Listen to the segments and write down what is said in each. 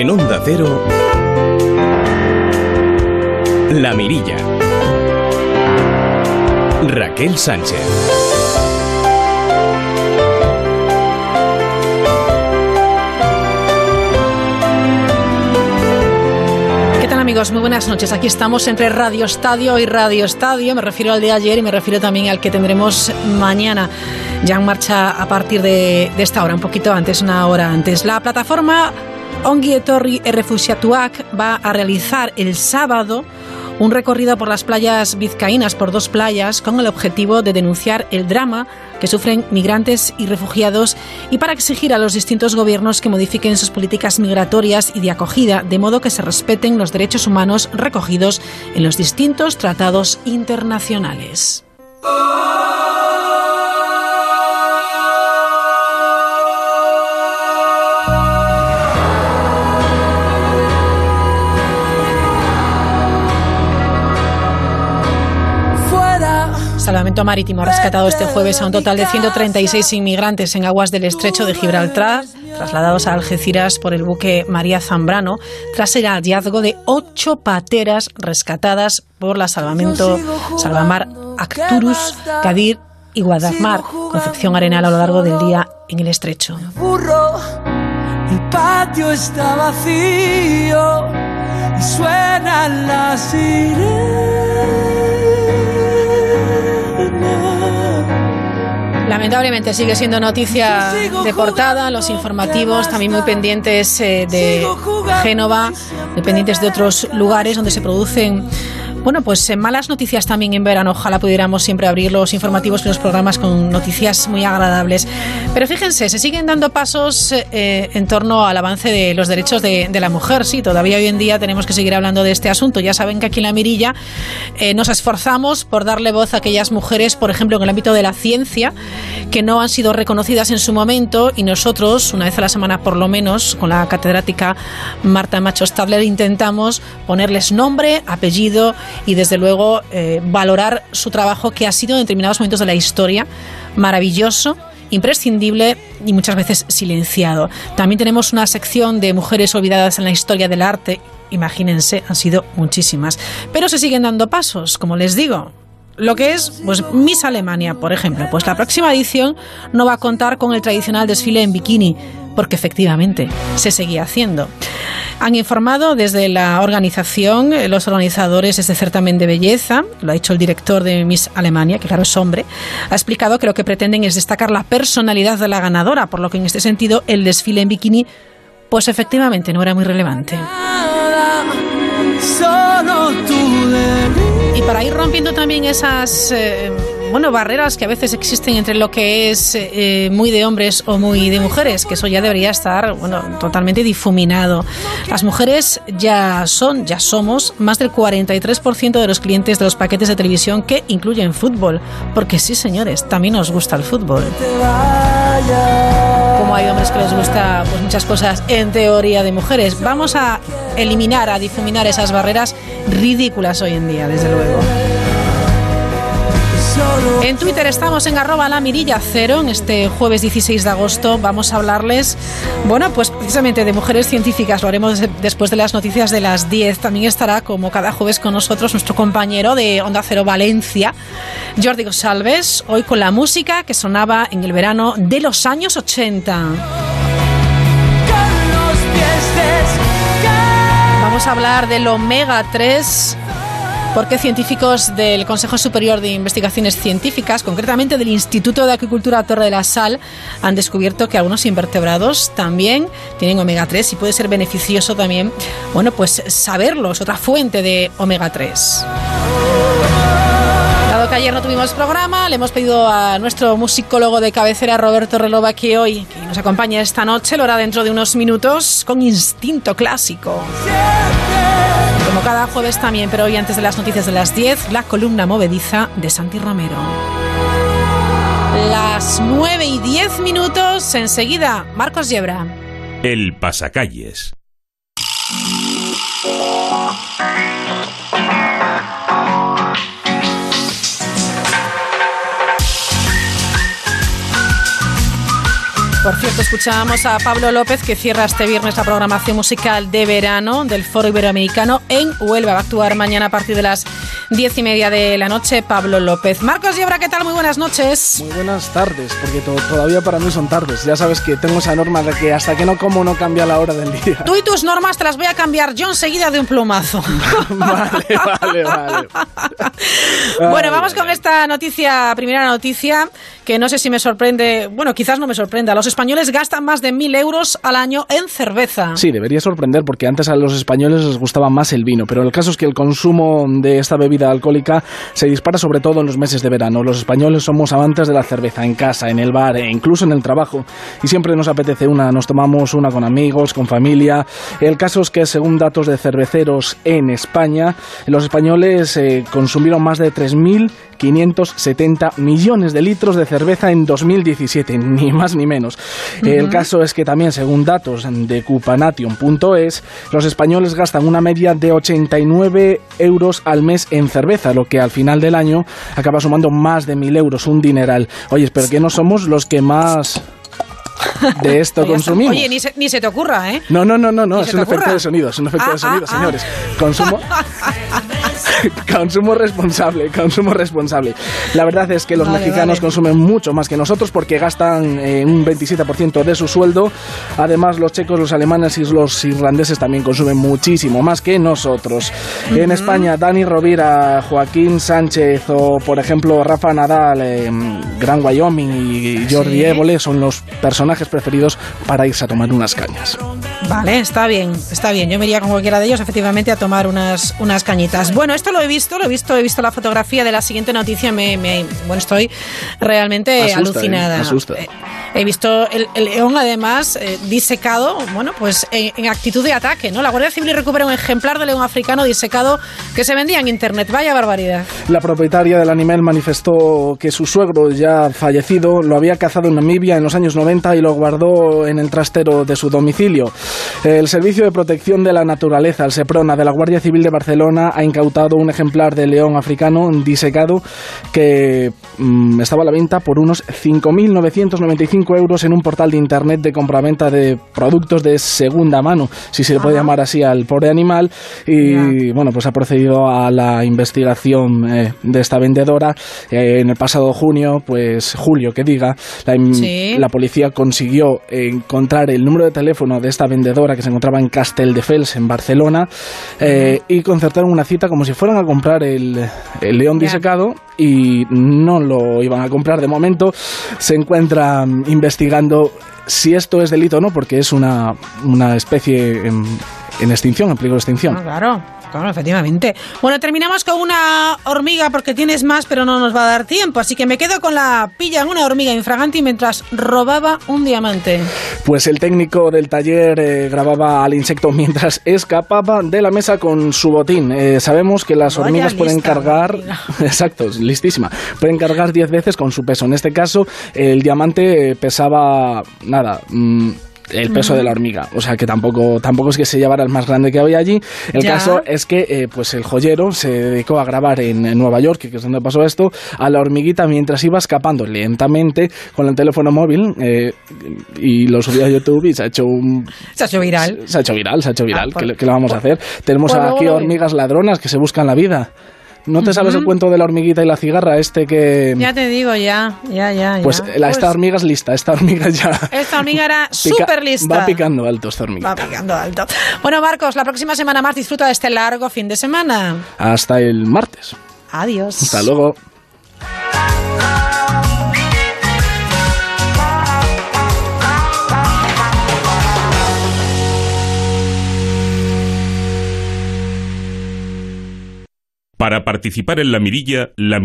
En Onda Cero, La Mirilla. Raquel Sánchez. amigos? Muy buenas noches. Aquí estamos entre Radio Estadio y Radio Estadio. Me refiero al de ayer y me refiero también al que tendremos mañana. Ya en marcha a partir de, esta hora, un poquito antes, una hora antes. La plataforma Ongi Etorri Refusiatuak va a realizar el sábado un recorrido por las playas vizcaínas, por dos playas, con el objetivo de denunciar el drama que sufren migrantes y refugiados y para exigir a los distintos gobiernos que modifiquen sus políticas migratorias y de acogida, de modo que se respeten los derechos humanos recogidos en los distintos tratados internacionales. Salvamento Marítimo ha rescatado este jueves a un total de 136 inmigrantes en aguas del estrecho de Gibraltar, trasladados a Algeciras por el buque María Zambrano, tras el hallazgo de ocho pateras rescatadas por la Salvamento Salvamar Acturus, Cadir y Guadalmar, Concepción Arenal a lo largo del día en el estrecho. El patio está vacío y suenan las Lamentablemente sigue siendo noticia de portada, los informativos también muy pendientes eh, de Génova, dependientes de otros lugares donde se producen bueno, pues en malas noticias también en verano. Ojalá pudiéramos siempre abrir los informativos y los programas con noticias muy agradables. Pero fíjense, se siguen dando pasos eh, en torno al avance de los derechos de, la mujer. Sí, todavía hoy en día tenemos que seguir hablando de este asunto. Ya saben que aquí en la Mirilla eh, nos esforzamos por darle voz a aquellas mujeres, por ejemplo, en el ámbito de la ciencia, que no han sido reconocidas en su momento y nosotros, una vez a la semana por lo menos, con la catedrática Marta Macho Stadler, intentamos ponerles nombre, apellido y desde luego eh, valorar su trabajo que ha sido en determinados momentos de la historia maravilloso imprescindible y muchas veces silenciado. También tenemos una sección de mujeres olvidadas en la historia del arte. Imagínense, han sido muchísimas. Pero se siguen dando pasos, como les digo lo que es pues Miss Alemania, por ejemplo. Pues la próxima edición no va a contar con el tradicional desfile en bikini, porque efectivamente se seguía haciendo. Han informado desde la organización, eh, los organizadores este certamen de belleza, lo ha dicho el director de Miss Alemania, que claro es hombre, ha explicado que lo que pretenden es destacar la personalidad de la ganadora, por lo que en este sentido el desfile en bikini, pues efectivamente no era muy relevante. Y para ir rompiendo también esas eh, bueno, barreras que a veces existen entre lo que es eh, muy de hombres o muy de mujeres, que eso ya debería estar bueno, totalmente difuminado. Las mujeres ya son, ya somos, más del 43% de los clientes de los paquetes de televisión que incluyen fútbol, porque sí, señores, también nos gusta el fútbol. Como hay hombres que les gusta pues, muchas cosas en teoría de mujeres, vamos a eliminar, a difuminar esas barreras ridículas hoy en día, desde luego. En Twitter estamos en arroba la mirilla cero. En este jueves 16 de agosto vamos a hablarles, bueno, pues precisamente de mujeres científicas. Lo haremos después de las noticias de las 10. También estará, como cada jueves, con nosotros nuestro compañero de Onda Cero Valencia, Jordi González, hoy con la música que sonaba en el verano de los años 80. Vamos a hablar del omega 3 porque científicos del Consejo Superior de Investigaciones Científicas, concretamente del Instituto de Agricultura Torre de la Sal, han descubierto que algunos invertebrados también tienen omega 3 y puede ser beneficioso también, bueno, pues saberlos, otra fuente de omega 3. Dado que ayer no tuvimos programa, le hemos pedido a nuestro musicólogo de cabecera, Roberto Relova, que hoy que nos acompañe esta noche, lo hará dentro de unos minutos, con instinto clásico. Cada jueves también, pero hoy antes de las noticias de las 10, la columna movediza de Santi Romero. Las 9 y 10 minutos, enseguida, Marcos Yebra. El pasacalles. Por cierto, escuchábamos a Pablo López que cierra este viernes la programación musical de verano del Foro Iberoamericano en Huelva. Va a actuar mañana a partir de las diez y media de la noche Pablo López. Marcos Yebra, ¿qué tal? Muy buenas noches. Muy buenas tardes, porque todavía para mí son tardes. Ya sabes que tengo esa norma de que hasta que no como no cambia la hora del día. Tú y tus normas te las voy a cambiar yo enseguida de un plumazo. vale, vale, vale. bueno, vamos con esta noticia, primera noticia, que no sé si me sorprende, bueno, quizás no me sorprenda. Los españoles gastan más de mil euros al año en cerveza. Sí, debería sorprender porque antes a los españoles les gustaba más el vino, pero el caso es que el consumo de esta bebida alcohólica se dispara sobre todo en los meses de verano. Los españoles somos amantes de la cerveza en casa, en el bar e incluso en el trabajo y siempre nos apetece una, nos tomamos una con amigos, con familia. El caso es que según datos de cerveceros en España, los españoles eh, consumieron más de 3.570 millones de litros de cerveza en 2017, ni más ni menos. El caso es que también, según datos de cupanation.es, los españoles gastan una media de 89 euros al mes en cerveza, lo que al final del año acaba sumando más de 1.000 euros, un dineral. Oye, pero que no somos los que más de esto consumimos. Oye, ni se, ni se, te ocurra, ¿eh? No, no, no, no, no. es un efecto de sonido, es un efecto de sonido, señores. Consumo. consumo responsable, consumo responsable. La verdad es que los mexicanos consumen mucho más que nosotros porque gastan eh, un 27% de su sueldo. Además, los checos, los alemanes y los irlandeses también consumen muchísimo más que nosotros. En España, Dani Rovira, Joaquín Sánchez o, por ejemplo, Rafa Nadal, eh, Gran Wyoming y Jordi Évole son los personajes preferidos para irse a tomar unas cañas. Vale, está bien, está bien. Yo me iría con cualquiera de ellos efectivamente a tomar unas, unas cañitas. Bueno, esto lo he visto, lo he visto, he visto la fotografía de la siguiente noticia. Me, bueno, estoy realmente ¿eh? alucinada. asusta. Eh, he visto el, león además eh, disecado, bueno, pues en, actitud de ataque, ¿no? La Guardia Civil recupera un ejemplar de león africano disecado que se vendía en internet. Vaya barbaridad. La propietaria del animal manifestó que su suegro ya fallecido lo había cazado en Namibia en los años 90 y lo guardó en el trastero de su domicilio. El Servicio de Protección de la Naturaleza, el SEPRONA, de la Guardia Civil de Barcelona, ha incautado un ejemplar de león africano disecado que mm, estaba a la venta por unos 5.995 euros en un portal de internet de compraventa de productos de segunda mano, si se le puede llamar así al pobre animal. Y bueno, pues ha procedido a la investigación eh, de esta vendedora. Eh, en el pasado junio, pues julio que diga, la, la policía consiguió encontrar el número de teléfono de esta vendedora que se encontraba en Castelldefels, en Barcelona, eh, y concertaron una cita como si fueran a comprar el, león disecado y no lo iban a comprar de momento. Se encuentra investigando si esto es delito o no, porque es una, una especie en, en extinción, en peligro de extinción. Ah, claro. Claro, efectivamente. Bueno, terminamos con una hormiga porque tienes más, pero no nos va a dar tiempo. Así que me quedo con la pilla en una hormiga infraganti mientras robaba un diamante. Pues el técnico del taller eh, grababa al insecto mientras escapaba de la mesa con su botín. Eh, sabemos que las hormigas pueden cargar. Exacto, listísima. Pueden cargar 10 veces con su peso. En este caso, el diamante pesaba. Nada. Mm, el peso de la hormiga. O sea que tampoco, tampoco es que se llevara el más grande que había allí. El caso es que eh, pues el joyero se dedicó a grabar en, Nueva York, que es donde pasó esto, a la hormiguita mientras iba escapando lentamente con el teléfono móvil eh, y lo subió a YouTube y se ha hecho un... Se ha hecho viral. Se, ha hecho viral, se ha hecho viral. Ah, ¿Qué, le vamos a pues, hacer? Tenemos pues aquí hormigas ladronas que se buscan la vida. ¿No te sabes el cuento de la hormiguita y la cigarra? Este que. Ya te digo, ya, ya, ya. Pues esta pues hormiga es lista, esta hormiga ya. Esta hormiga era súper lista. Va picando alto esta hormiga. Va picando alto. Bueno, Marcos, la próxima semana más disfruta de este largo fin de semana. Hasta el martes. Adiós. Hasta luego. Para participar en la mirilla, la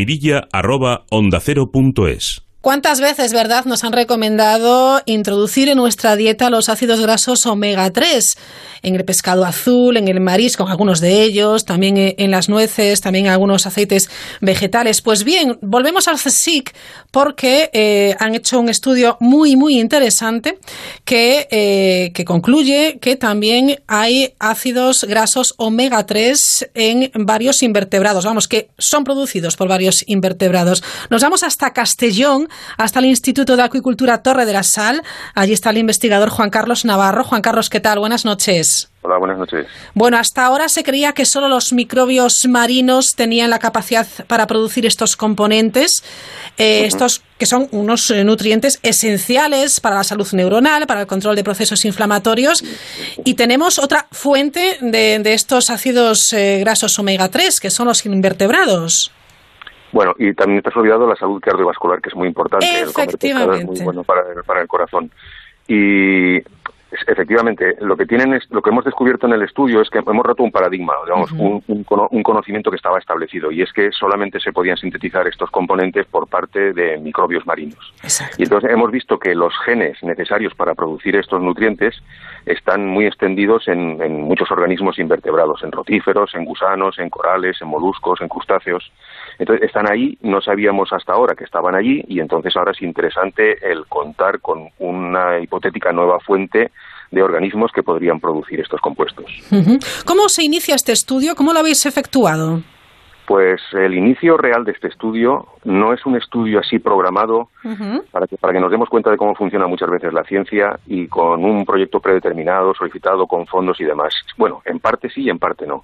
¿Cuántas veces, verdad, nos han recomendado introducir en nuestra dieta los ácidos grasos omega 3? En el pescado azul, en el marisco, algunos de ellos, también en las nueces, también en algunos aceites vegetales. Pues bien, volvemos al CSIC porque eh, han hecho un estudio muy, muy interesante que, eh, que concluye que también hay ácidos grasos omega 3 en varios invertebrados, vamos, que son producidos por varios invertebrados. Nos vamos hasta Castellón hasta el Instituto de Acuicultura Torre de la Sal. Allí está el investigador Juan Carlos Navarro. Juan Carlos, ¿qué tal? Buenas noches. Hola, buenas noches. Bueno, hasta ahora se creía que solo los microbios marinos tenían la capacidad para producir estos componentes, eh, estos que son unos eh, nutrientes esenciales para la salud neuronal, para el control de procesos inflamatorios. Y tenemos otra fuente de, estos ácidos eh, grasos omega 3, que son los invertebrados. Bueno, y también te has olvidado la salud cardiovascular, que es muy importante. Efectivamente. es muy bueno para, para el corazón. Y efectivamente, lo que tienen es, lo que hemos descubierto en el estudio es que hemos roto un paradigma, digamos, un, un, conocimiento que estaba establecido y es que solamente se podían sintetizar estos componentes por parte de microbios marinos. Y entonces hemos visto que los genes necesarios para producir estos nutrientes están muy extendidos en, en muchos organismos invertebrados, en rotíferos, en gusanos, en corales, en moluscos, en crustáceos. Entonces están ahí, no sabíamos hasta ahora que estaban allí y entonces ahora es interesante el contar con una hipotética nueva fuente de organismos que podrían producir estos compuestos. ¿Cómo se inicia este estudio? ¿Cómo lo habéis efectuado? Pues el inicio real de este estudio no es un estudio así programado para, que, para que nos demos cuenta de cómo funciona muchas veces la ciencia y con un proyecto predeterminado, solicitado con fondos y demás. Bueno, en parte sí y en parte no.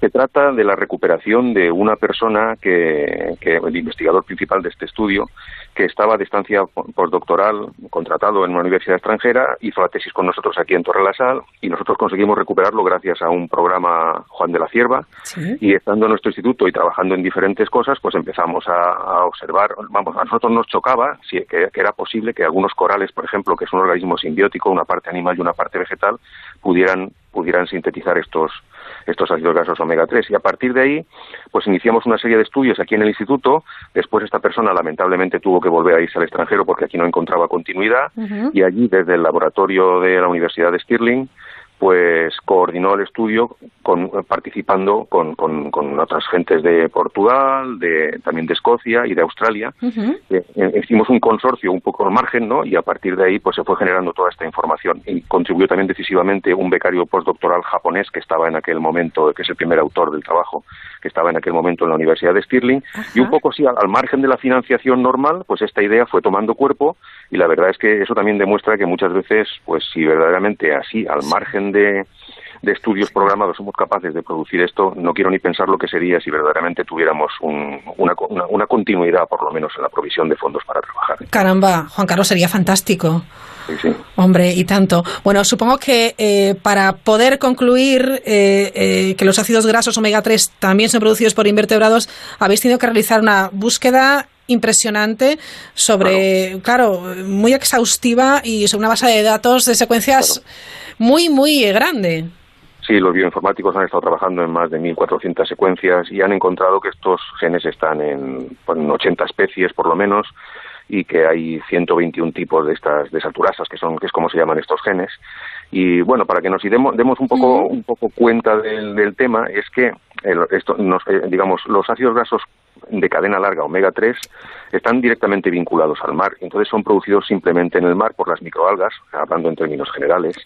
Se trata de la recuperación de una persona que, que, el investigador principal de este estudio, que estaba de estancia postdoctoral, contratado en una universidad extranjera, hizo la tesis con nosotros aquí en Torre la Sal y nosotros conseguimos recuperarlo gracias a un programa Juan de la Cierva y estando en nuestro instituto y trabajando en diferentes cosas, pues empezamos a, observar, vamos, a nosotros nos chocaba si, que, era posible que algunos corales, por ejemplo, que es un organismo simbiótico, una parte animal y una parte vegetal, pudieran, pudieran sintetizar estos, estos ácidos grasos omega 3. Y a partir de ahí, pues iniciamos una serie de estudios aquí en el instituto. Después esta persona lamentablemente tuvo que volver a irse al extranjero porque aquí no encontraba continuidad. Y allí, desde el laboratorio de la Universidad de Stirling, pues coordinó el estudio con, participando con, con, con, otras gentes de Portugal, de, también de Escocia y de Australia. Eh, eh, hicimos un consorcio un poco al margen, ¿no? Y a partir de ahí pues se fue generando toda esta información. Y contribuyó también decisivamente un becario postdoctoral japonés que estaba en aquel momento, que es el primer autor del trabajo, que estaba en aquel momento en la Universidad de Stirling. Y un poco sí, al margen de la financiación normal, pues esta idea fue tomando cuerpo y la verdad es que eso también demuestra que muchas veces, pues si verdaderamente así, al margen de, estudios programados somos capaces de producir esto, no quiero ni pensar lo que sería si verdaderamente tuviéramos una, una, continuidad, por lo menos, en la provisión de fondos para trabajar. Caramba, Juan Carlos, sería fantástico. Sí, sí. Hombre, y tanto. Bueno, supongo que eh, para poder concluir eh, eh, que los ácidos grasos omega 3 también son producidos por invertebrados, habéis tenido que realizar una búsqueda impresionante sobre, claro, muy exhaustiva y sobre una base de datos de secuencias muy, muy grande. Sí, los bioinformáticos han estado trabajando en más de 1.400 secuencias y han encontrado que estos genes están en, 80 especies por lo menos y que hay 121 tipos de estas desaturasas que son que es como se llaman estos genes y bueno para que nos demos, demos un poco un poco cuenta del, tema es que esto eh, digamos los ácidos grasos de cadena larga omega 3 están directamente vinculados al mar, entonces son producidos simplemente en el mar por las microalgas, hablando en términos generales.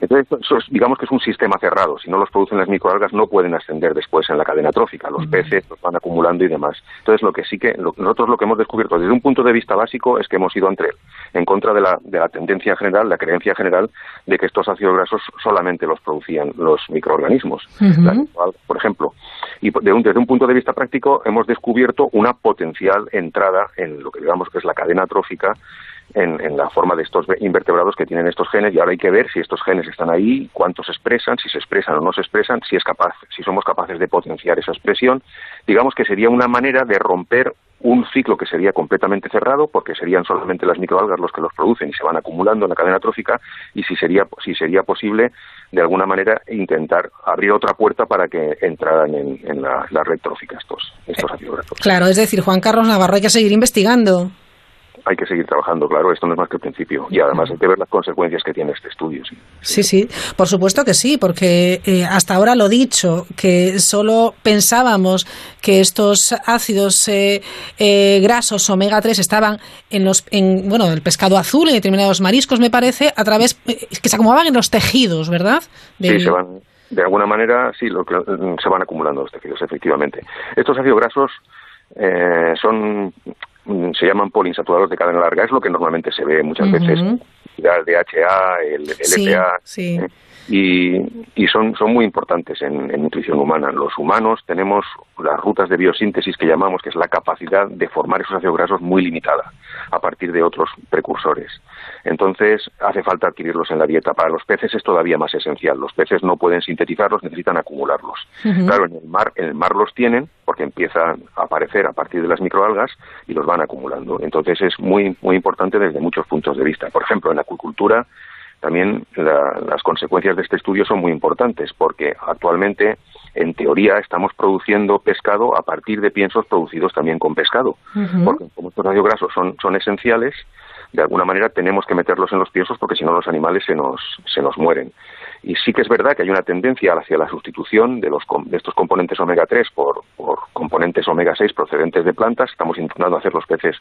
Entonces, digamos que es un sistema cerrado, si no los producen las microalgas no pueden ascender después en la cadena trófica, los peces los van acumulando y demás. Entonces, lo que sí que nosotros lo que hemos descubierto desde un punto de vista básico es que hemos ido entre, en contra de la, de la tendencia general, la creencia general de que estos ácidos grasos solamente los producían los microorganismos, por ejemplo. Y desde un punto de vista práctico hemos descubierto una potencial entrada en lo que digamos que es la cadena trófica en, la forma de estos invertebrados que tienen estos genes y ahora hay que ver si estos genes están ahí, cuántos se expresan, si se expresan o no se expresan, si es capaz, si somos capaces de potenciar esa expresión. Digamos que sería una manera de romper un ciclo que sería completamente cerrado porque serían solamente las microalgas los que los producen y se van acumulando en la cadena trófica y si sería si sería posible de alguna manera intentar abrir otra puerta para que entraran en, la, red trófica estos estos Claro, es decir, Juan Carlos Navarro hay que seguir investigando hay que seguir trabajando, claro, esto no es más que el principio. Y además hay que ver las consecuencias que tiene este estudio. Sí, sí, por supuesto que sí, porque eh, hasta ahora lo dicho, que solo pensábamos que estos ácidos eh, eh, grasos omega 3 estaban en los, en, bueno, el pescado azul, en determinados mariscos, me parece, a través, que se acomodaban en los tejidos, ¿verdad? Sí, se van, de alguna manera, sí, lo que, se van acumulando los tejidos, efectivamente. Estos ácidos grasos son mm, se llaman poliinsaturados de cadena larga, es lo que normalmente se ve muchas veces, el DHA, el, EPA, ¿eh? y, y son, son muy importantes en, nutrición humana. Los humanos tenemos las rutas de biosíntesis que llamamos, que es la capacidad de formar esos ácidos grasos muy limitada a partir de otros precursores. Entonces, hace falta adquirirlos en la dieta. Para los peces es todavía más esencial. Los peces no pueden sintetizarlos, necesitan acumularlos. Claro, en el mar, en el mar los tienen porque empiezan a aparecer a partir de las microalgas y los van acumulando. Entonces, es muy, muy importante desde muchos puntos de vista. Por ejemplo, en la acuicultura también las consecuencias de este estudio son muy importantes porque actualmente, en teoría, estamos produciendo pescado a partir de piensos producidos también con pescado. Porque como estos radiograsos son, son esenciales, de alguna manera tenemos que meterlos en los piensos porque si no los animales se nos, se nos mueren. Y sí que es verdad que hay una tendencia hacia la sustitución de, los, de estos componentes omega 3 por, por componentes omega 6 procedentes de plantas. Estamos intentando hacer los peces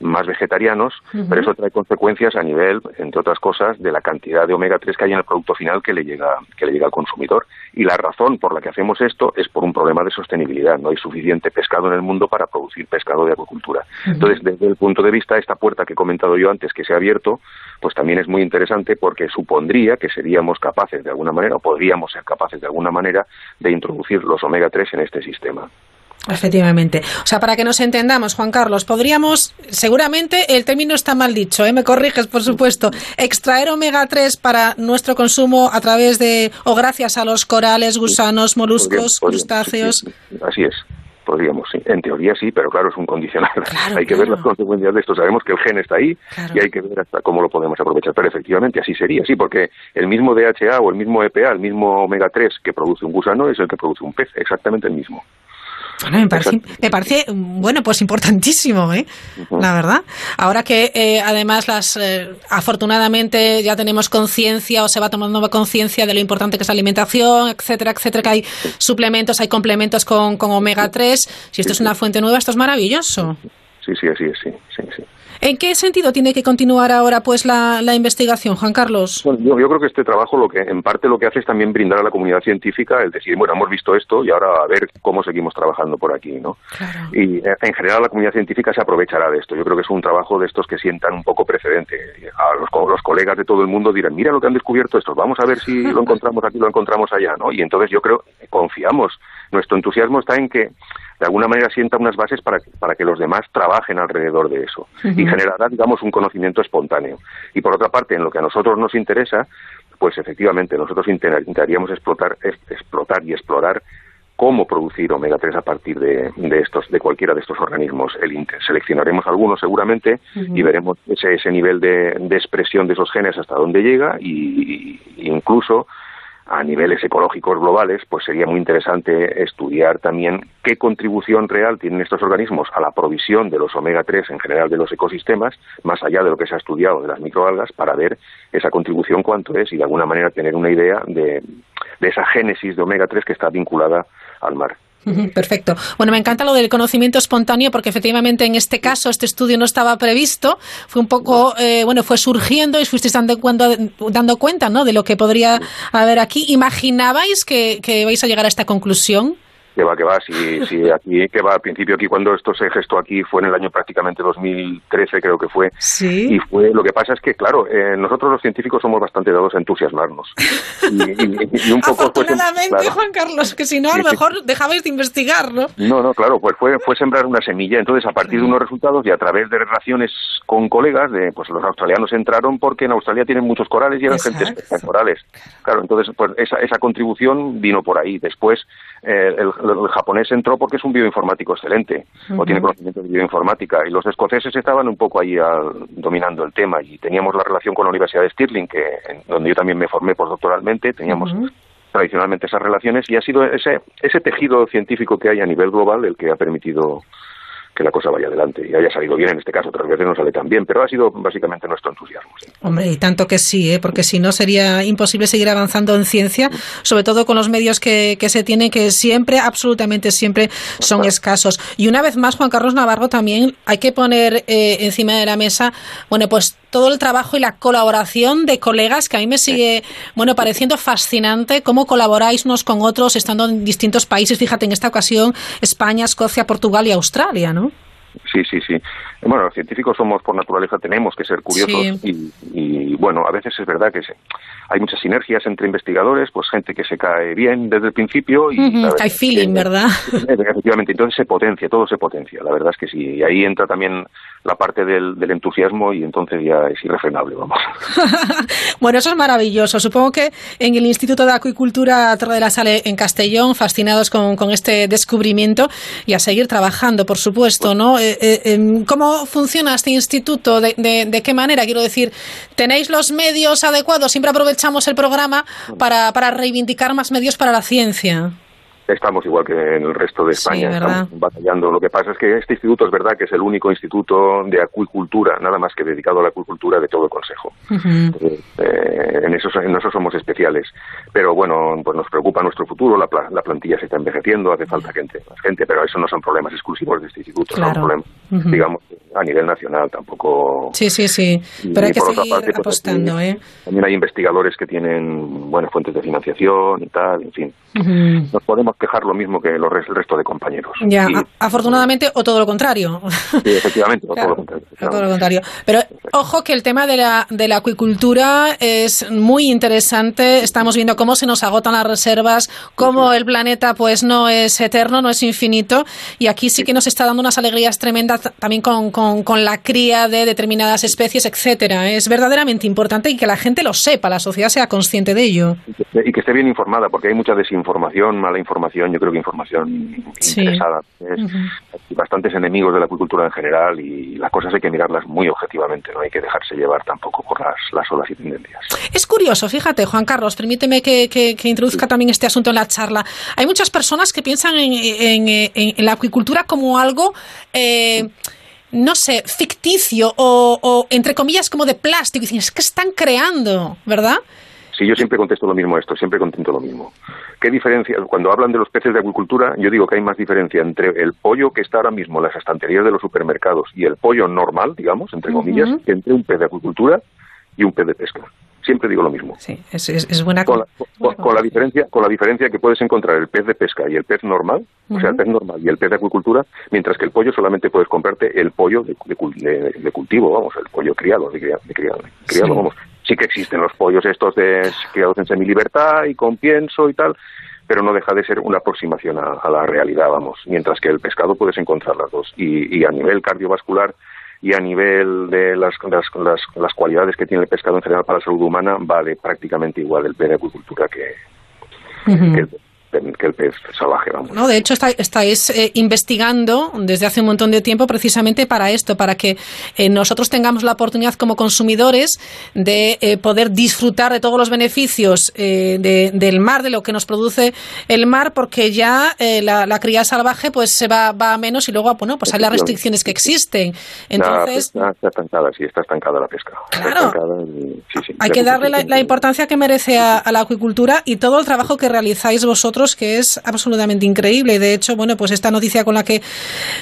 más vegetarianos, pero eso trae consecuencias a nivel, entre otras cosas, de la cantidad de omega 3 que hay en el producto final que le llega, que le llega al consumidor. Y la razón por la que hacemos esto es por un problema de sostenibilidad. No hay suficiente pescado en el mundo para producir pescado de acuicultura. Entonces, desde el punto de vista, esta puerta que he comentado yo antes que se ha abierto, pues también es muy interesante porque supondría que seríamos capaces de alguna manera, o podríamos ser capaces de alguna manera, de introducir los omega 3 en este sistema. Efectivamente. O sea, para que nos entendamos, Juan Carlos, podríamos, seguramente el término está mal dicho, ¿eh? me corriges, por supuesto, extraer omega 3 para nuestro consumo a través de, o gracias a los corales, gusanos, moluscos, crustáceos. así es. Podríamos, sí. En teoría sí, pero claro, es un condicional. hay que ver las consecuencias de esto. Sabemos que el gen está ahí y hay que ver hasta cómo lo podemos aprovechar. Pero efectivamente así sería, sí, porque el mismo DHA o el mismo EPA, el mismo omega 3 que produce un gusano es el que produce un pez, exactamente el mismo. Bueno, me parece, me parece, bueno, pues importantísimo, ¿eh? La verdad. Ahora que eh, además las, eh, afortunadamente ya tenemos conciencia o se va tomando conciencia de lo importante que es la alimentación, etcétera, etcétera, que hay suplementos, hay complementos con, con omega 3. Si esto es una fuente nueva, esto es maravilloso. Sí, sí, así es, sí, sí, sí. ¿En qué sentido tiene que continuar ahora pues la, investigación, Juan Carlos? Bueno, yo, creo que este trabajo lo que en parte lo que hace es también brindar a la comunidad científica el decir, bueno, hemos visto esto y ahora a ver cómo seguimos trabajando por aquí, ¿no? Y eh, en general la comunidad científica se aprovechará de esto. Yo creo que es un trabajo de estos que sientan un poco precedente. A los, los colegas de todo el mundo dirán, mira lo que han descubierto estos, vamos a ver si lo encontramos aquí, lo encontramos allá, ¿no? Y entonces yo creo, confiamos, nuestro entusiasmo está en que de alguna manera sienta unas bases para, para que los demás trabajen alrededor de eso y generará, digamos, un conocimiento espontáneo. Y por otra parte, en lo que a nosotros nos interesa, pues efectivamente nosotros intentaríamos explotar, explotar y explorar cómo producir omega 3 a partir de, de, estos de cualquiera de estos organismos el Inter. Seleccionaremos algunos seguramente y veremos ese, ese nivel de, de, expresión de esos genes hasta dónde llega y, y incluso a niveles ecológicos globales, pues sería muy interesante estudiar también qué contribución real tienen estos organismos a la provisión de los omega 3 en general de los ecosistemas, más allá de lo que se ha estudiado de las microalgas, para ver esa contribución cuánto es y de alguna manera tener una idea de, esa génesis de omega 3 que está vinculada al mar. Perfecto. Bueno, me encanta lo del conocimiento espontáneo porque efectivamente en este caso este estudio no estaba previsto. Fue un poco, eh, bueno, fue surgiendo y fuisteis dando, dando cuenta, ¿no? De lo que podría haber aquí. ¿Imaginabais que, que vais a llegar a esta conclusión? Que va, que va, si, si aquí, que va, al principio aquí cuando esto se gestó aquí fue en el año prácticamente 2013 creo que fue. Sí. Y fue, lo que pasa es que, claro, eh, nosotros los científicos somos bastante dados a entusiasmarnos. Y, un poco Afortunadamente, Juan Carlos, que si no, a lo mejor dejabais de investigar, ¿no? No, no, claro, pues fue, fue sembrar una semilla. Entonces, a partir de unos resultados y a través de relaciones con colegas, de, pues los australianos entraron porque en Australia tienen muchos corales y eran gente corales. Claro, entonces, pues esa, esa contribución vino por ahí. Después, eh, el, el, japonés entró porque es un bioinformático excelente, o tiene conocimiento de bioinformática, y los escoceses estaban un poco ahí dominando el tema, y teníamos la relación con la Universidad de Stirling, que, donde yo también me formé postdoctoralmente, teníamos tradicionalmente esas relaciones, y ha sido ese, ese tejido científico que hay a nivel global el que ha permitido que la cosa vaya adelante y haya salido bien en este caso, otras veces no sale tan bien, pero ha sido básicamente nuestro entusiasmo. Hombre, y tanto que sí, ¿eh? porque si no sería imposible seguir avanzando en ciencia, sobre todo con los medios que, se tienen, que siempre, absolutamente siempre son escasos. Y una vez más, Juan Carlos Navarro, también hay que poner eh, encima de la mesa, bueno, pues todo el trabajo y la colaboración de colegas que a mí me sigue, bueno, pareciendo fascinante cómo colaboráis unos con otros estando en distintos países. Fíjate, en esta ocasión España, Escocia, Portugal y Australia, ¿no? Sí, sí, sí. Bueno, los científicos somos por naturaleza, tenemos que ser curiosos y, bueno, a veces es verdad que hay muchas sinergias entre investigadores, pues gente que se cae bien desde el principio y... Hay feeling, ¿verdad? Efectivamente, entonces se potencia, todo se potencia, la verdad es que sí. Y ahí entra también la parte del, entusiasmo y entonces ya es irrefrenable, vamos. bueno, eso es maravilloso. Supongo que en el Instituto de Acuicultura Torre de la Sale en Castellón, fascinados con, este descubrimiento y a seguir trabajando, por supuesto, ¿no? Eh, eh, em, ¿Cómo funciona este instituto? ¿De, de, qué manera? Quiero decir, ¿tenéis los medios adecuados? Siempre aprovechamos el programa para, para reivindicar más medios para la ciencia estamos igual que en el resto de España, estamos batallando. Lo que pasa es que este instituto es verdad que es el único instituto de acuicultura, nada más que dedicado a la acuicultura de todo el Consejo. Eh, en, eso, en eso somos especiales. Pero bueno, pues nos preocupa nuestro futuro, la, la plantilla se está envejeciendo, hace falta que entre más gente, pero eso no son problemas exclusivos de este instituto, son problemas, digamos, a nivel nacional tampoco. Sí, sí, sí. Pero hay que seguir pues, apostando, ¿eh? También hay investigadores que tienen buenas fuentes de financiación y tal, en fin. Nos podemos quejar lo mismo que los, el resto de compañeros. Ya, afortunadamente, o todo lo contrario. Sí, efectivamente, o todo lo contrario. Pero ojo que el tema de la, de la acuicultura es muy interesante. Estamos viendo cómo se nos agotan las reservas, cómo el planeta pues no es eterno, no es infinito. Y aquí sí que nos está dando unas alegrías tremendas también con, con, con la cría de determinadas especies, etcétera. Es verdaderamente importante y que la gente lo sepa, la sociedad sea consciente de ello. Y que esté bien informada, porque hay mucha desinformación, mala información yo creo que información interesada. Hay bastantes enemigos de la acuicultura en general y las cosas hay que mirarlas muy objetivamente, no hay que dejarse llevar tampoco por las, las olas y tendencias. Es curioso, fíjate, Juan Carlos, permíteme que, introduzca también este asunto en la charla. Hay muchas personas que piensan en, la acuicultura como algo... Eh, no sé, ficticio o, o, entre comillas como de plástico. Y dicen, es que están creando, ¿verdad? Sí, yo siempre contesto lo mismo a esto, siempre contesto lo mismo. ¿Qué diferencia? Cuando hablan de los peces de acuicultura, yo digo que hay más diferencia entre el pollo que está ahora mismo en las estanterías de los supermercados y el pollo normal, digamos, entre comillas, que entre un pez de acuicultura y un pez de pesca. Siempre digo lo mismo. Sí, es, buena, con la, diferencia con la diferencia que puedes encontrar el pez de pesca y el pez normal, o sea, el pez normal y el pez de acuicultura, mientras que el pollo solamente puedes comprarte el pollo de, cultivo, vamos, el pollo criado, de, criado, criado vamos sí que existen los pollos estos de criados en semilibertad y con pienso y tal, pero no deja de ser una aproximación a, la realidad, vamos. Mientras que el pescado puedes encontrar las dos. Y, a nivel cardiovascular y a nivel de las, las, las, cualidades que tiene el pescado en general para la salud humana, vale prácticamente igual el acuicultura que, que el que el pez salvaje. Vamos. No, de hecho, estáis eh, investigando desde hace un montón de tiempo precisamente para esto, para que eh, nosotros tengamos la oportunidad como consumidores de eh, poder disfrutar de todos los beneficios del mar, de lo que nos produce el mar, porque ya la, cría salvaje pues se va, va a menos y luego bueno, pues hay las restricciones que existen. Entonces, está, estancada, sí, está estancada la pesca. Claro. hay que darle la, importancia que merece a la acuicultura y todo el trabajo que realizáis vosotros que es absolutamente increíble. De hecho, bueno, pues esta noticia con la que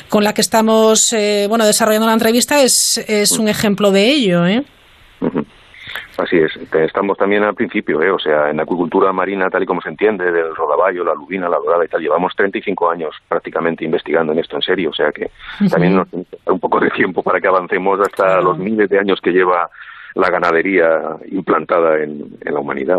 con la que estamos eh, bueno desarrollando la entrevista es, es un ejemplo de ello, ¿eh? Así es, estamos también al principio, ¿eh? o sea, en la acuicultura marina, tal y como se entiende, del rodaballo, la lubina, la dorada y tal, llevamos 35 años prácticamente investigando en esto en serio, o sea que también nos un poco de tiempo para que avancemos hasta los miles de años que lleva la ganadería implantada en, la humanidad.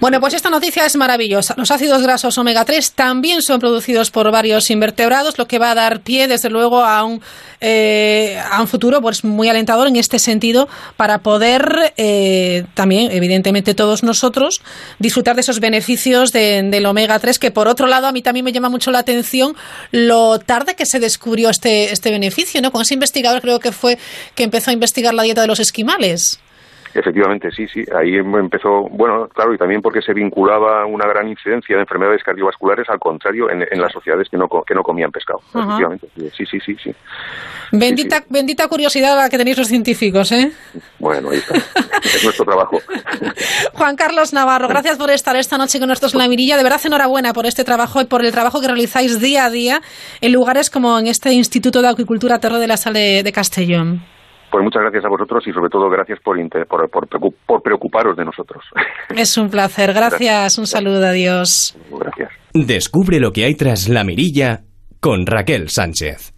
Bueno, pues esta noticia es maravillosa. Los ácidos grasos omega 3 también son producidos por varios invertebrados, lo que va a dar pie, desde luego, a un, eh, a un futuro pues muy alentador en este sentido para poder eh, también, evidentemente, todos nosotros disfrutar de esos beneficios del omega 3, que por otro lado a mí también me llama mucho la atención lo tarde que se descubrió este, este beneficio, ¿no? Con ese investigador creo que fue que empezó a investigar la dieta de los esquimales. Efectivamente, sí, sí. Ahí empezó, bueno, claro, y también porque se vinculaba una gran incidencia de enfermedades cardiovasculares, al contrario, en, las sociedades que no, que no comían pescado. Efectivamente, sí, sí, sí, sí. Bendita, bendita curiosidad la que tenéis los científicos, ¿eh? Bueno, ahí está. es nuestro trabajo. Juan Carlos Navarro, gracias por estar esta noche con nosotros en la mirilla. De verdad, enhorabuena por este trabajo y por el trabajo que realizáis día a día en lugares como en este Instituto de Acuicultura Terro de la Sale de Castellón. Pues muchas gracias a vosotros y sobre todo gracias por, por, por, preocuparos de nosotros. Es un placer, gracias, un saludo, adiós. Gracias. Descubre lo que hay tras la mirilla con Raquel Sánchez.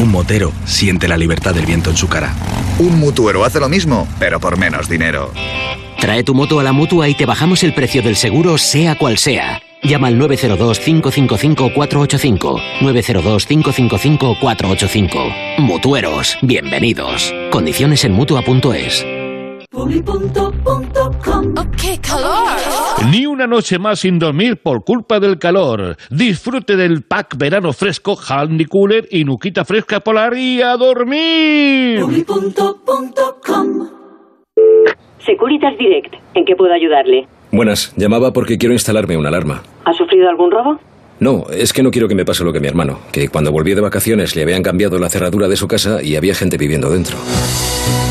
Un motero siente la libertad del viento en su cara. Un mutuero hace lo mismo, pero por menos dinero. Trae tu moto a la mutua y te bajamos el precio del seguro, sea cual sea. Llama al 902-555-485. 902-555-485. Mutueros, bienvenidos. Condiciones en mutua.es. ¡Qué calor! Ni una noche más sin dormir por culpa del calor. Disfrute del pack verano fresco Handy Cooler y Nuquita fresca polar y a dormir. Securitas Direct, ¿en qué puedo ayudarle? Buenas, llamaba porque quiero instalarme una alarma. ¿Ha sufrido algún robo? No, es que no quiero que me pase lo que mi hermano, que cuando volví de vacaciones le habían cambiado la cerradura de su casa y había gente viviendo dentro.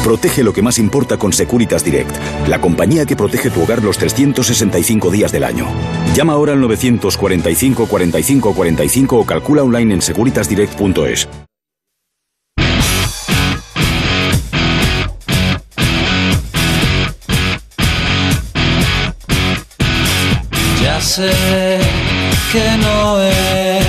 Protege lo que más importa con Securitas Direct, la compañía que protege tu hogar los 365 días del año. Llama ahora al 945 45 45 o calcula online en securitasdirect.es. sé que no es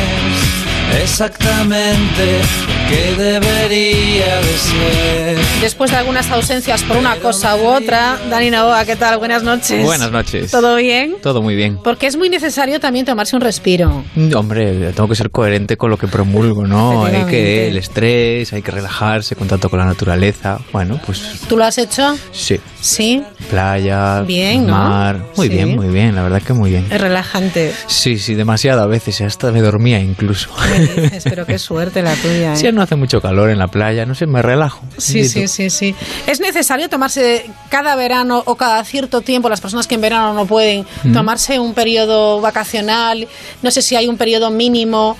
exactamente que debería de ser. Después de algunas ausencias por una cosa u otra, Dani Novoa, ¿qué tal? Buenas noches. Buenas noches. ¿Todo bien? Todo muy bien. Porque es muy necesario también tomarse un respiro. Mm, Hombre, tengo que ser coherente con lo que promulgo, ¿no? Hay que el estrés, hay que relajarse, contacto con la naturaleza. Bueno, pues ¿Tú lo has hecho? sí. Sí. Playa, Bien, ¿no? mar. Muy Sí. bien, muy bien, la verdad que muy bien. Es relajante. Sí, sí, demasiado a veces, hasta me dormía incluso. ¿Qué dices? Pero qué suerte la tuya. ¿eh? Si no hace mucho calor en la playa, no sé, me relajo. Sí, sí, sí, sí. Es necesario tomarse cada verano o cada cierto tiempo, las personas que en verano no pueden, Mm. tomarse un periodo vacacional, no sé si hay un periodo mínimo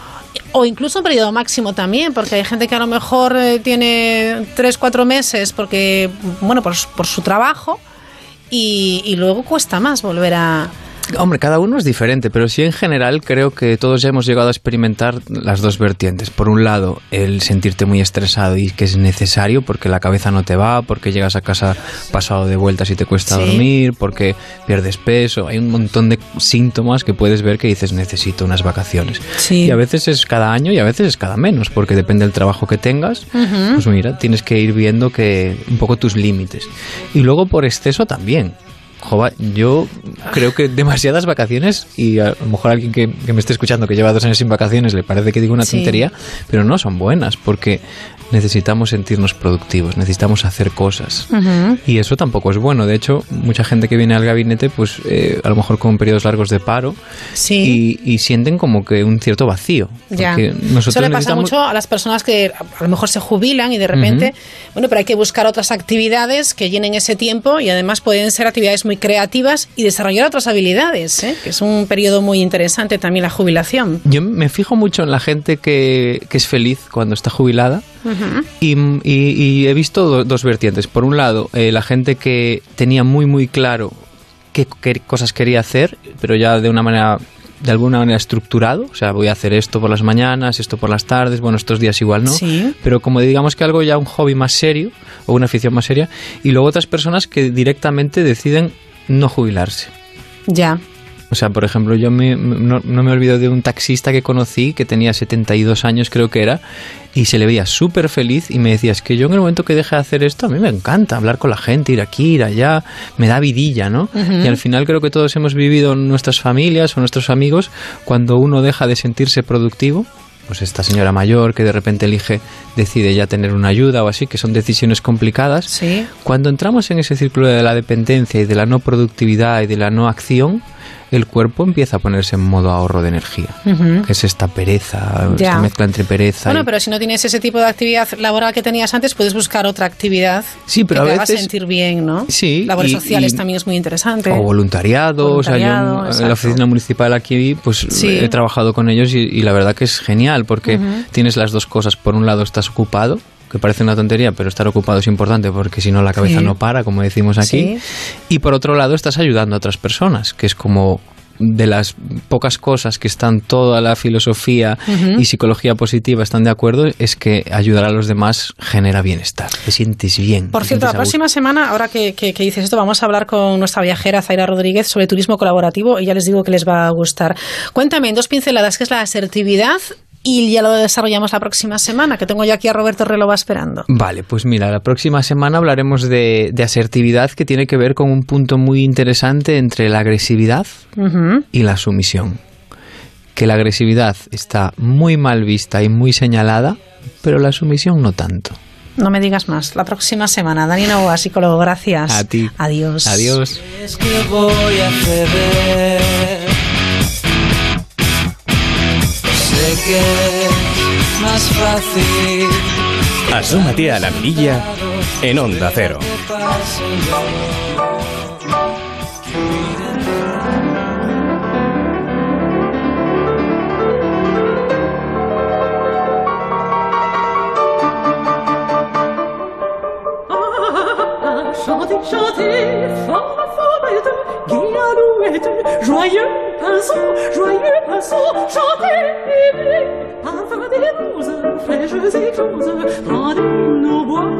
o incluso un periodo máximo también, porque hay gente que a lo mejor eh, tiene tres, cuatro meses porque, bueno, por, su- por su trabajo y, y luego cuesta más volver a... Hombre, cada uno es diferente, pero sí en general creo que todos ya hemos llegado a experimentar las dos vertientes. Por un lado, el sentirte muy estresado y que es necesario porque la cabeza no te va, porque llegas a casa pasado de vueltas y te cuesta Sí. dormir, porque pierdes peso. Hay un montón de síntomas que puedes ver que dices necesito unas vacaciones. Sí. Y a veces es cada año y a veces es cada menos, porque depende del trabajo que tengas. Pues mira, tienes que ir viendo que un poco tus límites. Y luego por exceso también. Jova, yo creo que demasiadas vacaciones, y a lo mejor alguien que, que me esté escuchando que lleva dos años sin vacaciones le parece que digo una Sí. tontería, pero no son buenas, porque necesitamos sentirnos productivos, necesitamos hacer cosas. Ujú. Y eso tampoco es bueno. De hecho, mucha gente que viene al gabinete, pues eh, a lo mejor con periodos largos de paro, Sí. y, y sienten como que un cierto vacío. Ya. Nosotros Eso le pasa necesitamos- mucho a las personas que a lo mejor se jubilan y de repente, bueno, pero hay que buscar otras actividades que llenen ese tiempo y además pueden ser actividades muy creativas y desarrollar otras habilidades, ¿eh? que es un periodo muy interesante también la jubilación. Yo me fijo mucho en la gente que, que es feliz cuando está jubilada Ujú. y, y- y he visto do- dos vertientes. Por un lado, eh, la gente que tenía muy muy claro qué, qué cosas quería hacer, pero ya de una manera de alguna manera estructurado, o sea, voy a hacer esto por las mañanas, esto por las tardes, bueno, estos días igual no, Sí. pero como digamos que algo ya un hobby más serio o una afición más seria, y luego otras personas que directamente deciden no jubilarse. Ya. O sea, por ejemplo, yo me- no, no me olvido de un taxista que conocí que tenía 72 años, creo que era, y se le veía súper feliz y me decía, es que yo en el momento que deje de hacer esto, a mí me encanta hablar con la gente, ir aquí, ir allá, me da vidilla, ¿no? Y al final creo que todos hemos vivido en nuestras familias o nuestros amigos cuando uno deja de sentirse productivo. Pues esta señora mayor que de repente elige, decide ya tener una ayuda o así, que son decisiones complicadas. Sí. Cuando entramos en ese círculo de la dependencia y de la no productividad y de la no acción, el cuerpo empieza a ponerse en modo ahorro de energía. Que es esta pereza, Ya. esta mezcla entre pereza Bueno, y... pero si no tienes ese tipo de actividad laboral que tenías antes, puedes buscar otra actividad Sí, pero que a te haga veces- sentir bien, ¿no? Sí, Labores y- sociales y- también es muy interesante. O voluntariado, o sea, yo Voluntariado, en- la oficina municipal aquí, pues Sí. he trabajado con ellos y, la verdad que es genial porque tienes las dos cosas. Por un lado estás ocupado, que parece una tontería, pero estar ocupado es importante porque si no la cabeza Sí. no para, como decimos aquí. Sí. Y por otro lado estás ayudando a otras personas, que es como de las pocas cosas que están toda la filosofía y psicología positiva están de acuerdo es que ayudar a los demás genera bienestar, te sientes bien. Por cierto, la próxima semana, ahora que, que- que dices esto, vamos a hablar con nuestra viajera Zaira Rodríguez sobre turismo colaborativo y ya les digo que les va a gustar. Cuéntame en dos pinceladas qué es la asertividad y ya lo desarrollamos la próxima semana, que tengo yo aquí a Roberto Relova esperando. Vale, pues mira, la próxima semana hablaremos de, de asertividad que tiene que ver con un punto muy interesante entre la agresividad y la sumisión. Que la agresividad está muy mal vista y muy señalada, pero la sumisión no tanto. No me digas más. La próxima semana. Dani Novoa, psicólogo, gracias. A ti. Adiós. Adiós. Es que voy a ceder. Sé que es más fácil. Asómate a la mirilla en Onda Cero. fort, fort bête, joyeux pinceau, joyeux pinceau, chantez, parfum des roses, fraîches écloses, rendez nos bois,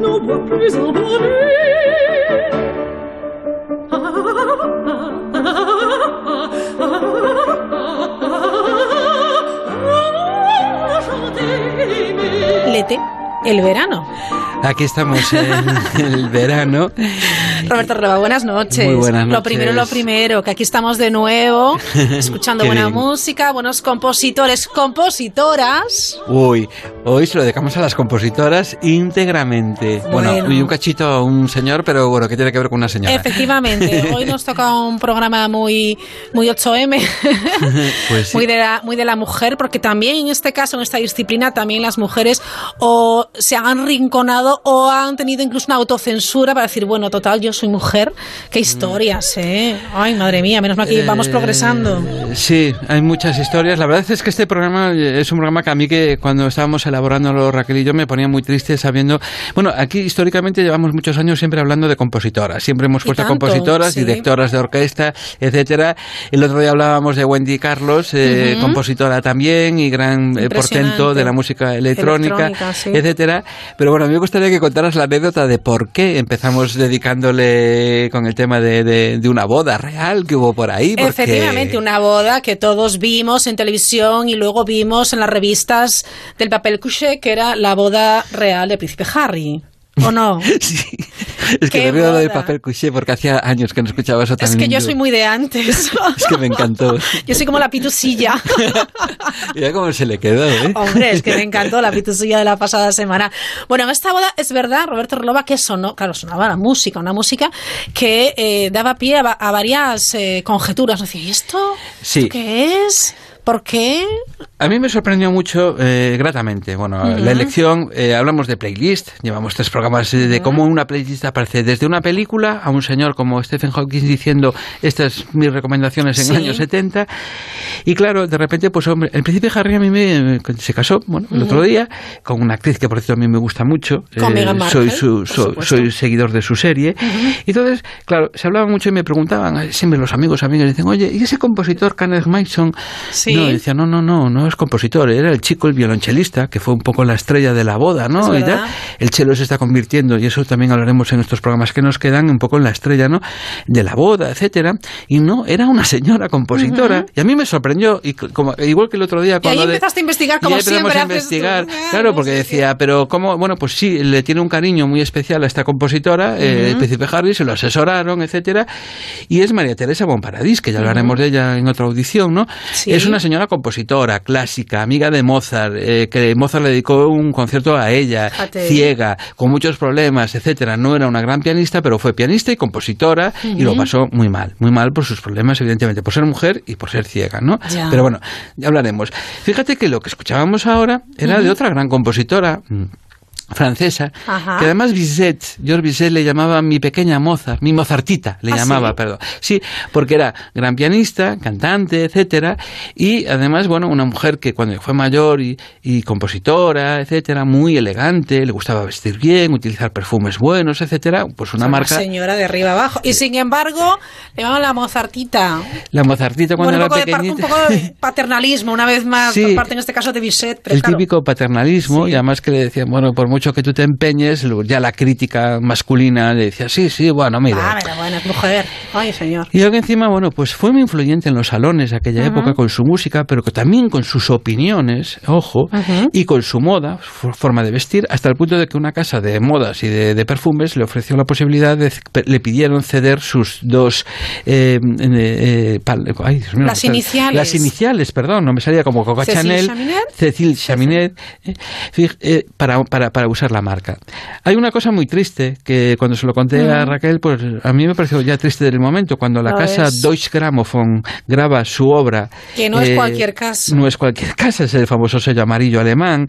nos bois plus embaumés. Ah, el verano. Aquí estamos en el verano. Roberto Relova, buenas noches. Muy buenas Lo noches. primero, lo primero, que aquí estamos de nuevo, escuchando buena bien. música, buenos compositores, compositoras. Uy, hoy se lo dedicamos a las compositoras íntegramente. Bueno, Bueno. y un cachito a un señor, pero bueno, ¿qué tiene que ver con una señora? Efectivamente, hoy nos toca un programa muy, muy 8M, Pues sí. muy, de la, muy de la mujer, porque también en este caso, en esta disciplina, también las mujeres o se han rinconado o han tenido incluso una autocensura para decir, bueno, total, yo soy mujer. Qué historias, ¿eh? Ay, madre mía, menos mal que vamos Eh, progresando. Sí, hay muchas historias. La verdad es que este programa eh, es un programa que a mí que cuando estábamos elaborándolo Raquel y yo me ponía muy triste sabiendo... Bueno, aquí históricamente llevamos muchos años siempre hablando de compositoras. Siempre hemos puesto tanto, compositoras, sí. directoras de orquesta, etcétera. El otro día hablábamos de Wendy Carlos, eh, compositora también y gran eh, portento de la música electrónica, Electrónica, sí. etcétera. Pero bueno, a mí me gustaría que contaras la anécdota de por qué empezamos dedicándole con el tema de, de- de una boda real que hubo por ahí. Efectivamente, una boda que todos vimos en televisión y luego vimos en las revistas del papel couché, que era la boda real del príncipe Harry. ¿O no? Es que ¡Qué me río de papel couché porque hacía años que no escuchaba eso tan Es que yo soy muy de antes. Es que me encantó. Yo soy como la pitusilla. Mira cómo se le quedó, ¿eh? Hombre, es que me encantó la pitusilla de la pasada semana. Bueno, en esta boda es verdad, Roberto Relova, que sonó, claro, sonaba la música, una música que eh, daba pie a, a varias eh, conjeturas. Decía, ¿y esto? Sí. ¿Esto qué es? ¿Por qué? A mí me sorprendió mucho, eh, gratamente. Bueno, la elección, eh, hablamos de playlist, llevamos tres programas eh, de cómo una playlist aparece desde una película a un señor como Stephen Hawking diciendo estas mis recomendaciones en Sí. el año 70. Y claro, de repente, pues hombre, el príncipe Harry a mí me, se casó, bueno, el otro día, con una actriz que por cierto a mí me gusta mucho. eh, Con Markle, soy, su- so- soy seguidor de su serie. Y entonces, claro, se hablaba mucho y me preguntaban, eh, siempre los amigos, amigas, dicen, oye, ¿y ese compositor Kenneth Mason? Sí. No, decía, no, no, no, no es compositor, era el chico, el violonchelista, que fue un poco la estrella de la boda, ¿no? Y tal. El chelo se está convirtiendo, y eso también hablaremos en estos programas que nos quedan, un poco en la estrella, ¿no? De la boda, etcétera. Y no, era una señora compositora. Y a mí me sorprendió, y como, igual que el otro día Y ahí cuando... de- empezaste a investigar y como ahí empezamos siempre a tú. investigar, claro, porque decía, pero cómo, bueno, pues sí, le tiene un cariño muy especial a esta compositora, eh, el príncipe Harry, se lo asesoraron, etcétera, y es María Teresa Bonparadís, que ya hablaremos de ella en otra audición, ¿no? Sí. Es una señora compositora, clásica, amiga de Mozart, eh, que Mozart le dedicó un concierto a ella, ciega, con muchos problemas, etcétera. No era una gran pianista, pero fue pianista y compositora y lo pasó muy mal, muy mal por sus problemas, evidentemente, por ser mujer y por ser ciega, ¿no? Ya. Pero bueno, ya hablaremos. Fíjate que lo que escuchábamos ahora era de otra gran compositora. Francesa, Ajá. que además Bizet, George Bizet le llamaba mi pequeña Mozart, mi Mozartita, le ¿Ah, llamaba, sí? perdón. Sí, porque era gran pianista, cantante, etcétera, y además, bueno, una mujer que cuando fue mayor y, y compositora, etcétera, muy elegante, le gustaba vestir bien, utilizar perfumes buenos, etcétera, pues una Una marca, señora de arriba abajo. Y sin embargo, le llaman la Mozartita. la Mozartita cuando Bueno, era par- un pequeñita. poco de paternalismo, una vez más, Sí. por parte en este caso de Bizet. Pero el claro, típico paternalismo y además que le decían, bueno, por mucho que tú te empeñes, ya la crítica masculina le decía, sí, sí, bueno, mira. Ah, pero bueno, es mujer. Ay, señor. Y luego encima, bueno, pues fue muy influyente en los salones de aquella época con su música, pero que también con sus opiniones, ojo, y con su moda, forma de vestir, hasta el punto de que una casa de modas y de, de perfumes le ofreció la posibilidad de, le pidieron ceder sus dos eh, eh, pal- ay, Dios mío, Las no iniciales. las iniciales, perdón, no me salía como Coca Cécile Chanel, Chaminet. Cecil Chaminet, eh, eh, para, para, para usar la marca. Hay una cosa muy triste que cuando se lo conté a Ujú. Raquel, pues a mí me pareció ya triste del momento, cuando la Lo casa es. Deutsche Grammophon graba su obra. Que no es eh, cualquier casa. No es cualquier casa, es el famoso sello amarillo alemán,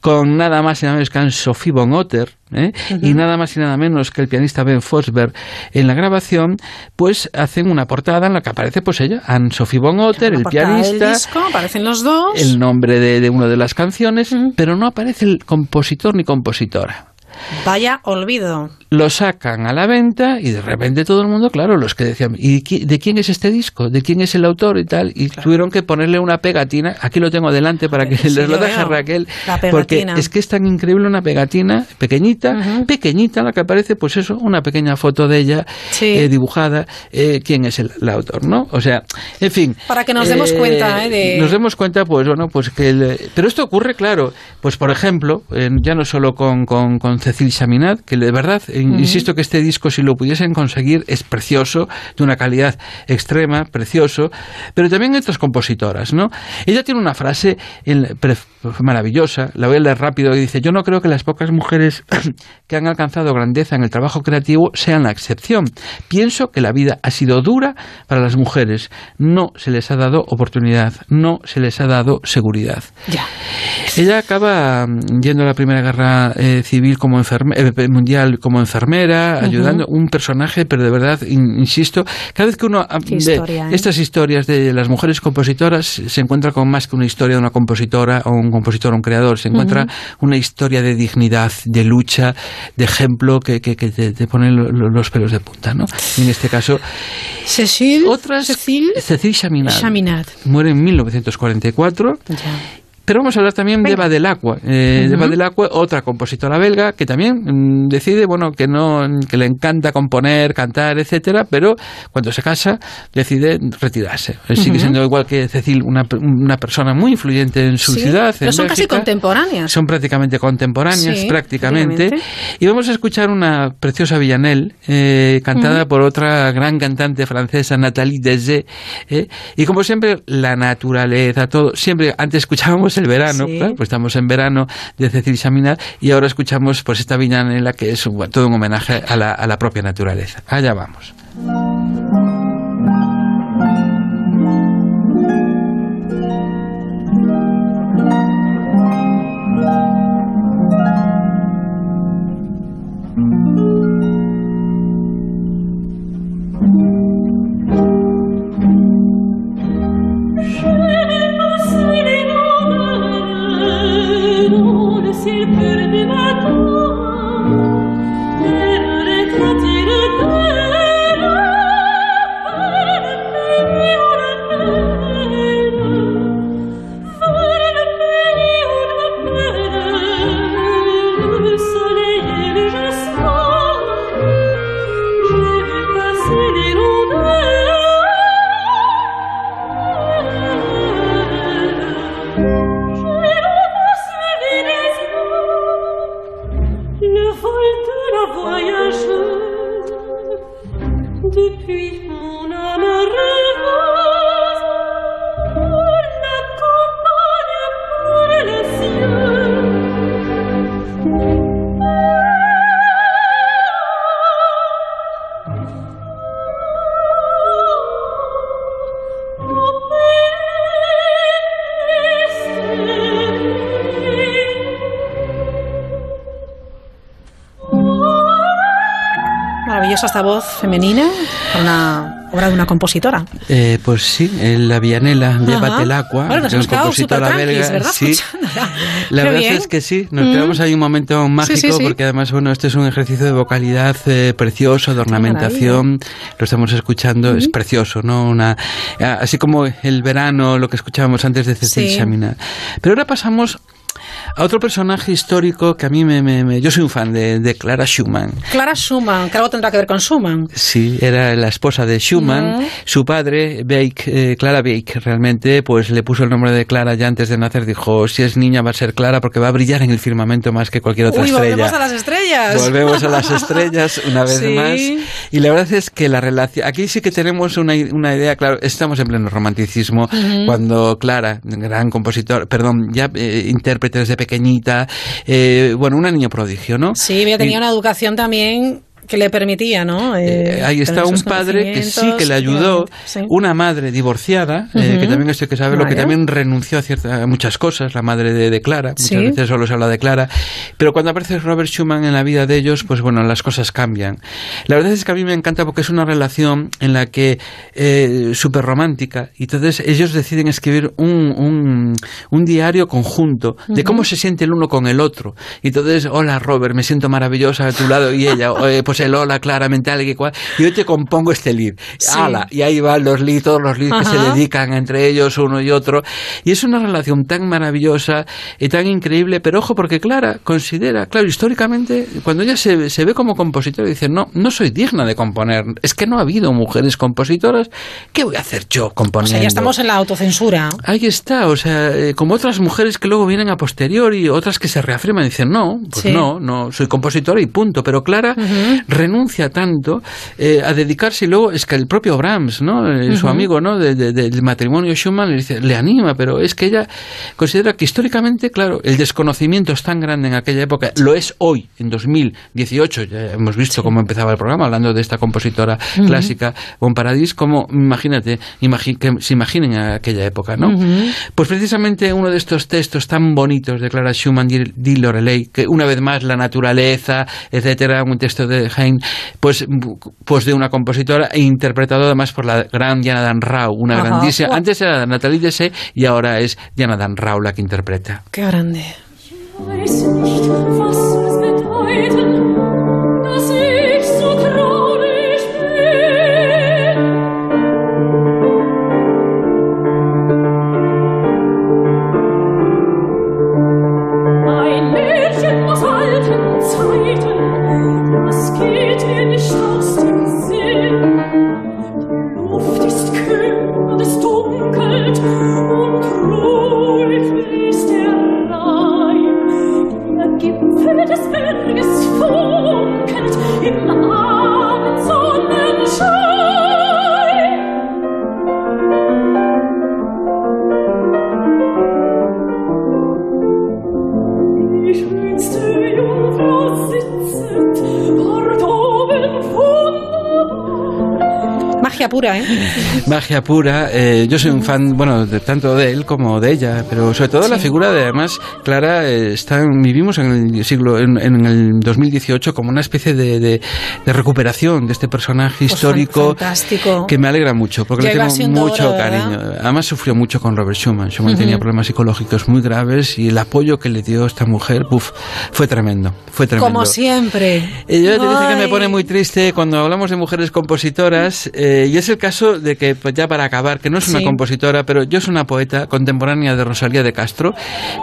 con nada más y nada menos que Sophie von Otter, ¿eh? y nada más y nada menos que el pianista Ben Forsberg en la grabación, pues hacen una portada en la que aparece pues ella, Anne Sophie von Otter, el del pianista, disco, aparecen los dos. el nombre de, de una de las canciones, pero no aparece el compositor ni compositora. Vaya olvido. Lo sacan a la venta y de repente todo el mundo, claro, los que decían, ¿y qui- de quién es este disco? ¿De quién es el autor y tal? Y tuvieron que ponerle una pegatina, aquí lo tengo delante para que Sí, les lo deje. Raquel, La porque es que es tan increíble una pegatina pequeñita, pequeñita, la que aparece, pues eso, una pequeña foto de ella eh, dibujada, eh, quién es el, el autor, ¿no? O sea, en fin. Para que nos demos cuenta, ¿eh? de- Nos demos cuenta, pues bueno, pues que... el- pero esto ocurre, claro, pues por ejemplo, ya no solo con, con, con Cecil Chaminade, que de verdad, eh, Ujú. insisto que este disco, si lo pudiesen conseguir, es precioso, de una calidad extrema, precioso, pero también otras compositoras, ¿no? Ella tiene una frase en- pre- maravillosa, la voy a leer rápido, y dice, yo no creo que las pocas mujeres que han alcanzado grandeza en el trabajo creativo sean la excepción. Pienso que la vida ha sido dura para las mujeres, no se les ha dado oportunidad, no se les ha dado seguridad. Ya. Ella acaba mm, yendo a la Primera Guerra eh, Civil como enferme- eh, mundial como enfermera, ayudando un personaje, pero de verdad, in- insisto, cada vez que uno historia, ¿eh? estas historias de las mujeres compositoras se encuentra con más que una historia de una compositora o un compositor o un creador, se encuentra una historia de dignidad, de lucha, de ejemplo que, que, que te, te pone lo- lo- los pelos de punta, ¿no? Y en este caso, Cecil. Otras, Cecil. Cecil Chaminade. Chaminade. muere en 1944. Pero vamos a hablar también de Agua. Eh, de Eva Ujú. del Agua, otra compositora belga que también mm, decide, bueno, que no, que le encanta componer, cantar, etcétera, pero cuando se casa decide retirarse. Eh, Sigue Ujú. siendo igual que Cecil una, una persona muy influyente en su Sí, ciudad. pero en son casi contemporáneas. Son prácticamente contemporáneas, Sí, prácticamente. Y vamos a escuchar una preciosa Villanelle, eh, cantada Ujú. por otra gran cantante francesa, Nathalie Dessé. eh, y como siempre, la naturaleza, todo. Siempre, antes escuchábamos el verano, Sí. claro, pues estamos en verano de Cecil Chaminade, y ahora escuchamos pues esta Villanelle que es un- todo un homenaje a la, a la propia naturaleza. Allá vamos. il perdi ma tu Maravillosa esta voz femenina, una obra de una compositora. Eh, pues sí, la Vianela, Llévate el agua, Bueno, nos de hemos una compositora belga. ¿verdad? Sí. La verdad bien. es que sí, nos Mm. quedamos ahí un momento mágico Sí, sí, sí. porque además, bueno, este es un ejercicio de vocalidad eh, precioso, de ornamentación, lo estamos escuchando, es precioso, ¿no? Una, así como el verano, lo que escuchábamos antes de Cecil Sí. Chaminade. Pero ahora pasamos a otro personaje histórico que a mí me... me- me- yo soy un fan de, de Clara Schumann. Clara Schumann, que algo tendrá que ver con Schumann. Sí, era la esposa de Schumann. Su padre, Bake, eh, Clara Bake, realmente, pues le puso el nombre de Clara ya antes de nacer. Dijo, si es niña va a ser Clara porque va a brillar en el firmamento más que cualquier otra Uy, estrella. volvemos a las estrellas. Volvemos a las estrellas una vez Sí. más. Y la verdad es que la relación. Aquí sí que tenemos una, una idea, claro, estamos en pleno romanticismo. Cuando Clara, gran compositor, perdón, ya eh, intérprete desde pequeñita, eh, bueno, una niña prodigio, ¿no? Sí, ella tenía una educación también que le permitía, ¿no? Eh, Ahí está un padre que sí que le ayudó, sí. una madre divorciada, eh, Ujú. que también esto hay que saberlo, que Vaya. también renunció a, cierta- a muchas cosas, la madre de, de Clara, muchas Sí. veces solo se habla de Clara, pero cuando aparece Robert Schumann en la vida de ellos, pues bueno, las cosas cambian. La verdad es que a mí me encanta porque es una relación en la que eh, súper romántica, y entonces ellos deciden escribir un, un, un diario conjunto de Ujú. cómo se siente el uno con el otro. Y entonces, hola Robert, me siento maravillosa a tu lado, y ella, "Oye, pues el hola, claramente, y cual, yo te compongo este lead. Sí. Ala, y ahí van los leads, todos los leads que se dedican entre ellos uno y otro. Y es una relación tan maravillosa y tan increíble, pero ojo, porque Clara considera, claro, históricamente, cuando ella se, se ve como compositora, dice, no, no soy digna de componer, es que no ha habido mujeres compositoras, ¿qué voy a hacer yo O componiendo? sea, ya estamos en la autocensura. Ahí está, o sea, eh, como otras mujeres que luego vienen a posteriori, otras que se reafirman y dicen, no, pues Sí. no, no, soy compositora y punto. Pero Clara Ujú. Renuncia tanto eh, a dedicarse y luego es que el propio Brahms, ¿no? Eh, su amigo, ¿no? De- de- del matrimonio Schumann le dice, le anima, pero es que ella considera que históricamente, claro, el desconocimiento es tan grande en aquella época, lo es hoy, en 2018, ya hemos visto cómo empezaba el programa hablando de esta compositora Ujú. clásica, Bon Paradis, como, imagínate, imagi- que se imaginen a aquella época, ¿no? Pues precisamente uno de estos textos tan bonitos de Clara Schumann di Lorelei, que una vez más la naturaleza, etcétera, un texto de Heine, pues, pues de una compositora e interpretado además por la gran Diana Dan Rau, una Ajá. grandísima. Antes era Natalie Dessay y ahora es Diana Dan Rau la que interpreta. Qué grande. Magia pura. eh, yo soy un fan, bueno, de, tanto de él como de ella, pero sobre todo la figura de, además, Clara, eh, está, vivimos en el siglo, en, en el 2018 como una especie de, de- de recuperación de este personaje Pues histórico que me alegra mucho, porque le tengo mucho hora, ¿verdad? cariño. Además sufrió mucho con Robert Schumann. Schumann Ujú. tenía problemas psicológicos muy graves y el apoyo que le dio esta mujer, uf, fue tremendo, fue tremendo. Como siempre. Y yo te que me pone muy triste cuando hablamos de mujeres compositoras, eh, y es el caso de que, pues ya para acabar, que no es una Sí. compositora, pero yo soy una poeta contemporánea de Rosalía de Castro,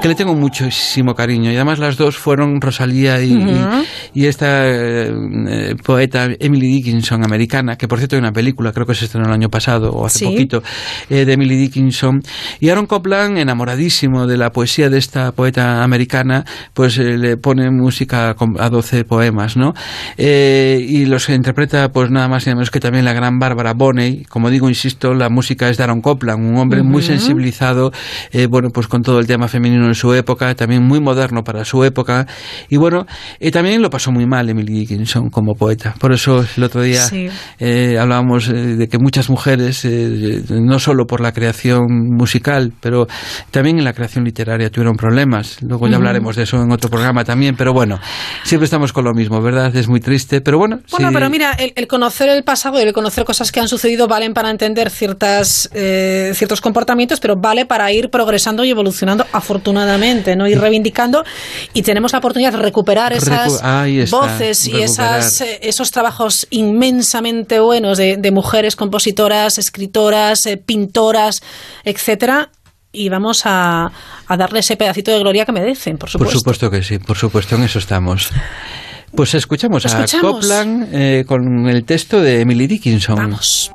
que le tengo muchísimo cariño, y además las dos fueron Rosalía y, Ujú. y- y esta eh, poeta Emily Dickinson americana, que por cierto hay una película, creo que se estrenó el año pasado o hace Sí. poquito, eh, de Emily Dickinson, y Aaron Copland, enamoradísimo de la poesía de esta poeta americana, pues eh, le pone música a 12 poemas, ¿no? Eh, y los interpreta pues nada más y nada menos que también la gran Bárbara Bonney, como digo, insisto, la música es de Aaron Copland, un hombre muy Ujú. sensibilizado, eh, bueno, pues con todo el tema femenino en su época, también muy moderno para su época, y bueno, eh, también lo pasó muy mal Emily Dickinson como poeta, por eso el otro día Sí. eh, hablábamos eh, de que muchas mujeres, eh, no solo por la creación musical, pero también en la creación literaria tuvieron problemas. Luego ya Ujú. hablaremos de eso en otro programa también, pero bueno, siempre estamos con lo mismo, ¿verdad? Es muy triste, pero bueno. Bueno, sí. pero mira, el, el conocer el pasado y el conocer cosas que han sucedido valen para entender ciertas, eh, ciertos comportamientos, pero vale para ir progresando y evolucionando afortunadamente, ¿no? Ir reivindicando y tenemos la oportunidad de recuperar esas Recu- está, voces y recuperar. esas, eh, esos trabajos inmensamente buenos de, de mujeres compositoras, escritoras, eh, pintoras, etcétera. y vamos a, a darle ese pedacito de gloria que merecen, por Por supuesto. supuesto que sí, por supuesto, en eso estamos. Pues escuchamos, Escuchamos. a Copland eh, con el texto de Emily Dickinson. Vamos.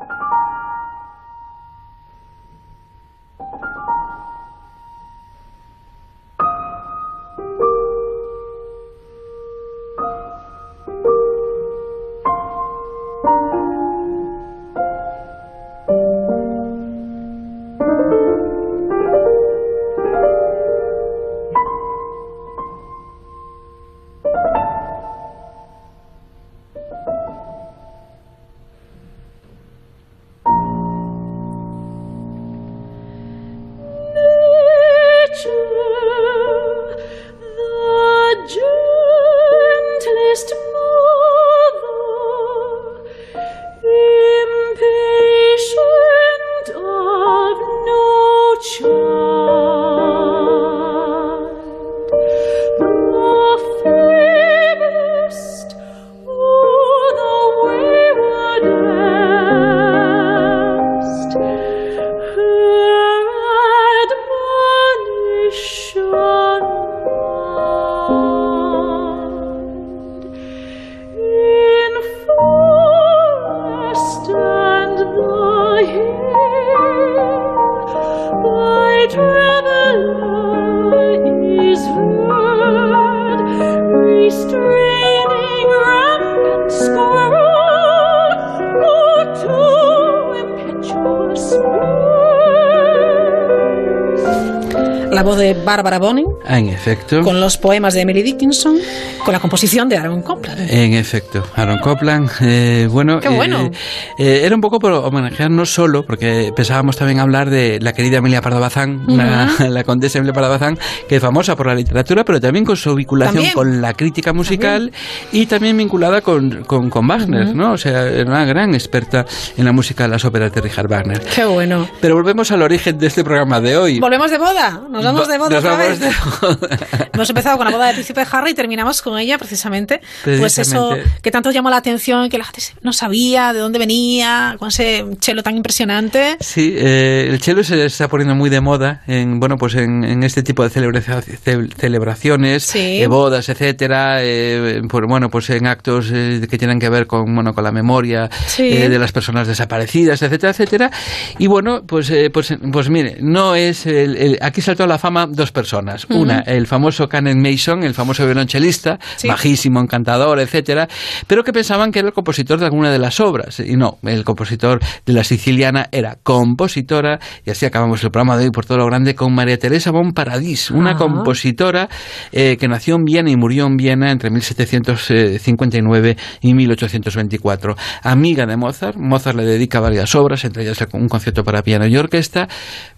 De Barbara Bonin, Ah, efecto. con los poemas de Emily Dickinson, con la composición de Aaron Copland. En efecto, Aaron Copland. eh, bueno, Qué bueno. eh, eh, era un poco por homenajear no solo, porque pensábamos también hablar de la querida Emilia Pardo Bazán, una- la condesa Emilia Pardo Bazán, que es famosa por la literatura, pero también con su vinculación También. con la crítica musical y también vinculada con, con, con Wagner, Ujú. ¿no? O sea, era una gran experta en la música de las óperas de Richard Wagner. Qué bueno. Pero volvemos al origen de este programa de hoy. Volvemos de boda, nos vamos de boda Nos otra vamos vez. Hemos empezado con la boda del príncipe Harry y terminamos con ella precisamente. Pues eso Precisamente. que tanto llamó la atención, que la gente no sabía de dónde venía, con ese chelo tan impresionante. Sí, eh, el cello se está poniendo muy de moda en bueno pues en, en este tipo de celebraci- ce- celebraciones, Sí. de bodas, etcétera, eh, por, bueno pues en actos eh, que tienen que ver con bueno con la memoria Sí. eh, de las personas desaparecidas, etcétera, etcétera. Y bueno pues eh, pues pues mire no es el, el- aquí saltó a la fama dos personas, Ujú. una el famoso Kenneth Mason, el famoso violonchelista, Sí. bajísimo, encantador, etcétera, pero que pensaban que era el compositor de alguna de las obras. Y no, el compositor de la siciliana era compositora, y así acabamos el programa de hoy por todo lo grande con María Teresa Bon Paradis, una compositora eh, que nació en Viena y murió en Viena entre 1759 y 1824. Amiga de Mozart, Mozart le dedica varias obras, entre ellas un concierto para piano y orquesta,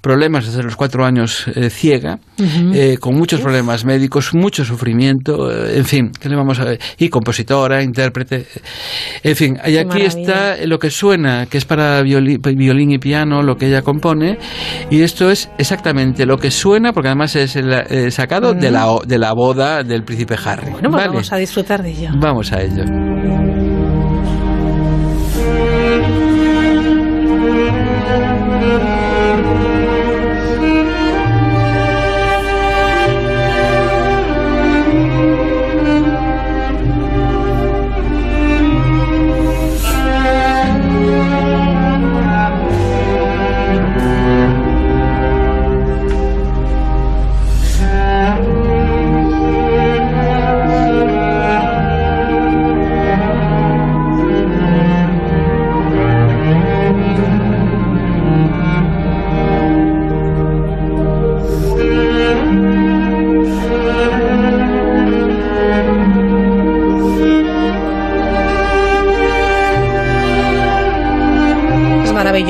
problemas desde los cuatro años eh, ciega, eh, con muchos problemas médicos, mucho sufrimiento, eh, en fin, ¿qué le vamos a ver? Y compositora, intérprete, eh, en fin, y aquí está lo que suena, que es para violi- violín y piano, lo que ella compone, y esto es exactamente lo que suena, porque además es el, eh, sacado de, la, de la boda del príncipe Harry. Bueno, pues ¿vale? vamos a disfrutar de ello. Vamos a ello.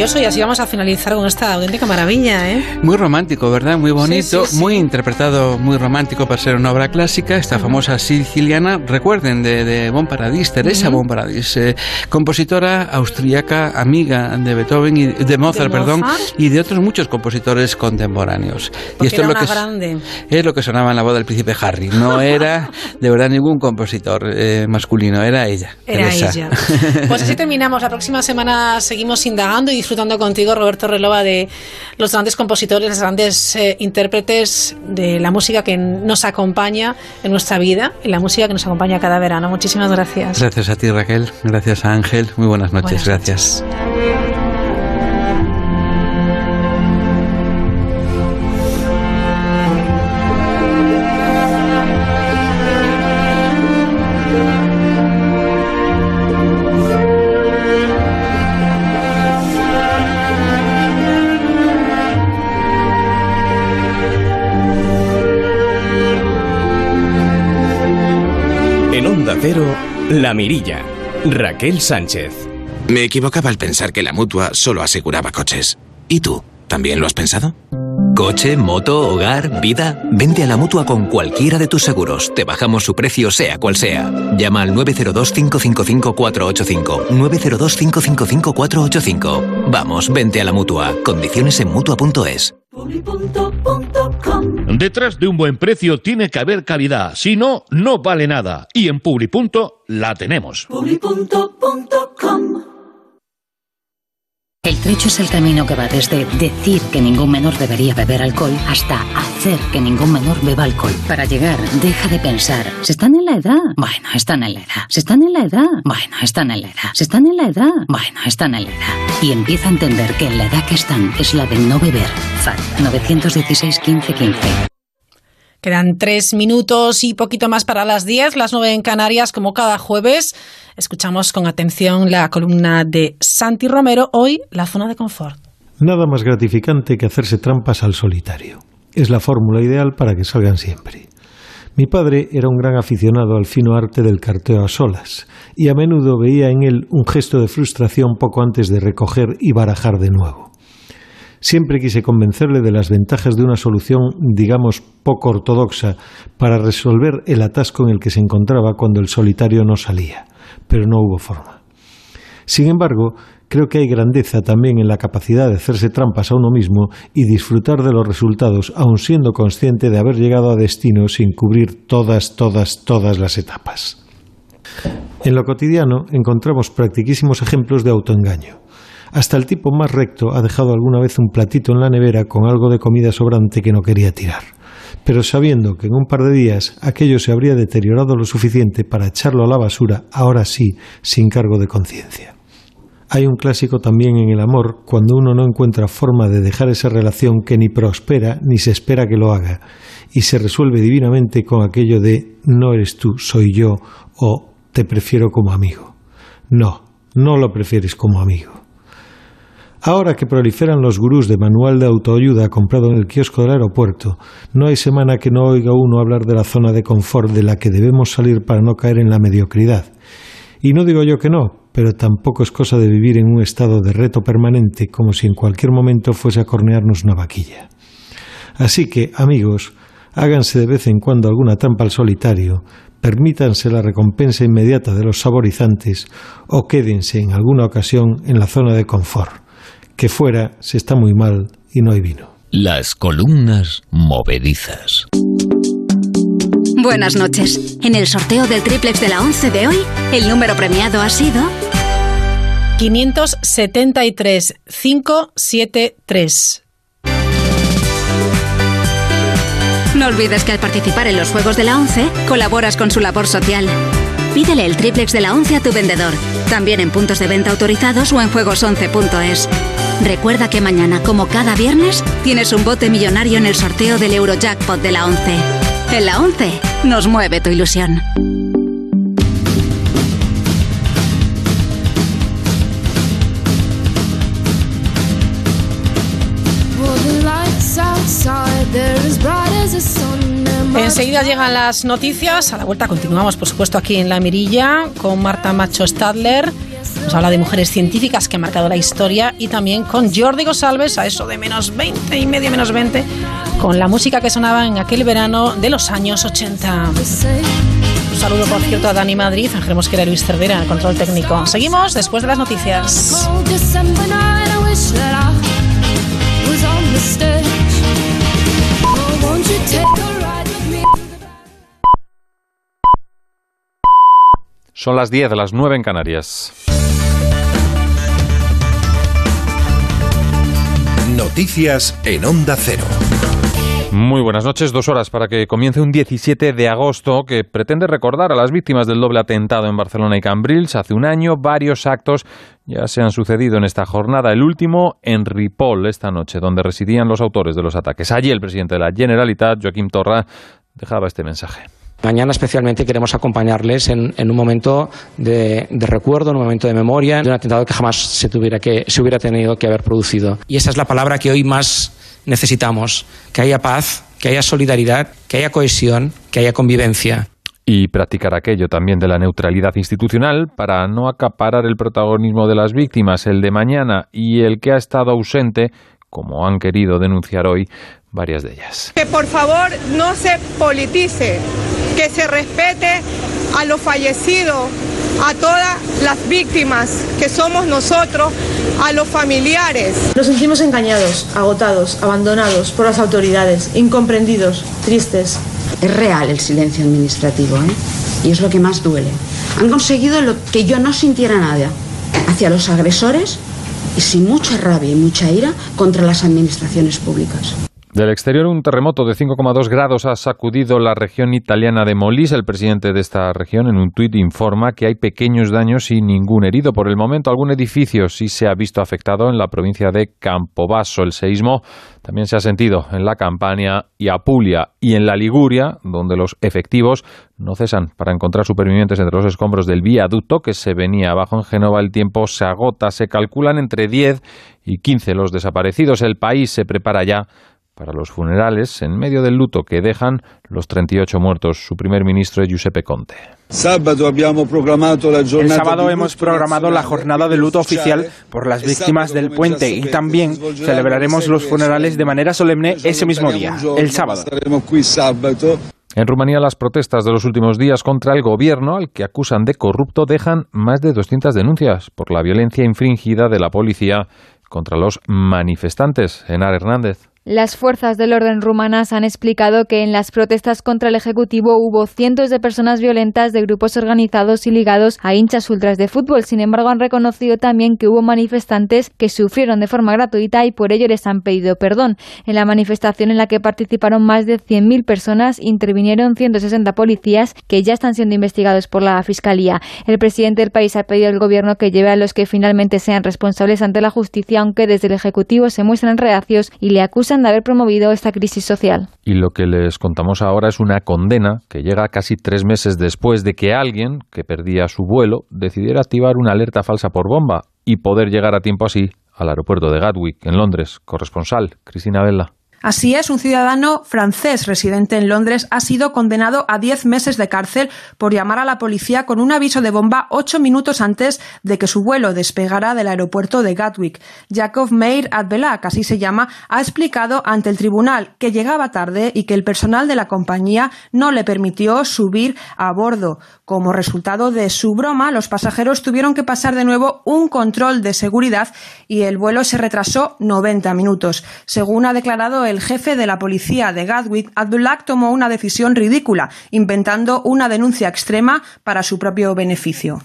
Maravilloso y así vamos a finalizar con esta auténtica maravilla, ¿eh? Muy romántico, ¿verdad? Muy bonito, Sí, sí, sí. muy interpretado, muy romántico para ser una obra clásica. Esta famosa siciliana, recuerden, de, de Bon Paradis, Teresa. Bon Paradis, eh, compositora austríaca, amiga de Beethoven y de Mozart, De perdón, Mozart. y de otros muchos compositores contemporáneos. Porque y esto es lo que grande. es lo que sonaba en la voz del príncipe Harry. No era de verdad ningún compositor eh, masculino, era ella. Era Teresa. ella. Pues así terminamos. La próxima semana seguimos indagando y disfrutando contigo, Roberto Relova, de los grandes compositores, los grandes eh, intérpretes de la música que nos acompaña en nuestra vida, en la música que nos acompaña cada verano. Muchísimas gracias. Gracias a ti, Raquel. Gracias a Ángel. Muy buenas noches. gracias. La Mirilla. Raquel Sánchez. Me equivocaba al pensar que la mutua solo aseguraba coches. ¿Y tú? ¿También lo has pensado? Coche, moto, hogar, vida. Vente a la mutua con cualquiera de tus seguros. Te bajamos su precio, sea cual sea. Llama al 902-555-485. 902-555-485. Vamos, vente a la mutua. Condiciones en mutua.es. Detrás de un buen precio tiene que haber calidad, si no, no vale nada. Y en Publipunto la tenemos. El trecho es el camino que va desde decir que ningún menor debería beber alcohol hasta hacer que ningún menor beba alcohol. Para llegar, deja de pensar, ¿se están en la edad? Bueno, están en la edad. ¿Se están en la edad? Bueno, están en la edad. ¿Se están en la edad? Bueno, están en la edad. Y empieza a entender que la edad que están es la de no beber. FAD 916 15 15. Quedan tres minutos y poquito más para las diez, las nueve en Canarias, como cada jueves. Escuchamos con atención la columna de Santi Romero, hoy la zona de confort. Nada más gratificante que hacerse trampas al solitario. Es la fórmula ideal para que salgan siempre. Mi padre era un gran aficionado al fino arte del carteo a solas, y a menudo veía en él un gesto de frustración poco antes de recoger y barajar de nuevo. Siempre quise convencerle de las ventajas de una solución, digamos, poco ortodoxa para resolver el atasco en el que se encontraba cuando el solitario no salía, pero no hubo forma. Sin embargo, creo que hay grandeza también en la capacidad de hacerse trampas a uno mismo y disfrutar de los resultados, aun siendo consciente de haber llegado a destino sin cubrir todas, todas, todas las etapas. En lo cotidiano encontramos practiquísimos ejemplos de autoengaño. Hasta el tipo más recto ha dejado alguna vez un platito en la nevera con algo de comida sobrante que no quería tirar, pero sabiendo que en un par de días aquello se habría deteriorado lo suficiente para echarlo a la basura, ahora sí, sin cargo de conciencia. Hay un clásico también en el amor cuando uno no encuentra forma de dejar esa relación que ni prospera ni se espera que lo haga, y se resuelve divinamente con aquello de no eres tú, soy yo, o te prefiero como amigo. No, no lo prefieres como amigo. Ahora que proliferan los gurús de manual de autoayuda comprado en el kiosco del aeropuerto, no hay semana que no oiga uno hablar de la zona de confort de la que debemos salir para no caer en la mediocridad. Y no digo yo que no, pero tampoco es cosa de vivir en un estado de reto permanente como si en cualquier momento fuese a cornearnos una vaquilla. Así que, amigos, háganse de vez en cuando alguna trampa al solitario, permítanse la recompensa inmediata de los saborizantes o quédense en alguna ocasión en la zona de confort que fuera se está muy mal y no hay vino. Las columnas movedizas. Buenas noches. En el sorteo del triplex de la 11 de hoy, el número premiado ha sido 573 573. No olvides que al participar en los Juegos de la 11, colaboras con su labor social. Pídele el triplex de la 11 a tu vendedor, también en puntos de venta autorizados o en juegos11.es. Recuerda que mañana, como cada viernes, tienes un bote millonario en el sorteo del Eurojackpot de la 11. En la 11 nos mueve tu ilusión. Enseguida llegan las noticias. A la vuelta continuamos, por supuesto, aquí en La Mirilla con Marta Macho Stadler. Nos habla de mujeres científicas que han marcado la historia y también con Jordi Gosalves a eso de menos 20 y medio, menos 20, con la música que sonaba en aquel verano de los años 80. Un saludo, por cierto, a Dani Madrid, angelemos que era Luis Cervera, control técnico. Seguimos después de las noticias. Son las 10, las 9 en Canarias. Noticias en Onda Cero. Muy buenas noches, dos horas para que comience un 17 de agosto que pretende recordar a las víctimas del doble atentado en Barcelona y Cambrils. Hace un año varios actos ya se han sucedido en esta jornada. El último en Ripoll esta noche, donde residían los autores de los ataques. Allí el presidente de la Generalitat, Joaquim Torra, dejaba este mensaje. Mañana especialmente queremos acompañarles en, en un momento de, de, recuerdo, en un momento de memoria, de un atentado que jamás se, tuviera que, se hubiera tenido que haber producido. Y esa es la palabra que hoy más necesitamos, que haya paz, que haya solidaridad, que haya cohesión, que haya convivencia. Y practicar aquello también de la neutralidad institucional para no acaparar el protagonismo de las víctimas, el de mañana y el que ha estado ausente, como han querido denunciar hoy varias de ellas. Que por favor no se politice, que se respete a los fallecidos, a todas las víctimas que somos nosotros, a los familiares. Nos sentimos engañados, agotados, abandonados por las autoridades, incomprendidos, tristes. Es real el silencio administrativo, ¿eh? Y es lo que más duele. Han conseguido lo que yo no sintiera nada hacia los agresores y sin mucha rabia y mucha ira contra las administraciones públicas. Del exterior, un terremoto de 5,2 grados ha sacudido la región italiana de Molise. El presidente de esta región, en un tuit, informa que hay pequeños daños y ningún herido. Por el momento, algún edificio sí se ha visto afectado en la provincia de Campobasso. El seísmo también se ha sentido en la Campania y Apulia y en la Liguria, donde los efectivos no cesan para encontrar supervivientes entre los escombros del viaducto que se venía abajo en Génova. El tiempo se agota. Se calculan entre 10 y 15 los desaparecidos. El país se prepara ya para los funerales en medio del luto que dejan los 38 muertos. Su primer ministro es Giuseppe Conte. El sábado hemos programado la jornada de luto oficial por las víctimas del puente y también celebraremos los funerales de manera solemne ese mismo día, el sábado. En Rumanía las protestas de los últimos días contra el gobierno, al que acusan de corrupto, dejan más de 200 denuncias por la violencia infringida de la policía contra los manifestantes. Enar Hernández. Las fuerzas del orden rumanas han explicado que en las protestas contra el Ejecutivo hubo cientos de personas violentas de grupos organizados y ligados a hinchas ultras de fútbol. Sin embargo, han reconocido también que hubo manifestantes que sufrieron de forma gratuita y por ello les han pedido perdón. En la manifestación en la que participaron más de 100.000 personas, intervinieron 160 policías que ya están siendo investigados por la Fiscalía. El presidente del país ha pedido al gobierno que lleve a los que finalmente sean responsables ante la justicia, aunque desde el Ejecutivo se muestran reacios y le acusan de haber promovido esta crisis social. Y lo que les contamos ahora es una condena que llega casi tres meses después de que alguien que perdía su vuelo decidiera activar una alerta falsa por bomba y poder llegar a tiempo así al aeropuerto de Gatwick, en Londres. Corresponsal, Cristina Vela. Así es, un ciudadano francés residente en Londres ha sido condenado a 10 meses de cárcel por llamar a la policía con un aviso de bomba ocho minutos antes de que su vuelo despegara del aeropuerto de Gatwick. Jacob Meir Adbelak, así se llama, ha explicado ante el tribunal que llegaba tarde y que el personal de la compañía no le permitió subir a bordo. Como resultado de su broma, los pasajeros tuvieron que pasar de nuevo un control de seguridad y el vuelo se retrasó 90 minutos. Según ha declarado el jefe de la policía de Gatwick, Abdullah tomó una decisión ridícula, inventando una denuncia extrema para su propio beneficio.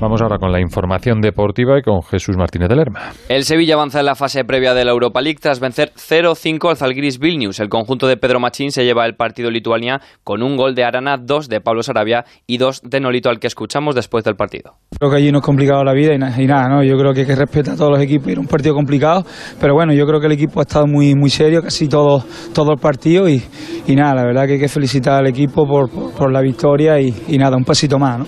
Vamos ahora con la información deportiva y con Jesús Martínez de Lerma. El Sevilla avanza en la fase previa de la Europa League tras vencer 0-5 al Zalgiris Vilnius. El conjunto de Pedro Machín se lleva el partido Lituania con un gol de Arana, dos de Pablo Sarabia y dos de Nolito al que escuchamos después del partido. Creo que allí nos complicado la vida y, na- y nada, ¿no? Yo creo que hay que respetar a todos los equipos. Era un partido complicado, pero bueno, yo creo que el equipo ha estado muy, muy serio casi todo, todo el partido y, y nada, la verdad que hay que felicitar al equipo por, por, por la victoria y, y nada, un pasito más, ¿no?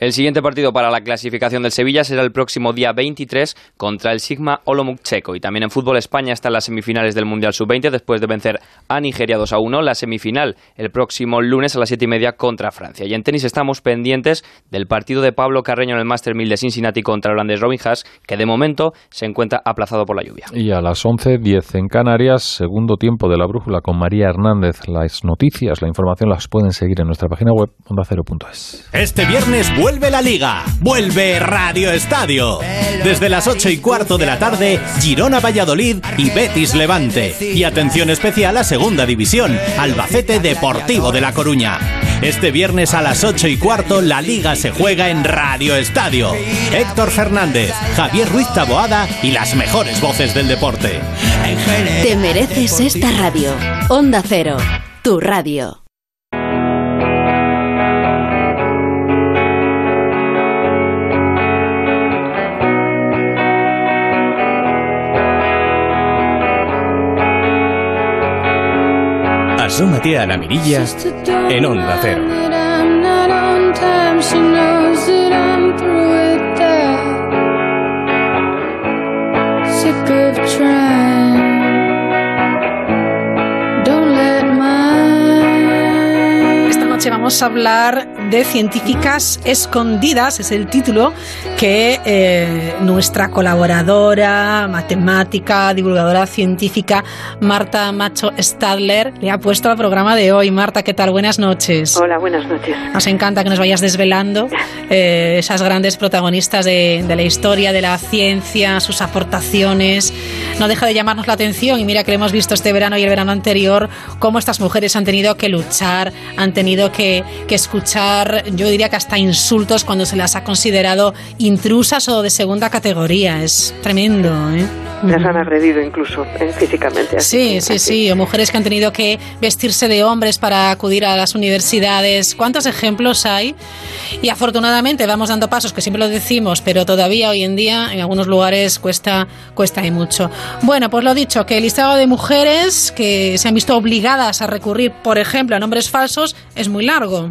El siguiente partido para la clasificación del Sevilla será el próximo día 23 contra el Sigma Olomouc checo. Y también en fútbol España está en las semifinales del Mundial Sub-20 después de vencer a Nigeria 2 a 1. La semifinal el próximo lunes a las 7 y media contra Francia. Y en tenis estamos pendientes del partido de Pablo Carreño en el Master 1000 de Cincinnati contra el holandés Robin Haas, que de momento se encuentra aplazado por la lluvia. Y a las 11.10 en Canarias, segundo tiempo de la brújula con María Hernández. Las noticias, la información las pueden seguir en nuestra página web ondacero.es. Este viernes vuelve la liga, vuelve Radio Estadio. Desde las 8 y cuarto de la tarde, Girona Valladolid y Betis Levante. Y atención especial a Segunda División, Albacete Deportivo de La Coruña. Este viernes a las 8 y cuarto la liga se juega en Radio Estadio. Héctor Fernández, Javier Ruiz Taboada y las mejores voces del deporte. Te mereces esta radio. Onda Cero, tu radio. Asómate a la mirilla en Onda Cero. Noche vamos a hablar de científicas escondidas, es el título que eh, nuestra colaboradora, matemática, divulgadora científica, Marta Macho Stadler, le ha puesto al programa de hoy. Marta, ¿qué tal? Buenas noches. Hola, buenas noches. Nos encanta que nos vayas desvelando eh, esas grandes protagonistas de, de la historia, de la ciencia, sus aportaciones. No deja de llamarnos la atención y mira que lo hemos visto este verano y el verano anterior, cómo estas mujeres han tenido que luchar, han tenido que, que escuchar yo diría que hasta insultos cuando se las ha considerado intrusas o de segunda categoría. Es tremendo, ¿eh? Las han agredido incluso eh, físicamente. Sí, sí, sí. O mujeres que han tenido que vestirse de hombres para acudir a las universidades. ¿Cuántos ejemplos hay? Y afortunadamente vamos dando pasos, que siempre lo decimos, pero todavía hoy en día en algunos lugares cuesta, cuesta y mucho. Bueno, pues lo dicho, que el listado de mujeres que se han visto obligadas a recurrir, por ejemplo, a nombres falsos es muy largo.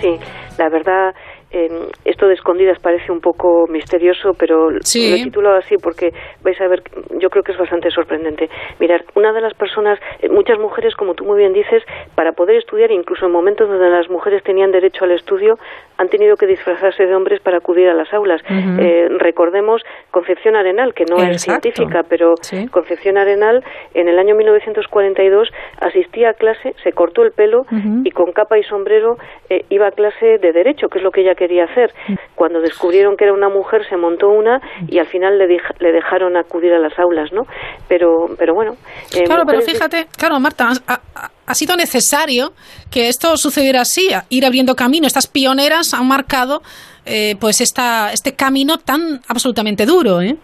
Sí, la verdad, eh, esto de escondidas parece un poco misterioso, pero Sí. lo he titulado así porque vais a ver, yo creo que es bastante sorprendente. Mirar, una de las personas, eh, muchas mujeres, como tú muy bien dices, para poder estudiar, incluso en momentos donde las mujeres tenían derecho al estudio, han tenido que disfrazarse de hombres para acudir a las aulas. Eh, recordemos Concepción Arenal, que no es científica, pero Concepción Arenal en el año 1942 asistía a clase, se cortó el pelo y con capa y sombrero eh, iba a clase de derecho, que es lo que ella quería hacer. Cuando descubrieron que era una mujer, se montó una y al final le, dej- le dejaron acudir a las aulas, ¿no? Pero, pero bueno. eh, Claro, pero fíjate, claro, Marta, ha sido necesario que esto sucediera así, ir abriendo camino. Estas pioneras han marcado eh, pues esta, este camino tan absolutamente duro, ¿eh?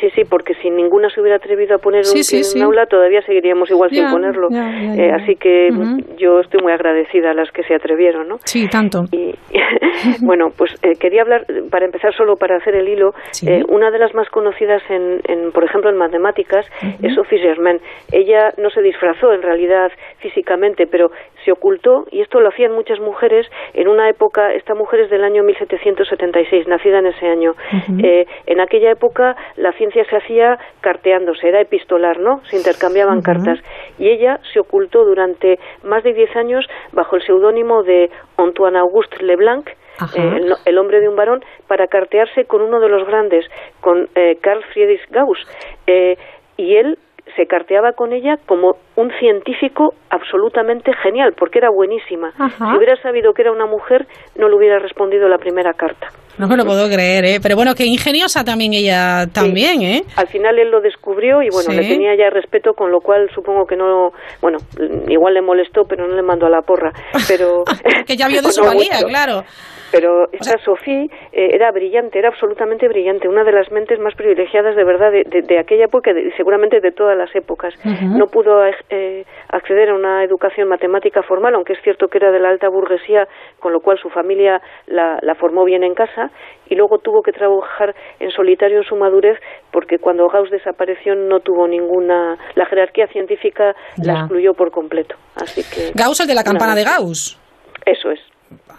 Sí, sí, porque si ninguna se hubiera atrevido a poner Sí, un sí, pie sí. en un aula, todavía seguiríamos igual sin ponerlo. Eh, así que yo estoy muy agradecida a las que se atrevieron, ¿no? Sí, tanto. Y, bueno, pues eh, quería hablar, para empezar solo para hacer el hilo, eh, una de las más conocidas, en, en, por ejemplo, en matemáticas, es Sophie Germain. Ella no se disfrazó en realidad físicamente, pero se ocultó, y esto lo hacían muchas mujeres en una época, esta mujer es del año 1776, nacida en ese año. Eh, en aquella época la ciencia se hacía carteándose, era epistolar, ¿no? Se intercambiaban cartas. Y ella se ocultó durante más de 10 años bajo el seudónimo de Antoine Auguste Leblanc, eh, el, el hombre de un varón, para cartearse con uno de los grandes, con eh, Carl Friedrich Gauss. Eh, y él se carteaba con ella como un científico absolutamente genial, porque era buenísima. Ajá. Si hubiera sabido que era una mujer, no le hubiera respondido la primera carta. No me lo puedo creer, ¿eh? Pero bueno, qué ingeniosa también ella también, ¿eh? Al final él lo descubrió y bueno, Sí. le tenía ya respeto, con lo cual supongo que no, bueno, igual le molestó, pero no le mandó a la porra. Pero que ya vio de su valía, claro. Pero esta Sofía eh, era brillante, era absolutamente brillante, una de las mentes más privilegiadas de verdad de, de- de aquella época y seguramente de todas las épocas. No pudo eh, acceder a una educación matemática formal, aunque es cierto que era de la alta burguesía, con lo cual su familia la, la formó bien en casa y luego tuvo que trabajar en solitario en su madurez porque cuando Gauss desapareció no tuvo ninguna... La jerarquía científica la excluyó por completo. Así que... Gauss, el de la campana de Gauss. Eso es.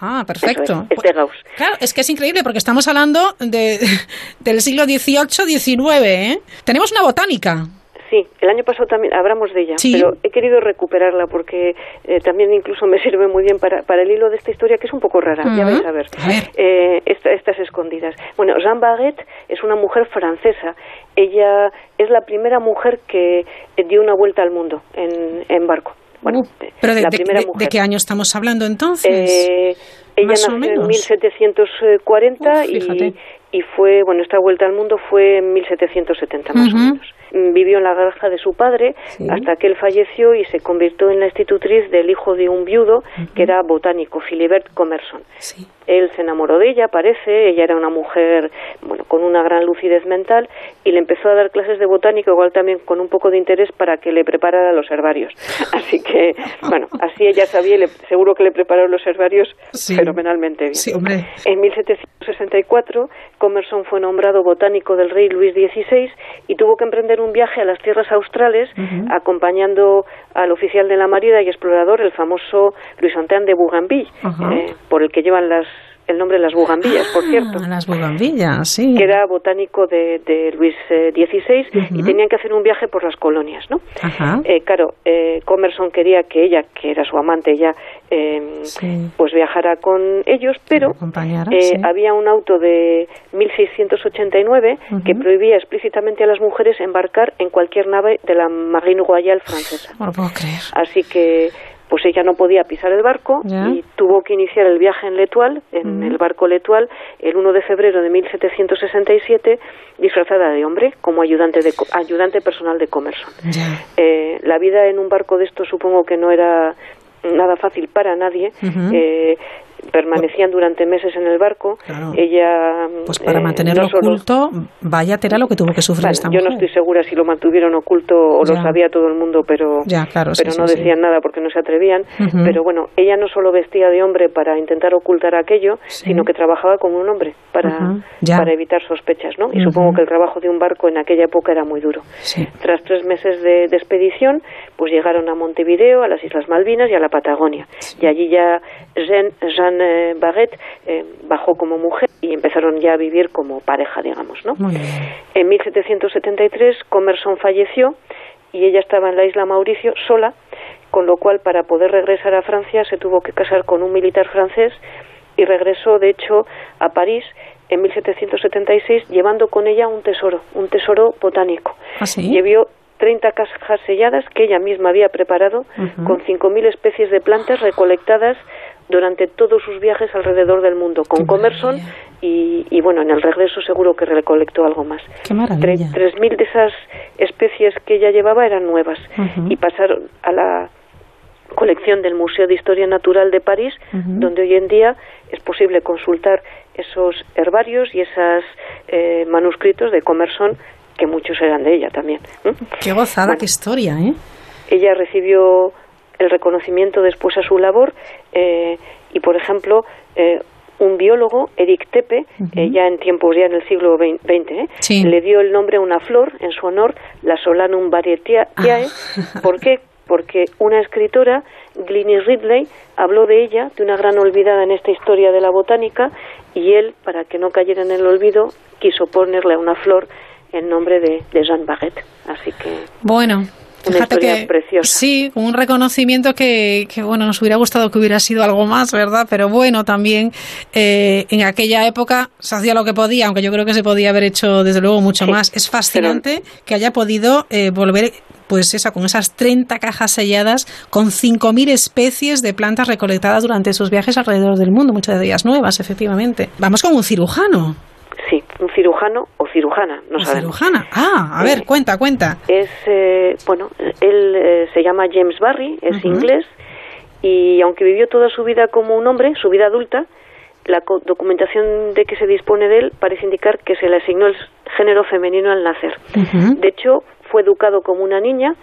Ah, perfecto. Es, este Gauss. Claro, es que es increíble porque estamos hablando de, del siglo XVIII-XIX, ¿eh? Tenemos una botánica. Sí, el año pasado también hablamos de ella, Sí. pero he querido recuperarla porque eh, también incluso me sirve muy bien para, para el hilo de esta historia que es un poco rara, ya vais a ver. A ver. Eh, esta- estas escondidas. Bueno, Jean Baguette es una mujer francesa. Ella es la primera mujer que eh, dio una vuelta al mundo en, en barco. Bueno, eh, Pero de, la de- primera de- mujer. ¿de qué año estamos hablando entonces? Eh, ella nació en menos. 1740 Uf, y, y fue, bueno, esta vuelta al mundo fue en 1770 más o menos. Vivió en la granja de su padre hasta que él falleció y se convirtió en la institutriz del hijo de un viudo que era botánico, Philibert Commerson. Él se enamoró de ella, parece, ella era una mujer bueno, con una gran lucidez mental y le empezó a dar clases de botánica, igual también con un poco de interés para que le preparara los herbarios. Así que, bueno, así ella sabía, le, seguro que le preparó los herbarios fenomenalmente bien. En 1764, Commerson fue nombrado botánico del rey Luis XVI y tuvo que emprender un viaje a las tierras australes acompañando al oficial de la Marina y explorador, el famoso Luis Antoine de Bougainville, eh, por el que llevan las el nombre de las bugambillas, por cierto. Ah, las bugambillas, sí. Que era botánico de, de Luis XVI eh, y tenían que hacer un viaje por las colonias, ¿no? Eh, claro, eh, Comerson quería que ella, que era su amante, ya, em, pues viajara con ellos, pero había un auto de 1689 que prohibía explícitamente a las mujeres embarcar en cualquier nave de la Marine Royale francesa. No lo puedo creer. Así que pues ella no podía pisar el barco y tuvo que iniciar el viaje en Letual, en el barco Letual, el 1 de febrero de 1767, disfrazada de hombre, como ayudante, de, ayudante personal de Comerson. Eh, la vida en un barco de esto supongo que no era nada fácil para nadie permanecían durante meses en el barco. Ella. Pues para eh, mantenerlo oculto, vaya tela lo que tuvo que sufrir esta mujer. Yo no estoy segura si lo mantuvieron oculto o lo sabía todo el mundo, pero, pero no decían nada porque no se atrevían. Pero bueno, ella no solo vestía de hombre para intentar ocultar aquello, sino que trabajaba como un hombre para, para evitar sospechas, ¿no? Y supongo que el trabajo de un barco en aquella época era muy duro. Tras tres meses de, expedición, pues llegaron a Montevideo, a las Islas Malvinas y a la Patagonia. Y allí ya Jean Jeanne Barrett eh, bajó como mujer y empezaron ya a vivir como pareja, digamos, ¿no? En 1773 Comerson falleció y ella estaba en la isla Mauricio sola, con lo cual para poder regresar a Francia se tuvo que casar con un militar francés y regresó de hecho a París en 1776 llevando con ella un tesoro, un tesoro botánico. ¿Ah, sí? Llevó 30 cajas selladas que ella misma había preparado con 5.000 especies de plantas recolectadas durante todos sus viajes alrededor del mundo con Comerson y, bueno, en el regreso seguro que recolectó algo más. Qué maravilla. 3.000 de esas especies que ella llevaba eran nuevas y pasaron a la colección del Museo de Historia Natural de París, donde hoy en día es posible consultar esos herbarios y esos eh, manuscritos de Comerson, que muchos eran de ella también. Qué gozada, qué historia, ¿eh? Ella recibió el reconocimiento después a su labor eh, y, por ejemplo, eh, un biólogo, Eric Tepe, eh, ya en tiempos, ya en el siglo XX, le dio el nombre a una flor en su honor, la Solanum varietiae. Ah. ¿Por qué? Porque una escritora, Glynis Ridley, habló de ella, de una gran olvidada en esta historia de la botánica, y él, para que no cayera en el olvido, quiso ponerle a una flor en nombre de, de Jean Barret. Así que. Bueno, Fíjate que preciosa. sí, un reconocimiento que, que, bueno, nos hubiera gustado que hubiera sido algo más, ¿verdad? Pero bueno, también eh, en aquella época se hacía lo que podía, aunque yo creo que se podía haber hecho desde luego mucho más. Es fascinante que haya podido eh, volver pues esa, con esas 30 cajas selladas con 5.000 especies de plantas recolectadas durante sus viajes alrededor del mundo, muchas de ellas nuevas, efectivamente. Vamos con un cirujano. Sí, un cirujano o cirujana, no sabemos. cirujana, ah, a ver, eh, cuenta, cuenta. Es, eh, bueno, él eh, se llama James Barry, es inglés, y aunque vivió toda su vida como un hombre, su vida adulta, la documentación de que se dispone de él parece indicar que se le asignó el género femenino al nacer. De hecho, fue educado como una niña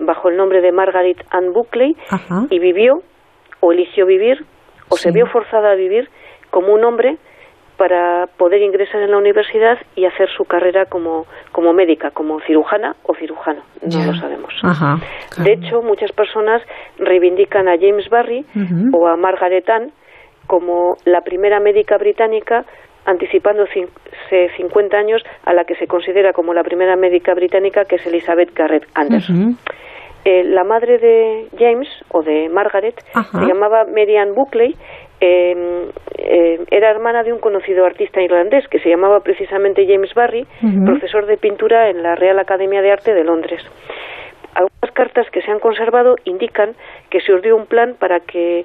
bajo el nombre de Margaret Ann Buckley y vivió, o eligió vivir, o se vio forzada a vivir como un hombre para poder ingresar en la universidad y hacer su carrera como, como médica, como cirujana o cirujano, no lo sabemos. De hecho, muchas personas reivindican a James Barry o a Margaret Ann como la primera médica británica anticipando 50 años a la que se considera como la primera médica británica, que es Elizabeth Garrett Anderson. Eh, la madre de James, o de Margaret, se llamaba Marianne Buckley Eh, era hermana de un conocido artista irlandés que se llamaba precisamente James Barry, profesor de pintura en la Real Academia de Arte de Londres. Algunas cartas que se han conservado indican que se urdió un plan para que eh,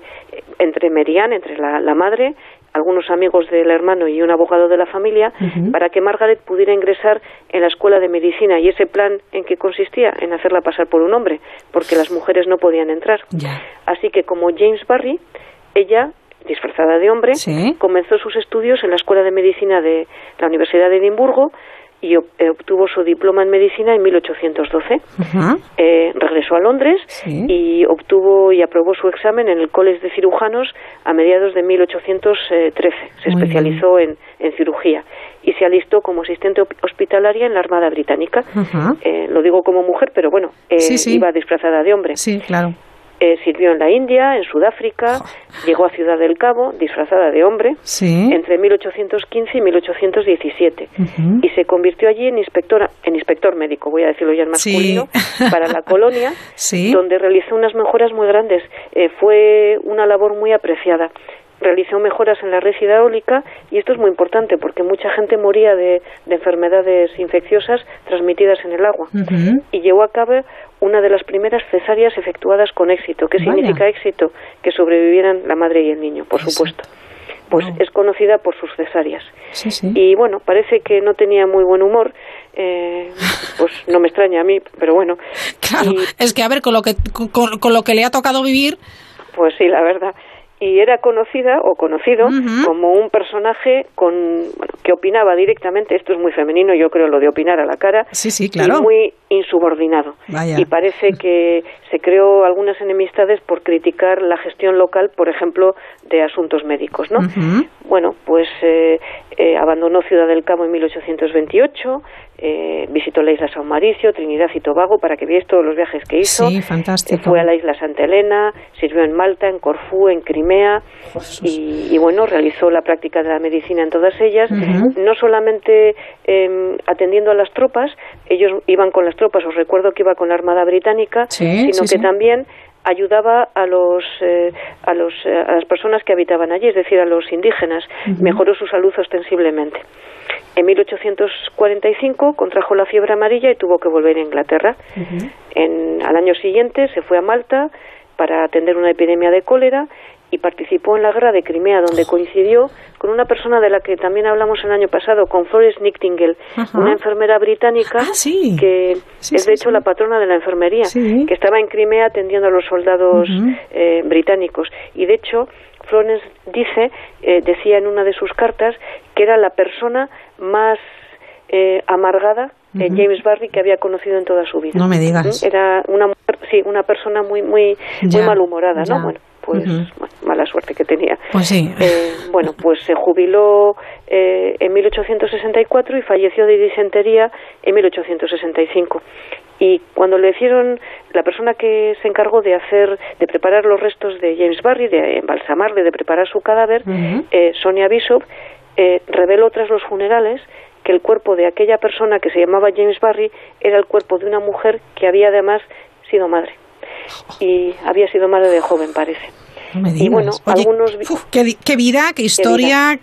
entre Merian, entre la, madre, algunos amigos del hermano y un abogado de la familia, para que Margaret pudiera ingresar en la escuela de medicina. Y ese plan en qué consistía? En hacerla pasar por un hombre, porque las mujeres no podían entrar. Así que como James Barry, ella disfrazada de hombre, comenzó sus estudios en la Escuela de Medicina de la Universidad de Edimburgo y eh, obtuvo su diploma en medicina en 1812. Eh, regresó a Londres y obtuvo y aprobó su examen en el College de Cirujanos a mediados de 1813. Se especializó en, cirugía y se alistó como asistente hospitalaria en la Armada Británica. Eh, lo digo como mujer, pero bueno, iba disfrazada de hombre. Sí, claro. Eh, sirvió en la India, en Sudáfrica, llegó a Ciudad del Cabo disfrazada de hombre entre 1815 y 1817 y se convirtió allí en inspectora, en inspector médico, voy a decirlo ya en masculino, para la colonia, donde realizó unas mejoras muy grandes. Eh, fue una labor muy apreciada. Realizó mejoras en la red hidráulica y esto es muy importante porque mucha gente moría de, enfermedades infecciosas transmitidas en el agua. Y llevó a cabo una de las primeras cesáreas efectuadas con éxito. ¿Qué significa éxito? Que sobrevivieran la madre y el niño, por supuesto. Pues es conocida por sus cesáreas. Y bueno, parece que no tenía muy buen humor. Eh, pues no me extraña a mí, pero bueno. Claro, es que a ver, con lo que, con lo que le ha tocado vivir. Pues sí, la verdad y era conocida o conocido como un personaje con que opinaba directamente, esto es muy femenino, yo creo lo de opinar a la cara, sí, sí, claro. y muy insubordinado. Y parece que se creó algunas enemistades por criticar la gestión local, por ejemplo, de asuntos médicos, ¿no? Bueno, pues eh, eh, abandonó Ciudad del Cabo en 1828, eh, visitó la isla San Mauricio, Trinidad y Tobago, para que veáis todos los viajes que hizo. Sí, fantástico. Fue a la isla Santa Elena, sirvió en Malta, en Corfú, en Crimea, y, bueno, realizó la práctica de la medicina en todas ellas, no solamente em, atendiendo a las tropas, ellos iban con las tropas, os recuerdo que iba con la Armada Británica, sino que también ayudaba a los, eh, a los eh, a las personas que habitaban allí, es decir, a los indígenas, mejoró su salud ostensiblemente. En 1845 contrajo la fiebre amarilla y tuvo que volver a Inglaterra. en, al año siguiente se fue a Malta para atender una epidemia de cólera y participó en la guerra de Crimea, donde coincidió con una persona de la que también hablamos el año pasado, con Florence Nightingale, una enfermera británica ah, que es de hecho la patrona de la enfermería, que estaba en Crimea atendiendo a los soldados eh, británicos. Y de hecho, Florence dice, eh, decía en una de sus cartas, que era la persona más eh, amargada de James Barry que había conocido en toda su vida. No me digas. Era una sí, una persona muy muy muy malhumorada, ¿no? Bueno, pues mala suerte que tenía. Pues sí. Eh, bueno, pues se jubiló eh, en 1864 y falleció de disentería en 1865. Y cuando le hicieron, la persona que se encargó de hacer, de preparar los restos de James Barry, de embalsamarle, de preparar su cadáver, eh, Sonia Bishop, reveló tras los funerales que el cuerpo de aquella persona que se llamaba James Barry era el cuerpo de una mujer que había además sido madre y había sido madre de joven, parece. y bueno, algunos... qué, vida, qué historia,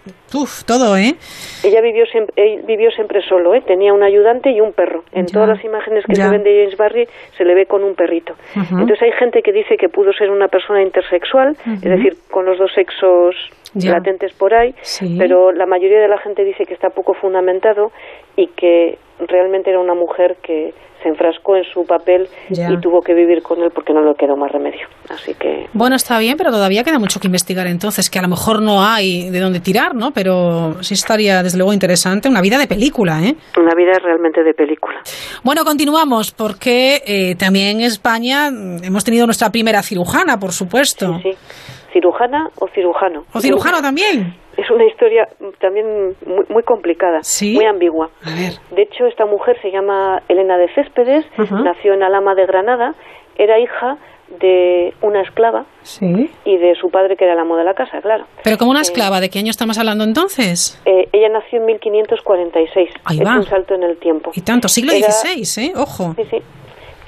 todo, ¿eh? Ella vivió siempre, vivió siempre solo, ¿eh? Tenía un ayudante y un perro. En todas las imágenes que se ven de James Barry se le ve con un perrito. Entonces hay gente que dice que pudo ser una persona intersexual, es decir, con los dos sexos latentes por ahí, pero la mayoría de la gente dice que está poco fundamentado y que realmente era una mujer que se enfrascó en su papel y tuvo que vivir con él porque no le quedó más remedio. Así que bueno está bien, pero todavía queda mucho que investigar entonces, que a lo mejor no hay de dónde tirar, ¿no? Pero sí estaría desde luego interesante, una vida de película, ¿eh? Una vida realmente de película. Bueno, continuamos porque eh, también en España hemos tenido nuestra primera cirujana, por supuesto. Sí, sí. ¿Cirujana o cirujano? ¿O cirujano también? Es una historia también muy, muy complicada, muy ambigua. De hecho, esta mujer se llama Elena de Céspedes, nació en Alama de Granada, era hija de una esclava y de su padre que era el amo de la casa, claro. Pero como una eh, esclava, ¿de qué año estamos hablando entonces? Eh, ella nació en 1546. Ahí es un salto en el tiempo. Y tanto, siglo XVI, ¿eh? Ojo. Sí, sí.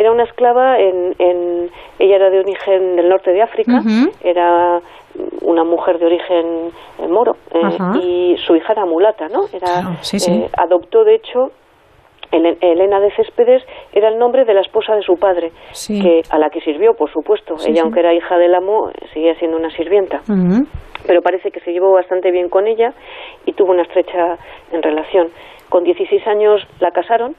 Era una esclava, en, en, ella era de origen del norte de África, era una mujer de origen eh, moro y su hija era mulata, ¿no? Era, adoptó de hecho Elena de Céspedes era el nombre de la esposa de su padre, que a la que sirvió, por supuesto. ella, aunque era hija del amo, seguía siendo una sirvienta. Pero parece que se llevó bastante bien con ella y tuvo una estrecha en relación. Con 16 años la casaron,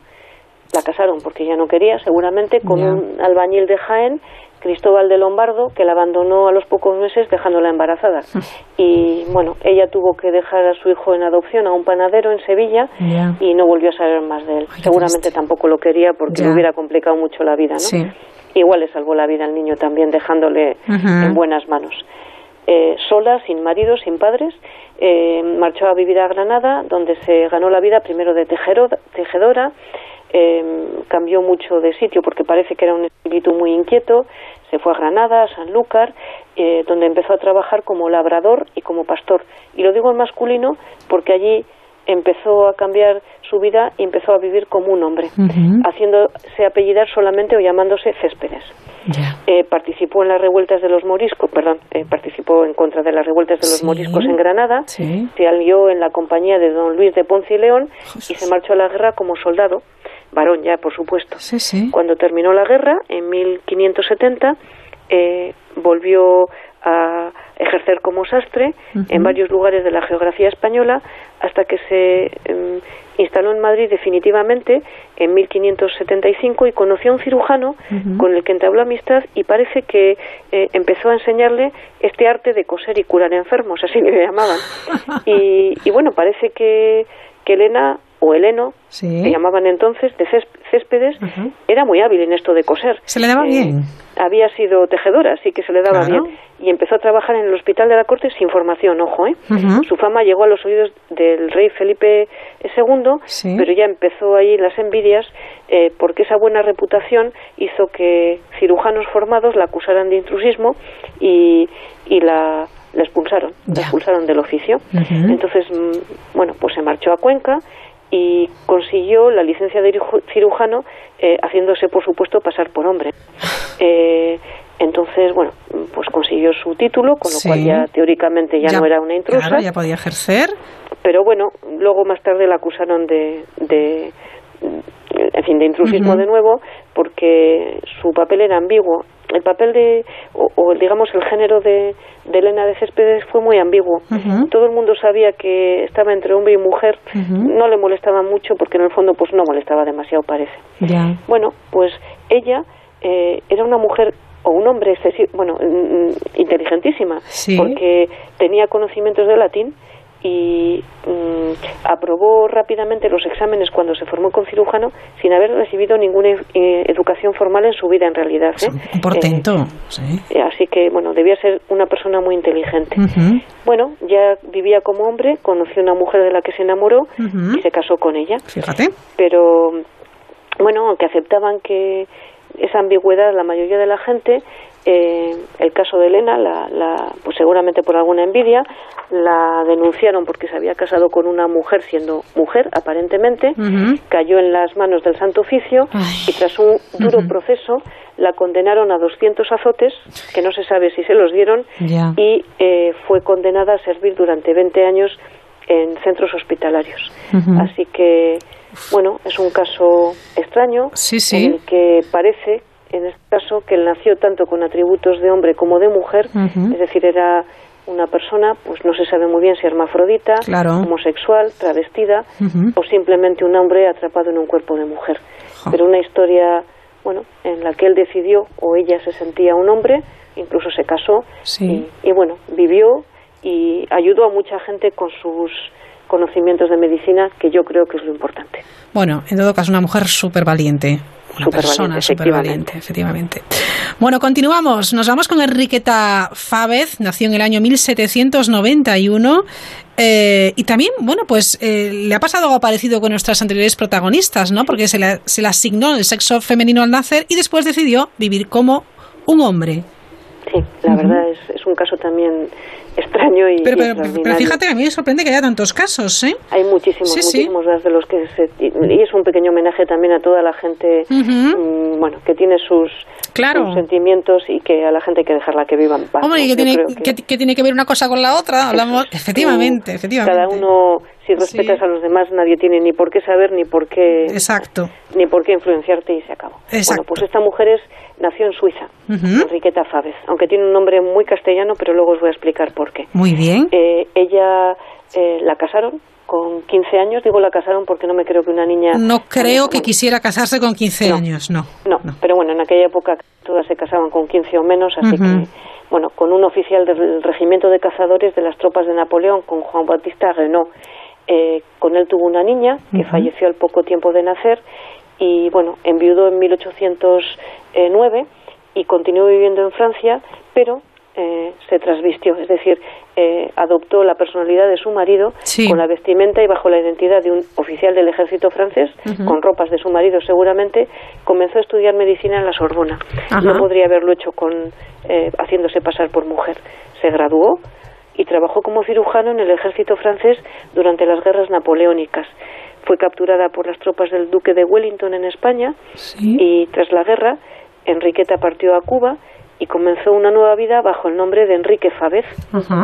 la casaron porque ella no quería, seguramente, con un albañil de Jaén Cristóbal de Lombardo, que la abandonó a los pocos meses dejándola embarazada. Y bueno, ella tuvo que dejar a su hijo en adopción a un panadero en Sevilla y no volvió a saber más de él. Seguramente tampoco lo quería porque le hubiera complicado mucho la vida, ¿no? Igual le salvó la vida al niño también dejándole en buenas manos. Eh, sola, sin marido, sin padres, eh, marchó a vivir a Granada, donde se ganó la vida primero de tejedora, eh, cambió mucho de sitio porque parece que era un espíritu muy inquieto, se fue a Granada, a Sanlúcar, eh, donde empezó a trabajar como labrador y como pastor. Y lo digo en masculino porque allí empezó a cambiar su vida y empezó a vivir como un hombre, haciéndose apellidar solamente o llamándose Céspedes. Eh, participó en las revueltas de los moriscos, perdón, eh, participó en contra de las revueltas de los moriscos en Granada, se alió en la compañía de don Luis de Ponce y León y se marchó a la guerra como soldado varón ya, por supuesto. Cuando terminó la guerra, en 1570, eh, volvió a ejercer como sastre en varios lugares de la geografía española hasta que se em, instaló en Madrid definitivamente en 1575 y conoció a un cirujano con el que entabló amistad y parece que eh, empezó a enseñarle este arte de coser y curar enfermos, así le llamaban. y, y bueno, parece que, que Elena o Heleno, que llamaban entonces, de Céspedes, era muy hábil en esto de coser. Se le daba eh, bien. Había sido tejedora, así que se le daba bien. Y empezó a trabajar en el Hospital de la Corte sin formación, ojo, ¿eh? Su fama llegó a los oídos del rey Felipe II, pero ya empezó ahí las envidias, eh, porque esa buena reputación hizo que cirujanos formados la acusaran de intrusismo y, y la la expulsaron, la expulsaron del oficio. Entonces, mm, bueno, pues se marchó a Cuenca y consiguió la licencia de cirujano eh, haciéndose, por supuesto, pasar por hombre. Eh, entonces, bueno, pues consiguió su título, con lo cual ya teóricamente ya, no era una intrusa. ya podía ejercer. Pero bueno, luego más tarde la acusaron de, de en fin, de intrusismo de nuevo, porque su papel era ambiguo. El papel de, o, digamos el género de, de, Elena de Céspedes fue muy ambiguo. Todo el mundo sabía que estaba entre hombre y mujer, no le molestaba mucho porque en el fondo pues no molestaba demasiado parece. Bueno, pues ella eh, era una mujer o un hombre bueno, mm, mm, inteligentísima, porque tenía conocimientos de latín, y mm, aprobó rápidamente los exámenes cuando se formó con cirujano sin haber recibido ninguna eh, educación formal en su vida en realidad. ¿eh? Un portento, eh, sí. Así que, bueno, debía ser una persona muy inteligente. Bueno, ya vivía como hombre, conoció una mujer de la que se enamoró y se casó con ella. Fíjate. Pero, bueno, aunque aceptaban que esa ambigüedad la mayoría de la gente, eh, el caso de Elena, la, pues seguramente por alguna envidia, la denunciaron porque se había casado con una mujer siendo mujer, aparentemente, cayó en las manos del Santo Oficio y tras un duro proceso la condenaron a 200 azotes, que no se sabe si se los dieron, y eh, fue condenada a servir durante 20 años en centros hospitalarios. Así que, bueno, es un caso extraño en el que parece en este caso que él nació tanto con atributos de hombre como de mujer, es decir, era una persona, pues no se sabe muy bien si hermafrodita, homosexual, travestida o simplemente un hombre atrapado en un cuerpo de mujer. Pero una historia, bueno, en la que él decidió o ella se sentía un hombre, incluso se casó y, y, bueno, vivió y ayudó a mucha gente con sus conocimientos de medicina, que yo creo que es lo importante. Bueno, en todo caso, una mujer súper valiente, una persona súper valiente, efectivamente. Bueno, continuamos. Nos vamos con Enriqueta Fávez, nació en el año 1791. Eh, y también, bueno, pues eh, le ha pasado algo parecido con nuestras anteriores protagonistas, ¿no? Porque se le, se le asignó el sexo femenino al nacer y después decidió vivir como un hombre. Sí, la verdad es, es un caso también extraño y pero, pero, fíjate, a mí me sorprende que haya tantos casos, ¿eh? Hay muchísimos, muchísimos de los que se... Y es un pequeño homenaje también a toda la gente, mm, bueno, que tiene sus, sentimientos y que a la gente hay que dejarla que viva en paz. Hombre, ¿y que tiene que... tiene que ver una cosa con la otra? Hablamos, efectivamente, efectivamente. Cada uno si respetas a los demás nadie tiene ni por qué saber ni por qué exacto. ni por qué influenciarte y se acabó. Bueno pues esta mujer es nació en Suiza Enriqueta Fávez aunque tiene un nombre muy castellano pero luego os voy a explicar por muy bien. eh, ella eh, la casaron con 15 años, digo la casaron porque no me creo que una niña... No creo que quisiera casarse con 15 años, no, no. pero bueno, en aquella época todas se casaban con 15 o menos, así que, bueno, con un oficial del regimiento de cazadores de las tropas de Napoleón, con Juan Bautista Renault, eh, con él tuvo una niña que falleció al poco tiempo de nacer y bueno, enviudó en 1809 y continuó viviendo en Francia, pero eh, se trasvistió, es decir, eh, adoptó la personalidad de su marido con la vestimenta y bajo la identidad de un oficial del ejército francés, con ropas de su marido seguramente, comenzó a estudiar medicina en la Sorbona. No podría haberlo hecho con haciéndose pasar por mujer. Se graduó, y trabajó como cirujano en el ejército francés durante las guerras napoleónicas. Fue capturada por las tropas del duque de Wellington en España y tras la guerra Enriqueta partió a Cuba y comenzó una nueva vida bajo el nombre de Enrique Fávez,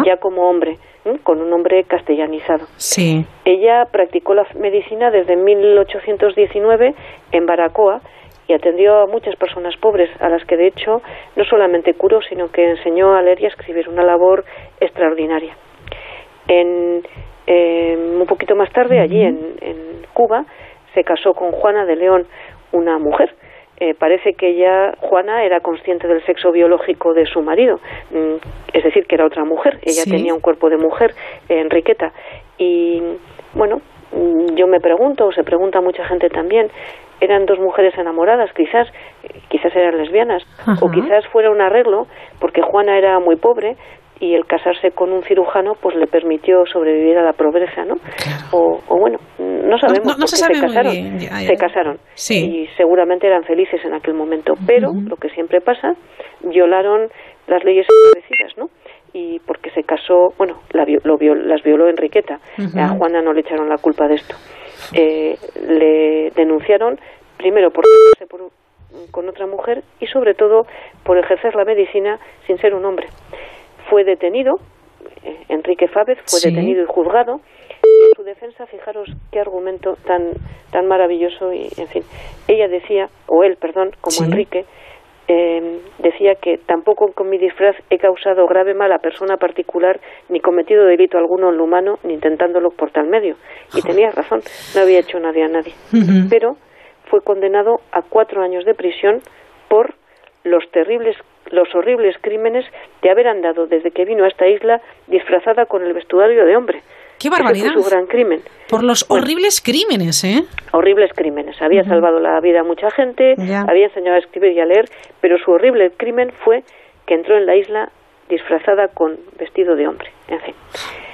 ya como hombre, con un nombre castellanizado. Sí. Ella practicó la medicina desde 1819 en Baracoa y atendió a muchas personas pobres, a las que de hecho no solamente curó, sino que enseñó a leer y a escribir, una labor extraordinaria. En, un poquito más tarde, allí en, Cuba, se casó con Juana de León, una mujer. Eh, parece que ella, Juana, era consciente del sexo biológico de su marido, mm, es decir, que era otra mujer. Ella tenía un cuerpo de mujer, Enriqueta. Y bueno, mm, yo me pregunto, o se pregunta mucha gente también, eran dos mujeres enamoradas, quizás, quizás eran lesbianas, o quizás fuera un arreglo, porque Juana era muy pobre y el casarse con un cirujano pues le permitió sobrevivir a la pobreza, ¿no? O, bueno, no sabemos no, se, se, casaron, se casaron. Y seguramente eran felices en aquel momento, pero lo que siempre pasa, violaron las leyes establecidas, ¿no? y porque se casó, bueno, la, lo las violó Enriqueta, a Juana no le echaron la culpa de esto. Eh, le denunciaron primero por por, con otra mujer y sobre todo por ejercer la medicina sin ser un hombre. Fue detenido, eh, Enrique Fávez fue detenido y juzgado. Y en su defensa, fijaros qué argumento tan, tan maravilloso y, en fin, ella decía, o él, perdón, como Enrique, eh, decía que tampoco con mi disfraz he causado grave mal a persona particular ni cometido delito alguno en lo humano ni intentándolo por tal medio. Y tenía razón, no había hecho nadie a nadie. Pero fue condenado a cuatro años de prisión por los terribles los horribles crímenes de haber andado desde que vino a esta isla disfrazada con el vestuario de hombre. ¡Qué barbaridad! su gran crimen. Por los horribles crímenes, ¿eh? Horribles crímenes. Había salvado la vida a mucha gente, había enseñado a escribir y a leer, pero su horrible crimen fue que entró en la isla disfrazada con vestido de hombre. En fin.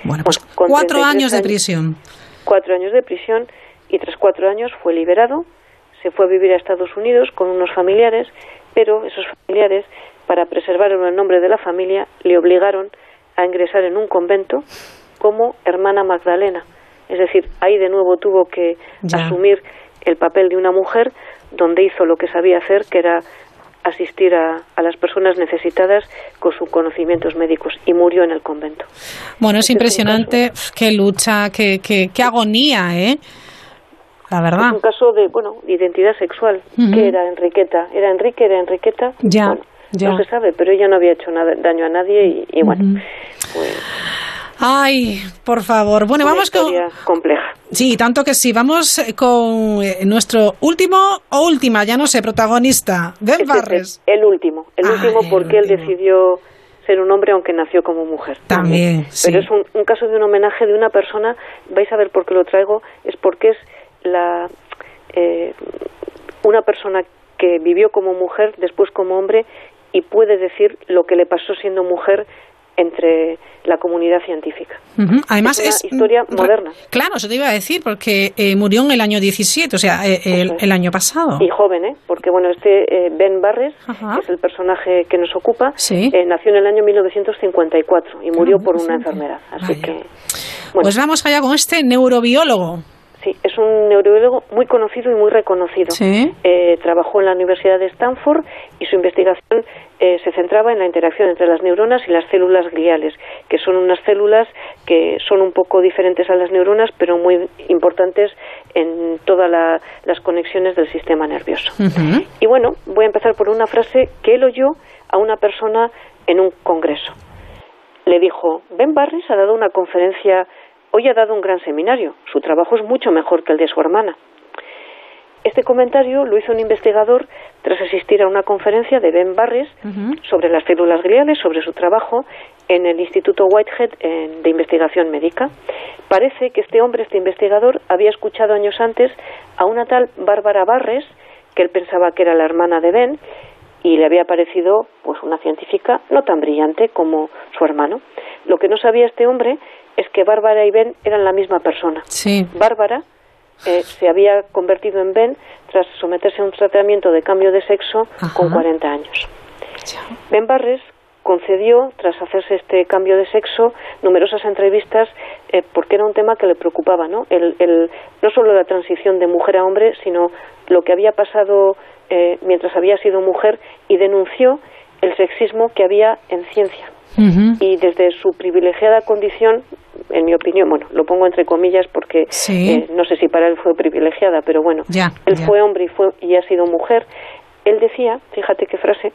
Bueno, pues cuatro años de prisión. Cuatro años de prisión y tras cuatro años fue liberado, se fue a vivir a Estados Unidos con unos familiares, pero esos familiares, para preservar el nombre de la familia, le obligaron a ingresar en un convento como hermana Magdalena. Es decir, ahí de nuevo tuvo que asumir el papel de una mujer donde hizo lo que sabía hacer, que era asistir a, las personas necesitadas con sus conocimientos médicos y murió en el convento. Bueno, es este impresionante, qué lucha, qué, qué, agonía, ¿eh? La verdad. Es un caso de, bueno, identidad sexual. que era Enriqueta? ¿Era Enrique? ¿Era Enriqueta? Ya, ya. No se sabe, pero ella no había hecho nada, daño a nadie y, bueno, pues Ay, por favor. Bueno, vamos con. compleja. Sí, tanto que sí. Vamos eh, con eh, nuestro último o última, ya no sé, protagonista, Ben Barres. El, último, el último porque él decidió ser un hombre aunque nació como mujer. También, Pero es un, caso de un homenaje de una persona, vais a ver por qué lo traigo, es porque es la eh, una persona que vivió como mujer, después como hombre, y puede decir lo que le pasó siendo mujer entre la comunidad científica. Además es una historia moderna. Claro, eso te iba a decir, porque eh, murió en el año 17, o sea, eh, el, año pasado. Y joven, ¿eh? Porque, bueno, este eh, Ben Barres, que es el personaje que nos ocupa, nació en el año 1954 y murió por una enfermedad. Así que... Pues vamos allá con este neurobiólogo. Sí, es un neurobiólogo muy conocido y muy reconocido. Eh, trabajó en la Universidad de Stanford y su investigación eh, se centraba en la interacción entre las neuronas y las células gliales, que son unas células que son un poco diferentes a las neuronas, pero muy importantes en todas las conexiones del sistema nervioso. Y bueno, voy a empezar por una frase que él oyó a una persona en un congreso. Le dijo, Ben Barris ha dado una conferencia Hoy ha dado un gran seminario. Su trabajo es mucho mejor que el de su hermana. Este comentario lo hizo un investigador tras asistir a una conferencia de Ben Barres sobre las células gliales, sobre su trabajo en el Instituto Whitehead de Investigación Médica. Parece que este hombre, este investigador, había escuchado años antes a una tal Bárbara Barres, que él pensaba que era la hermana de Ben, y le había parecido pues una científica no tan brillante como su hermano. Lo que no sabía este hombre es que Bárbara y Ben eran la misma persona. Sí. Bárbara eh, se había convertido en Ben tras someterse a un tratamiento de cambio de sexo con 40 años. Ben Barres concedió, tras hacerse este cambio de sexo, numerosas entrevistas eh, porque era un tema que le preocupaba, ¿no? El, el, no solo la transición de mujer a hombre, sino lo que había pasado eh, mientras había sido mujer y denunció el sexismo que había en ciencia. Y desde su privilegiada condición, en mi opinión, bueno, lo pongo entre comillas porque eh, no sé si para él fue privilegiada, pero bueno, él fue hombre y, fue, y ha sido mujer. Él decía, fíjate qué frase,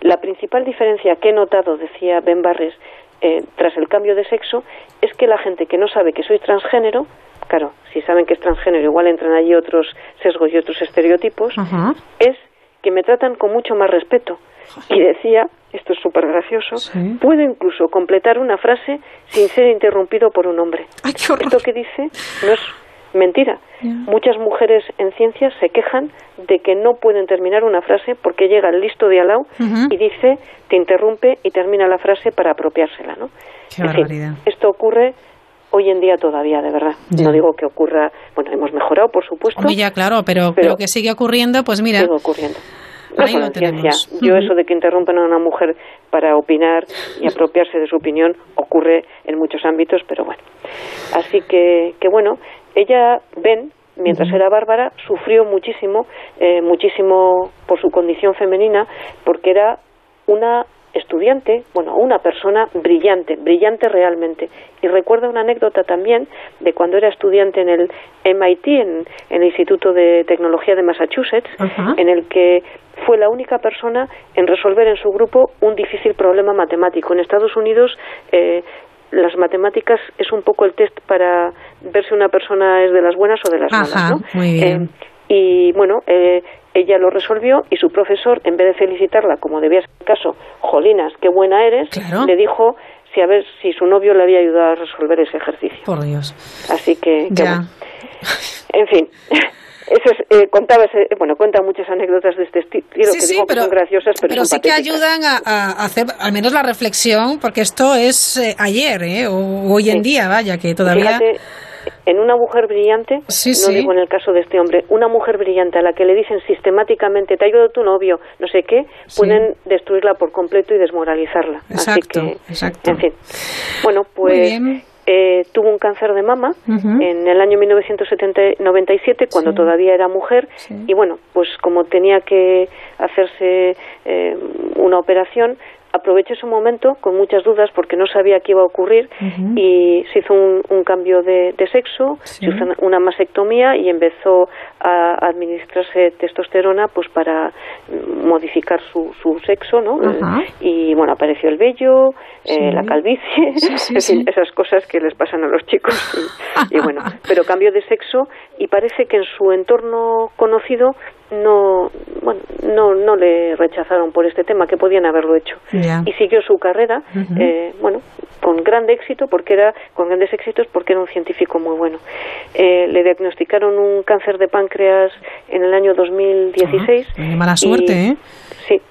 la principal diferencia que he notado, decía Ben Barres, eh, tras el cambio de sexo, es que la gente que no sabe que soy transgénero, claro, si saben que es transgénero, igual entran allí otros sesgos y otros estereotipos, es que me tratan con mucho más respeto. Y decía esto es súper gracioso, puede incluso completar una frase sin ser interrumpido por un hombre. esto que dice no es mentira. Muchas mujeres en ciencias se quejan de que no pueden terminar una frase porque llega el listo de Alau y dice, te interrumpe y termina la frase para apropiársela. ¿no? esto ocurre hoy en día todavía, de verdad. No digo que ocurra, bueno, hemos mejorado, por supuesto. ya, claro, pero, pero, que sigue ocurriendo, pues mira. Sigue ocurriendo. Yo eso de que interrumpan a una mujer para opinar y apropiarse de su opinión ocurre en muchos ámbitos, pero bueno. Así que, que bueno, ella, ven, mientras era Bárbara, sufrió muchísimo, eh, muchísimo por su condición femenina, porque era una estudiante, bueno, una persona brillante, brillante realmente. Y recuerda una anécdota también de cuando era estudiante en el MIT, en, el Instituto de Tecnología de Massachusetts, en el que fue la única persona en resolver en su grupo un difícil problema matemático. En Estados Unidos eh, las matemáticas es un poco el test para ver si una persona es de las buenas o de las malas. ¿no? Muy bien. Eh, y bueno, eh, ella lo resolvió y su profesor, en vez de felicitarla, como debía ser el caso, Jolinas, qué buena eres, le dijo si a ver si su novio le había ayudado a resolver ese ejercicio. Por Dios. Así que, en fin. Eso es, eh, contaba bueno, cuenta muchas anécdotas de este estilo que digo que son graciosas, pero, pero sí que ayudan a, hacer al menos la reflexión, porque esto es eh, ayer, ¿eh? o hoy en día, vaya, que todavía en una mujer brillante, no digo en el caso de este hombre, una mujer brillante a la que le dicen sistemáticamente te ha ayudado tu novio, no sé qué, pueden destruirla por completo y desmoralizarla. Exacto, Así que, exacto. En fin. Bueno, pues eh, tuvo un cáncer de mama en el año 1997, cuando todavía era mujer, y bueno, pues como tenía que hacerse eh, una operación, aproveché su momento con muchas dudas porque no sabía qué iba a ocurrir y se hizo un, cambio de, sexo, se hizo una mastectomía y empezó a administrarse testosterona pues para modificar su, su sexo, ¿no? Y bueno, apareció el vello, eh, la calvicie, esas cosas que les pasan a los chicos. Y, y bueno, pero cambió de sexo y parece que en su entorno conocido no, bueno, no, no le rechazaron por este tema, que podían haberlo hecho. Y siguió su carrera, eh, bueno, con gran éxito, porque era, con grandes éxitos, porque era un científico muy bueno. Eh, le diagnosticaron un cáncer de páncreas en el año 2016. mala suerte, ¿eh?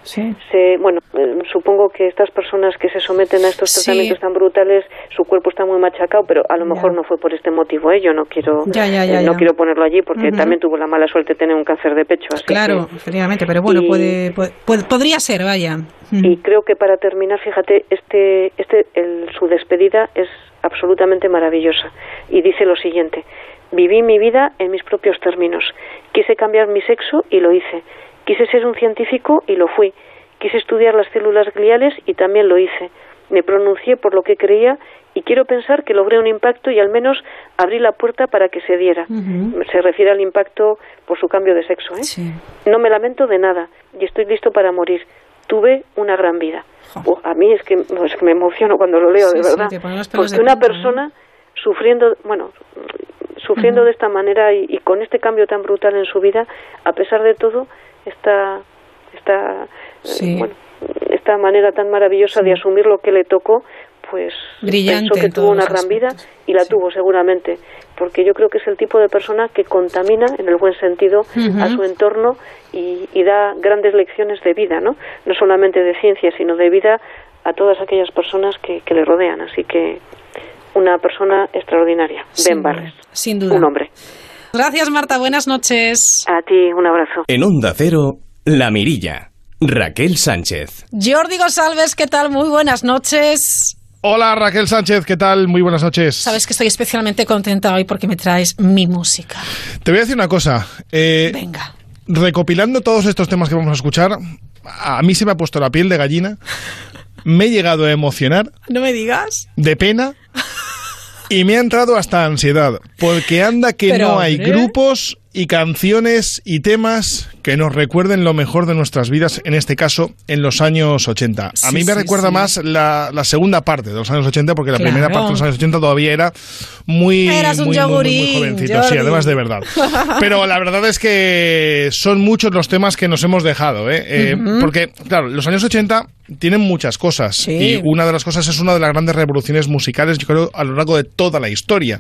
Sí. Se, bueno, eh, supongo que estas personas que se someten a estos tratamientos tan brutales, su cuerpo está muy machacado, pero a lo mejor no fue por este motivo. ¿eh? Yo no quiero, eh, no quiero ponerlo allí porque también tuvo la mala suerte de tener un cáncer de pecho. Así claro, efectivamente, pero bueno, puede, podría ser, vaya. Y creo que para terminar, fíjate, este, este, el, su despedida es absolutamente maravillosa y dice lo siguiente: viví mi vida en mis propios términos, quise cambiar mi sexo y lo hice Quise ser un científico y lo fui. Quise estudiar las células gliales y también lo hice. Me pronuncié por lo que creía y quiero pensar que logré un impacto y al menos abrí la puerta para que se diera. Se refiere al impacto por su cambio de sexo. ¿eh? No me lamento de nada y estoy listo para morir. Tuve una gran vida. a mí es que, me emociono cuando lo leo, de verdad. Porque una persona sufriendo, bueno, sufriendo de esta manera y, con este cambio tan brutal en su vida, a pesar de todo, esta, esta, eh, bueno, esta manera tan maravillosa de asumir lo que le tocó, pues Brillante pensó que tuvo una gran vida y la tuvo seguramente, porque yo creo que es el tipo de persona que contamina, en el buen sentido, a su entorno y, y, da grandes lecciones de vida, ¿no? No solamente de ciencia, sino de vida a todas aquellas personas que, que le rodean. Así que una persona extraordinaria, Ben Barres. Sin duda. Un hombre. Gracias, Marta. Buenas noches. A ti, un abrazo. En Onda Cero, La Mirilla. Raquel Sánchez. Jordi González, ¿qué tal? Muy buenas noches. Hola Raquel Sánchez, ¿qué tal? Muy buenas noches. Sabes que estoy especialmente contenta hoy porque me traes mi música. Te voy a decir una cosa. Eh, Venga. Recopilando todos estos temas que vamos a escuchar, a mí se me ha puesto la piel de gallina. Me he llegado a emocionar. No me digas. De pena. Y me ha entrado hasta ansiedad, porque anda que no hay grupos y canciones y temas que nos recuerden lo mejor de nuestras vidas, en este caso en los años 80. A mí me recuerda más la, segunda parte de los años 80, porque la primera parte de los años 80 todavía era muy, muy, jovencito, sí, además de verdad. Pero la verdad es que son muchos los temas que nos hemos dejado, ¿eh? eh porque, claro, los años 80 tienen muchas cosas y una de las cosas es una de las grandes revoluciones musicales, yo creo, a lo largo de toda la historia.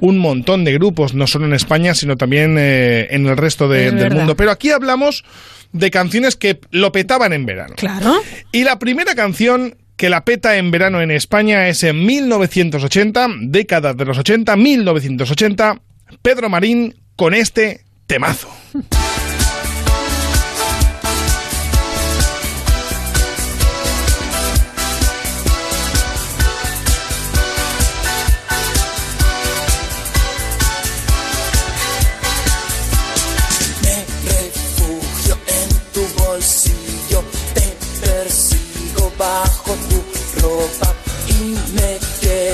Un montón de grupos, no solo en España, sino también eh, en el resto del mundo. Pero aquí hablamos de canciones que lo petaban en verano. Claro. Y la primera canción que la peta en verano en España es en 1980, década de los 80, 1980, Pedro Marín con este temazo.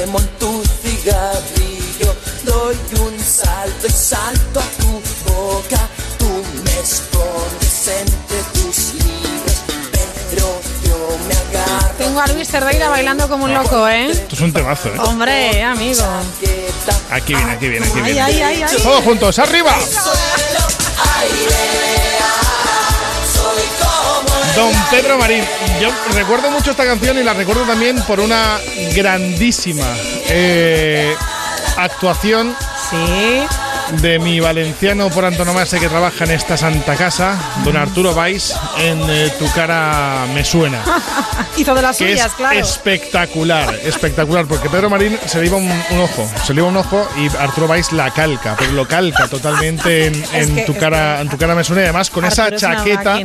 quemo en tu cigarrillo. Doy un salto y salto a tu boca. Tú me escondes entre tus libros, pero yo me agarro. Tengo a Luis Cerdeira bailando como un loco, ¿eh? Esto es un temazo, ¿eh? Hombre, amigo. Aquí viene, aquí viene, aquí viene. Ay, ay, ay, Todos juntos, arriba. Don Pedro Marín. Yo recuerdo mucho esta canción y la recuerdo también por una grandísima eh, actuación. Sí de mi valenciano por antonomasia que trabaja en esta santa casa, don Arturo Valls, en eh, Tu cara me suena. Hizo de las suyas, claro. Espectacular, espectacular, porque Pedro Marín se le iba un, ojo, se le iba un ojo y Arturo Valls la calca, pero lo calca totalmente en, tu cara, en tu cara me suena y además con esa chaqueta,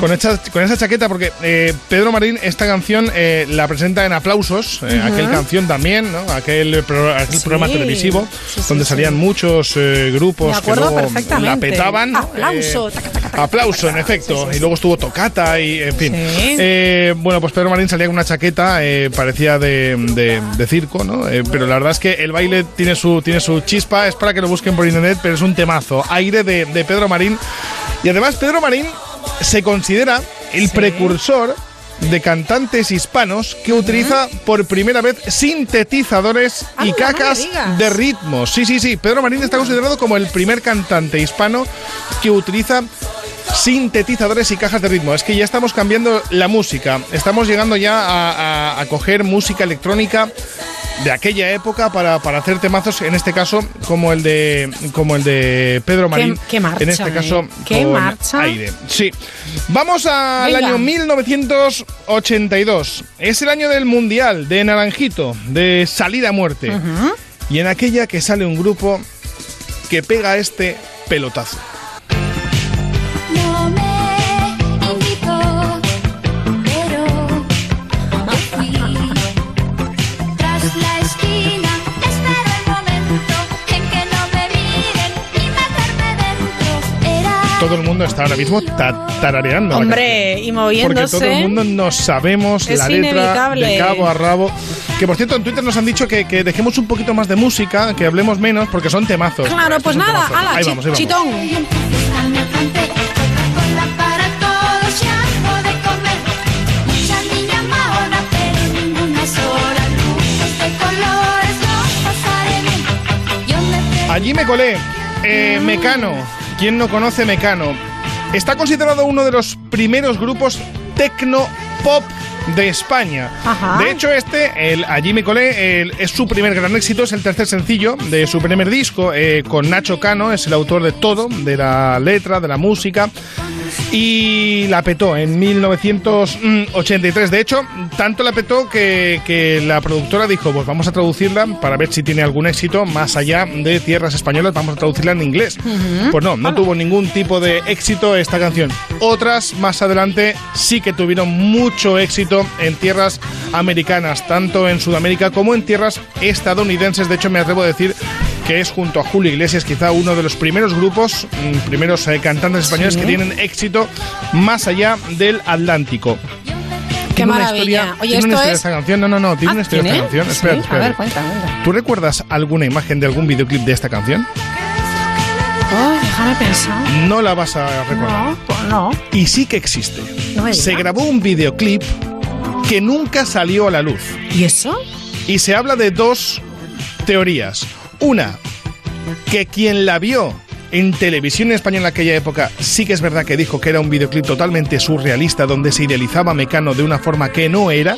con, esa, con esa chaqueta, porque eh, Pedro Marín esta canción eh, la presenta en aplausos, aquel canción también, ¿no? aquel, programa televisivo donde salían muchos grupos que luego la petaban. Aplauso. Eh, aplauso, en efecto. y luego estuvo Tocata y, en fin. Eh, bueno, pues Pedro Marín salía con una chaqueta, eh, parecía de, circo, ¿no? pero la verdad es que el baile tiene su, tiene su chispa, es para que lo busquen por internet, pero es un temazo. Aire de, Pedro Marín. Y además Pedro Marín se considera el precursor de cantantes hispanos que utiliza por primera vez sintetizadores y cacas de ritmos. Sí, sí, sí. Pedro Marín está considerado como el primer cantante hispano que utiliza sintetizadores y cajas de ritmo. Es que ya estamos cambiando la música. Estamos llegando ya a, a coger música electrónica de aquella época para, para, hacer temazos, en este caso como el de como el de Pedro Marín. ¿Qué, marcha, en este caso, eh? ¿Qué con marcha? aire. Sí. Vamos al Venga. año 1982. Es el año del Mundial de Naranjito, de salida a muerte. Y en aquella que sale un grupo que pega este pelotazo. Todo el mundo está ahora mismo ta- tarareando. Hombre, y moviéndose. Porque todo el mundo no sabemos Es la letra inevitable. de cabo a rabo. Que por cierto, en Twitter nos han dicho que, que dejemos un poquito más de música, que hablemos menos, porque son temazos. Claro, Estos pues nada, temazos. ala, ahí chi- vamos, ahí chitón. Allí me colé. Eh, Mecano. ¿Quién no conoce Mecano? Está considerado uno de los primeros grupos tecno pop de España. Ajá. De hecho, este, el Allí me colé, el- es su primer gran éxito, es el tercer sencillo de su primer disco, eh, con Nacho Cano, es el autor de todo, de la letra, de la música. Y la petó en 1983. De hecho, tanto la petó que, que la productora dijo, pues vamos a traducirla para ver si tiene algún éxito más allá de tierras españolas, vamos a traducirla en inglés. Pues no, no tuvo ningún tipo de éxito esta canción. Otras más adelante sí que tuvieron mucho éxito en tierras americanas, tanto en Sudamérica como en tierras estadounidenses. De hecho, me atrevo a decir que es junto a Julio Iglesias quizá uno de los primeros grupos, mm, primeros eh, cantantes españoles Sí. que tienen éxito más allá del Atlántico. Qué Tiene una maravilla. historia- Oye, tiene una historia es- esta canción. No, no, no, tiene Ah, una historia ¿tiene? esta canción. Sí, Espera, A espera. ver. ¿Tú recuerdas alguna imagen de algún videoclip de esta canción? Ay, déjame pensar. No la vas a recordar. No, pues no. Y sí que existe. No Se grabó un videoclip que nunca salió a la luz. ¿Y eso? Y se habla de dos teorías. Una, que quien la vio en televisión española en aquella época sí que es verdad que dijo que era un videoclip totalmente surrealista donde se idealizaba a Mecano de una forma que no era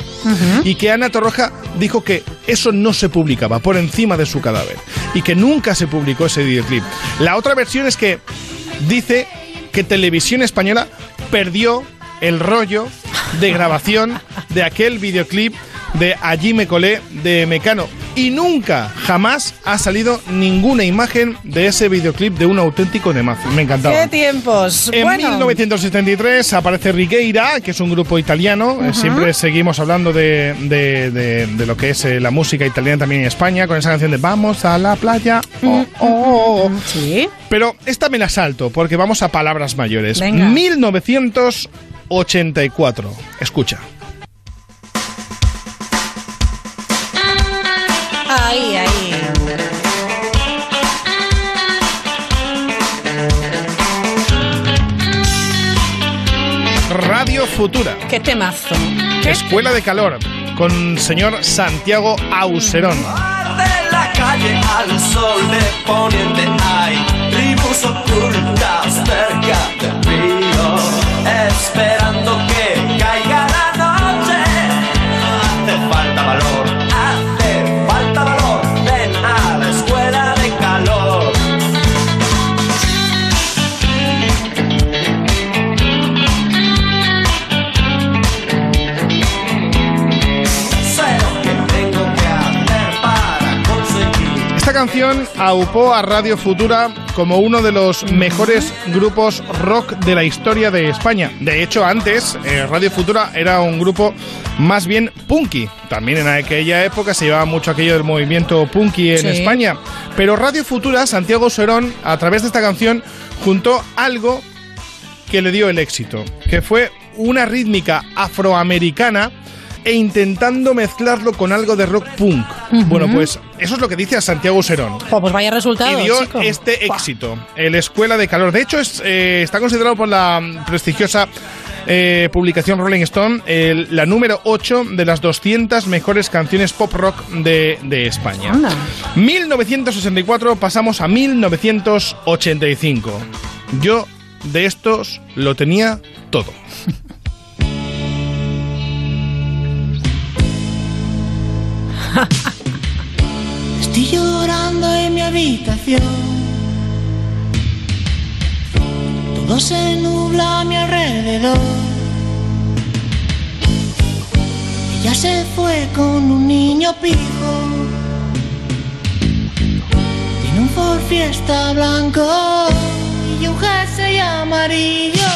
y que Ana Torroja dijo que eso no se publicaba por encima de su cadáver y que nunca se publicó ese videoclip. La otra versión es que dice que Televisión Española perdió el rollo de grabación de aquel videoclip de Allí me colé de Mecano y nunca jamás ha salido ninguna imagen de ese videoclip de un auténtico temazo. Me encantaba. ¿Qué tiempos? En bueno, 1973 aparece Rigueira, que es un grupo italiano. Eh. Siempre seguimos hablando de, de- de- de lo que es eh, la música italiana también en España, con esa canción de Vamos a la playa. Oh, oh, oh, oh. Sí. Pero esta me la salto, porque vamos a palabras mayores. Venga. 1984. Escucha. Futura. Qué temazo. Escuela de Calor, con señor Santiago Auserón. De la calle al sol de poniente hay tribus ocultas cerca del río, esperando Esta canción aupó a Radio Futura como uno de los mejores grupos rock de la historia de España. De hecho, antes eh, Radio Futura era un grupo más bien punky. También en aquella época se llevaba mucho aquello del movimiento punky en Sí. España. Pero Radio Futura, Santiago Serón, a través de esta canción, juntó algo que le dio el éxito, que fue una rítmica afroamericana e intentando mezclarlo con algo de rock punk. Bueno, pues eso es lo que dice a Santiago Serón. Jo, pues vaya resultado, Y dio chico. este éxito, el Escuela de Calor. De hecho, es, eh, está considerado por la prestigiosa eh, publicación Rolling Stone el- la número 8 de las 200 mejores canciones pop rock de, de España. Anda. 1964 pasamos a 1985. Yo de estos lo tenía todo. Estoy llorando en mi habitación. Todo se nubla a mi alrededor. Ella se fue con un niño pijo. Tiene un Ford Fiesta blanco y un jersey amarillo.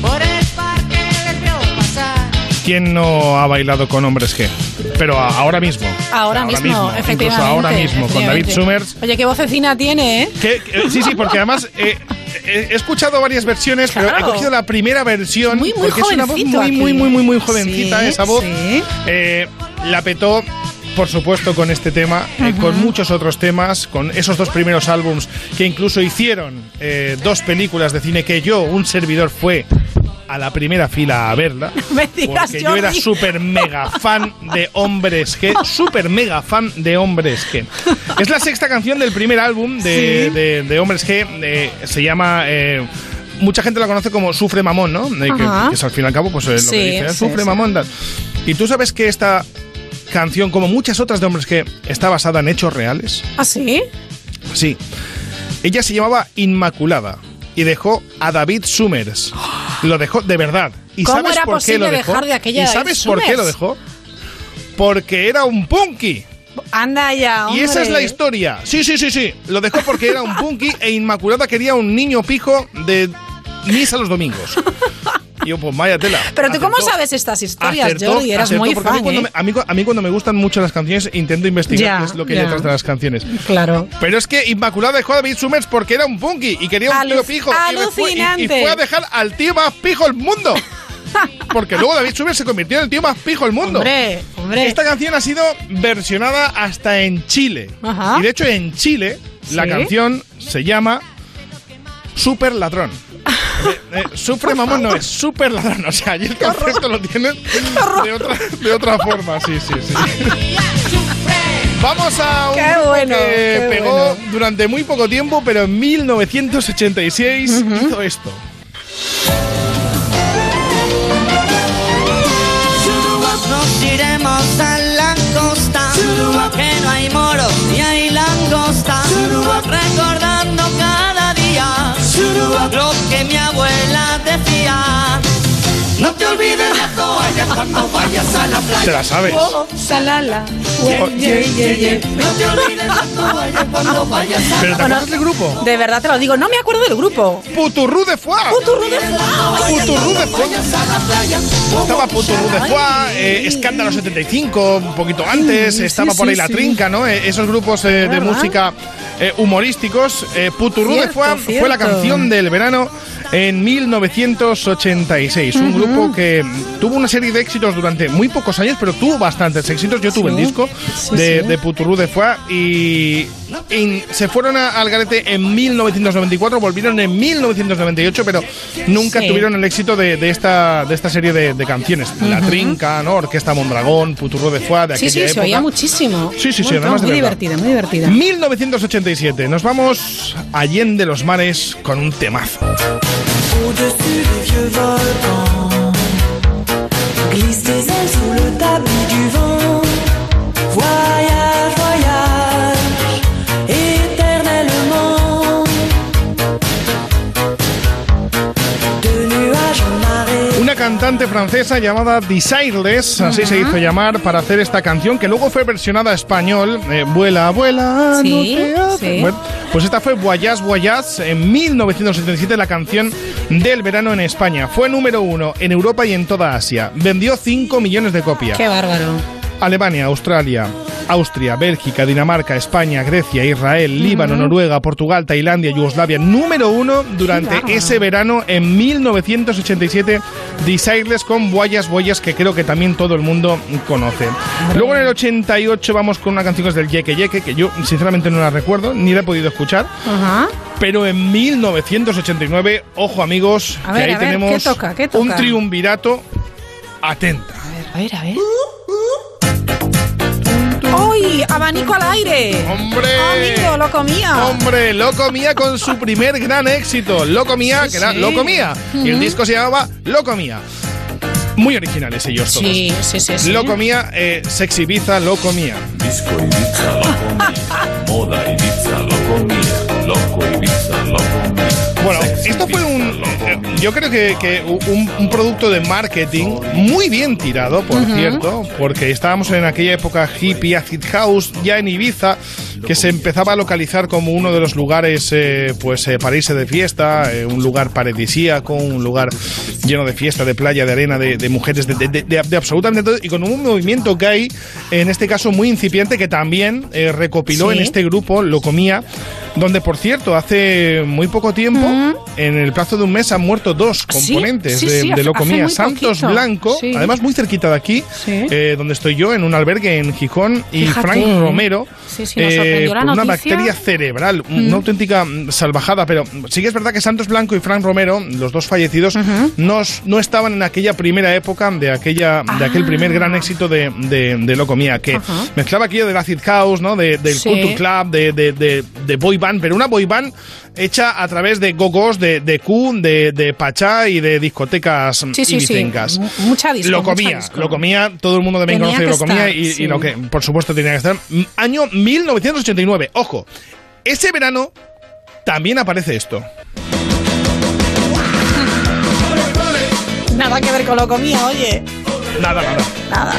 Por el ¿Quién no ha bailado con hombres G? Pero a- ahora mismo. Ahora, mismo, efectivamente. Incluso ahora mismo, con David efectivamente. Summers. Oye, qué vocecina tiene, ¿eh? Que- que- sí, sí, porque además eh, eh, he escuchado varias versiones, pero he cogido la primera versión Muy, muy porque es una voz jovencito muy, muy, muy, muy, muy jovencita Sí, esa voz. sí. Eh, la petó. Por supuesto, con este tema, eh, con muchos otros temas, con esos dos primeros álbums que incluso hicieron eh, dos películas de cine que yo, un servidor, fue a la primera fila a verla. Me digas, Porque yo era súper mega fan de hombres G. Súper mega fan de hombres G. Es la sexta canción del primer álbum de, Sí. de- de hombres G. eh, se llama. eh, mucha gente la conoce como Sufre Mamón, ¿no? Que, que es al fin y al cabo, pues eh, lo Sí, que dice, eh, Sufre sí. Mamón. Y tú sabes que esta canción, como muchas otras de hombres G, está basada en hechos reales. ¿Ah, sí? Sí. Ella se llamaba Inmaculada y dejó a David Summers. Lo dejó de verdad. ¿Y ¿Cómo sabes era por qué posible lo dejó? dejar de aquella ¿Y sabes por qué lo dejó? Porque era un punky. Anda ya, Y esa es la historia. Sí, sí, sí, sí. Lo dejó porque era un punky e Inmaculada quería un niño pijo de misa los domingos. Y yo, pues vaya tela. Pero tú, ¿cómo sabes estas historias, Acertó, Jordi? Eras acertó, muy porque a mí fan, cuando ¿eh? me- a, mí, a mí cuando me gustan mucho las canciones intento investigar Ya, qué es lo que hay detrás de las canciones. Claro. Pero es que Inmaculada dejó a David Summers porque era un punky y quería un tío pijo. y fue- y- Y, alucinante. fue a dejar al tío más pijo del mundo. Porque luego David Summers se convirtió en el tío más pijo del mundo. Hombre, hombre. Esta canción ha sido versionada hasta en Chile. Ajá. Y de hecho en Chile la canción se llama Super Ladrón. Eh, eh, sufre mamón no es super ladrón, o sea, allí el concepto lo tienen de otra, de otra forma, sí, sí, sí. Vamos a un Qué grupo bueno, que qué pegó bueno. durante muy poco tiempo, pero en 1986 hizo esto. Nos iremos a la costa, que no hay moro ni hay langosta, abuela te olvides la toalla cuando vayas a la playa. Te la sabes. Oh, salala. Yeah, yeah, yeah. No te olvides la toalla cuando vayas a ¿Pero te acuerdas del grupo? De verdad te lo digo, no me acuerdo del grupo. Puturru de Foix. Puturru de Foix. Puturru de Foix. Estaba Puturru de eh, Escándalo 75, un poquito antes, Sí, estaba sí, por ahí sí, La. Trinca, ¿no? Eh, esos grupos eh, de música eh, humorísticos. Eh, Puturru de Foix fue la canción del verano en 1986. Un Ujú. Grupo que tuvo una serie de éxitos durante muy pocos años, pero tuvo bastantes éxitos. Yo tuve Sí, el disco sí, de, sí. de Puturru de Foix y, y se fueron a- al garete en 1994, volvieron en 1998, pero nunca Sí. tuvieron el éxito de, de esta, de esta serie de, de canciones. La Ujú. Trinca, ¿no? Orquesta Mondragón, Puturru de Foix, de Sí, aquella sí, se época. oía muchísimo. Sí, sí, sí, montón, además de Muy verdad. divertida, muy divertida. 1987. Nos vamos allende los mares con un temazo. Au-dessus des vieux volcans, glisse tes ailes sous le tapis cantante francesa llamada Desireless, así se hizo llamar, para hacer esta canción que luego fue versionada a español. eh, vuela, vuela. Sí, no te sí. Bueno, pues esta fue Voyage, Voyage en 1977, la canción del verano en España. Fue número uno en Europa y en toda Asia. Vendió 5 millones de copias. Qué bárbaro. Alemania, Australia, Austria, Bélgica, Dinamarca, España, Grecia, Israel, Líbano, Noruega, Portugal, Tailandia, Yugoslavia. Número uno durante ese verano en 1987. Desireless con Boyas Boyas, que creo que también todo el mundo conoce. Luego en el 88 vamos con una canción que es del Yeke Yeke, que yo sinceramente no la recuerdo, ni la he podido escuchar. Ajá. Pero en 1989, ojo amigos, A que ver, ahí a ver, tenemos ¿qué toca? ¿Qué toca? un triunvirato atenta. A ver, a ver. ¡Ay! ¡Ay! ¡Abanico al aire! ¡Hombre! ¡Amigo, lo comía! ¡Hombre! Lo comía con su primer gran éxito. Lo comía, Sí, que era sí. Lo comía. Y el disco se llamaba Lo comía. Muy originales ellos todos. Sí, sí, sí, sí. Lo comía, eh, Sexy Ibiza, lo comía. Disco Ibiza lo comía, moda Ibiza lo comía, loco Ibiza lo comía. Bueno, esto fue un. Yo creo que, que un, un producto de marketing muy bien tirado, por cierto, porque estábamos en aquella época hippie, acid house, ya en Ibiza, que se empezaba a localizar como uno de los lugares, eh, pues, eh, para irse de fiesta, eh, un lugar paradisíaco, un lugar lleno de fiesta, de playa, de arena, de, de mujeres, de, absolutamente todo, y con un movimiento gay, en este caso muy incipiente, que también eh, recopiló Sí. en este grupo, lo comía, donde, por cierto, hace muy poco tiempo, en el plazo de un mes, han muerto dos Sí, componentes sí, de, sí, de hace- lo hace comía. muy Santos poquito. Blanco, además muy cerquita de aquí, eh, donde estoy yo, en un albergue en Gijón, y Fíjate, Frank ¿eh? Romero, la por una bacteria cerebral, Mm. una auténtica mm, salvajada, pero sí que es verdad que Santos Blanco y Frank Romero, los dos fallecidos, no, estaban en aquella primera época de aquella de aquel primer gran éxito de, de, de Lo Comía, que Ajá. mezclaba aquello del acid house, ¿no? De- del culture club, de, de boy band, pero una boy band hecha a través de gogos, de, de Q, de, de Pachá y de discotecas Sí, sí, sí. ibicencas. Mucha disco, Lo mucha comía, disco. lo comía, todo el mundo conoce que lo comía estar, y, y lo que por supuesto tenía que estar. Año 1989, ojo, ese verano también aparece esto. Nada que ver con lo comía, oye. Nada, nada. Nada.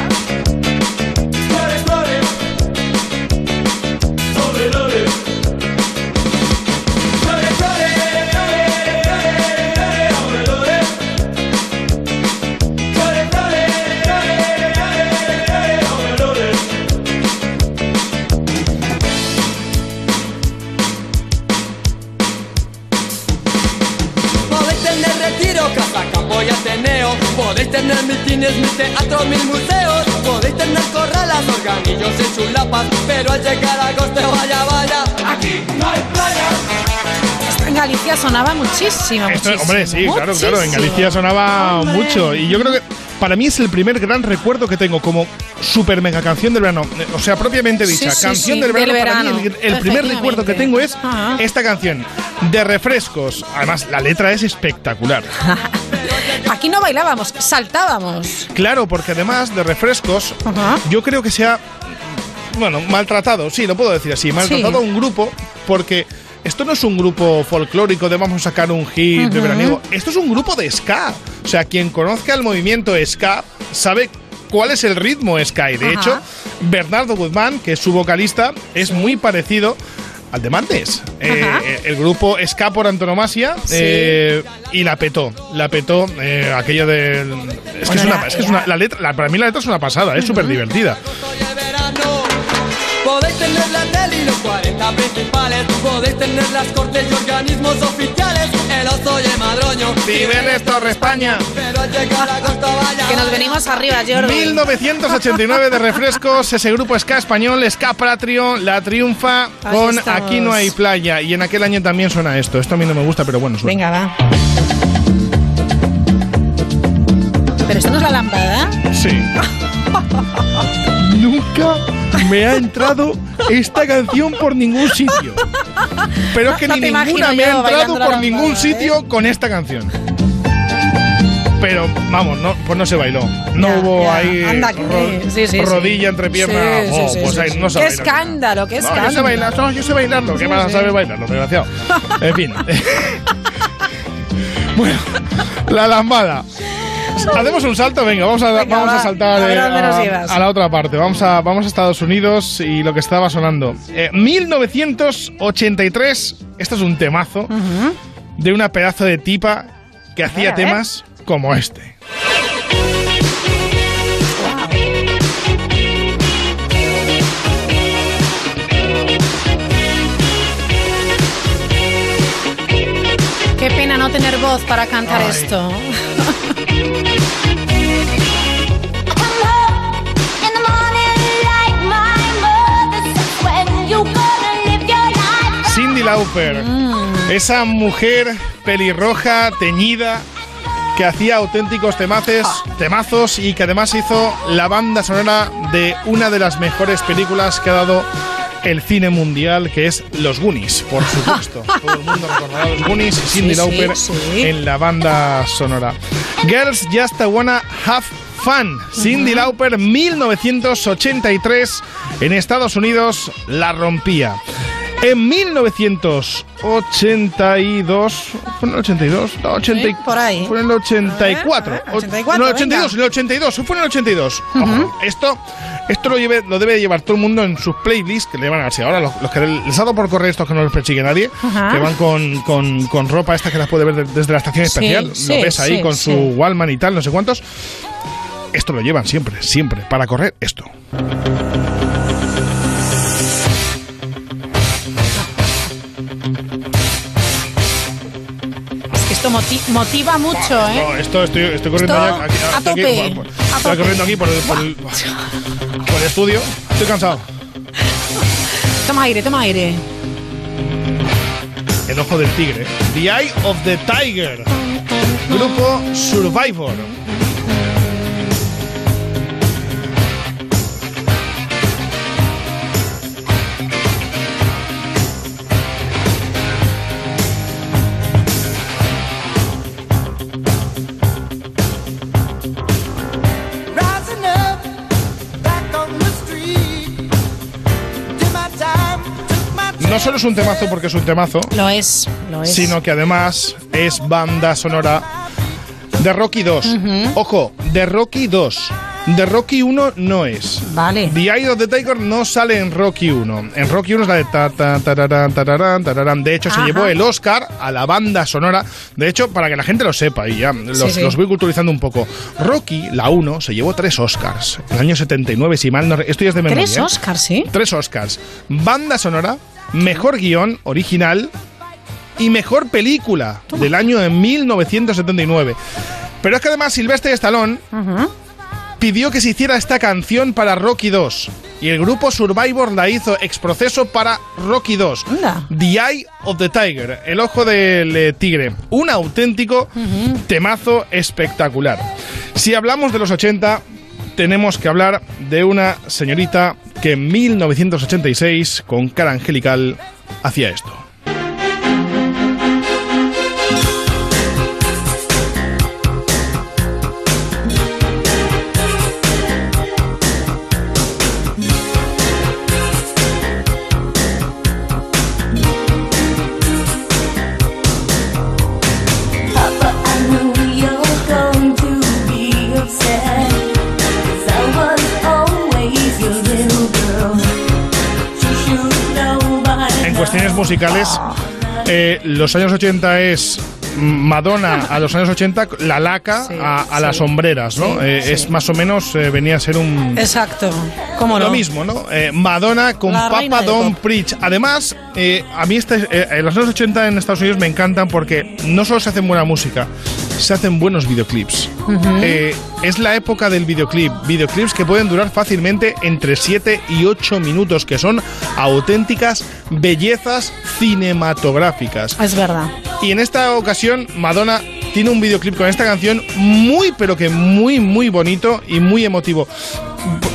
Podéis tener mil cines, mil teatros, mil museos. Podéis tener corralas, organillos y chulapas Pero al llegar a agosto, vaya, vaya. Aquí no hay playa en Galicia sonaba muchísimo. Esto, muchísimo, hombre, sí, claro, claro. En. Galicia sonaba Hombre. mucho. Y yo creo que para mí es el primer gran recuerdo que tengo como super mega canción del verano. O sea, propiamente dicha. sí, canción sí, del verano. del para mí, el, el primer recuerdo que tengo es esta canción de refrescos. Además, la letra es espectacular. Aquí no bailábamos, saltábamos. Claro, porque además de refrescos, yo creo que se ha, bueno, maltratado, sí, lo puedo decir así, maltratado a un grupo porque esto no es un grupo folclórico de vamos a sacar un hit de Ujú. veraniego, esto es un grupo de ska. O sea, quien conozca el movimiento ska sabe cuál es el ritmo ska y de Ajá. hecho, Bernardo Guzmán, que es su vocalista, es muy parecido al de Mantes. Eh, el grupo Ska por antonomasia Sí. eh, y la petó. La petó eh, aquello del. Es que es una. es que es una- la letra, la- para mí la letra es una pasada, es súper divertida. Podéis tener la tele y los 40 principales Podéis tener las cortes y organismos oficiales El oso y el madroño Vive Torre España Pero llegar a agosto, vaya Que nos venimos arriba, Jordi. 1989 de refrescos, ese grupo ska español, Ska Patrio, la triunfa Ahí con estamos. Aquí no hay playa. Y en aquel año también suena esto. Esto a mí no me gusta, pero bueno, suena. Venga, va. Pero esto no es la lámpara. Sí. Nunca me ha entrado esta canción por ningún sitio. Pero es que No ni ninguna me ha entrado por ningún ¿eh? sitio con esta canción. Pero vamos, no, pues no se bailó. No Ya, hubo ya. ahí Anda, ro- sí, sí, sí. rodilla entre piernas. Oh, pues ahí no se Qué escándalo, qué No, escándalo. yo sé bailar, no, yo sé bailarlo. ¿Qué sí. saber bailarlo, desgraciado? En fin. bueno, la lambada. Hacemos un salto, venga, vamos a, Venga, vamos a va. saltar A ver eh, a la otra parte. Vamos a, vamos a Estados Unidos y lo que estaba sonando. Eh, 1983, esto es un temazo de una pedazo de tipa que hacía ver. temas como este. Qué pena no tener voz para cantar esto. Cindy Lauper, Mm. esa mujer pelirroja, teñida, que hacía auténticos temaces, temazos y que además hizo la banda sonora de una de las mejores películas que ha dado el cine mundial, que es Los Goonies, por supuesto. Todo el mundo recordará Los Goonies y Cindy Sí, sí, Lauper sí. en la banda sonora. Girls Just Wanna Have Fun. Cindy Lauper, 1983, en Estados Unidos, la rompía. En 1982, ¿fue en el 82? No, 80 y- por ahí. Fue en el 84. Ah, 84, no, el 82, venga. en el 82, fue en el 82. Ojo, esto, esto lo, lleve- lo debe llevar todo el mundo en sus playlists que le van a darse. Ahora, los, los que les ha dado por correr estos que no les persigue nadie, Ajá. que van con, con, con ropa esta que las puede ver de- desde la estación especial, sí, lo ves ahí sí, con su Wallman y tal, no sé cuántos. Esto lo llevan siempre, siempre, para correr esto. Es que esto moti- motiva mucho, ¿eh? No, esto estoy, estoy corriendo Esto ya aquí, a estoy aquí, tope, por- por- a estoy tope. corriendo aquí por el, por el- estudio. Estoy cansado. Toma aire, toma aire. El ojo del tigre. The Eye of the Tiger. Grupo Survivor. Solo es un temazo porque es un temazo, Lo es, lo es. sino que además es banda sonora de Rocky 2. Ojo, de Rocky 2. De Rocky 1 no es. Vale. The Eye of the Tiger no sale en Rocky 1. En Rocky 1 es la de ta ta tararán, tararán, tararán. De hecho, se llevó el Oscar a la banda sonora. De hecho, para que la gente lo sepa y ya los, Sí, sí. los voy culturizando un poco. Rocky, la 1, se llevó tres Oscars. En el año 79, si mal no... Esto ya es de memoria. Tres ¿eh? Oscars, ¿sí? Tres Oscars. Banda sonora, mejor guion original y mejor película del año de 1979. Pero es que además Silvestre Stallone pidió que se hiciera esta canción para Rocky 2. Y el grupo Survivor la hizo ex proceso para Rocky 2. The Eye of the Tiger, el ojo del eh, tigre. Un auténtico temazo espectacular. Si hablamos de los 80, tenemos que hablar de una señorita que en 1986, con cara angelical, hacía esto. Cuestiones musicales, eh, los años 80 es Madonna a los años 80, la laca a, a las sombreras, ¿no? Sí, Eh. Es más o menos, eh, venía a ser un... Exacto. ¿Cómo no? Lo mismo, ¿no? Eh, Madonna con La Papa pop. Preach. Además, a mí este, los años 80 en Estados Unidos me encantan porque no solo se hacen buena música, se hacen buenos videoclips. Eh, es la época del videoclip. Videoclips que pueden durar fácilmente entre 7 y 8 minutos, que son auténticas bellezas cinematográficas. Es verdad. Y en esta ocasión, Madonna tiene un videoclip con esta canción muy, pero que muy, muy bonito y muy emotivo.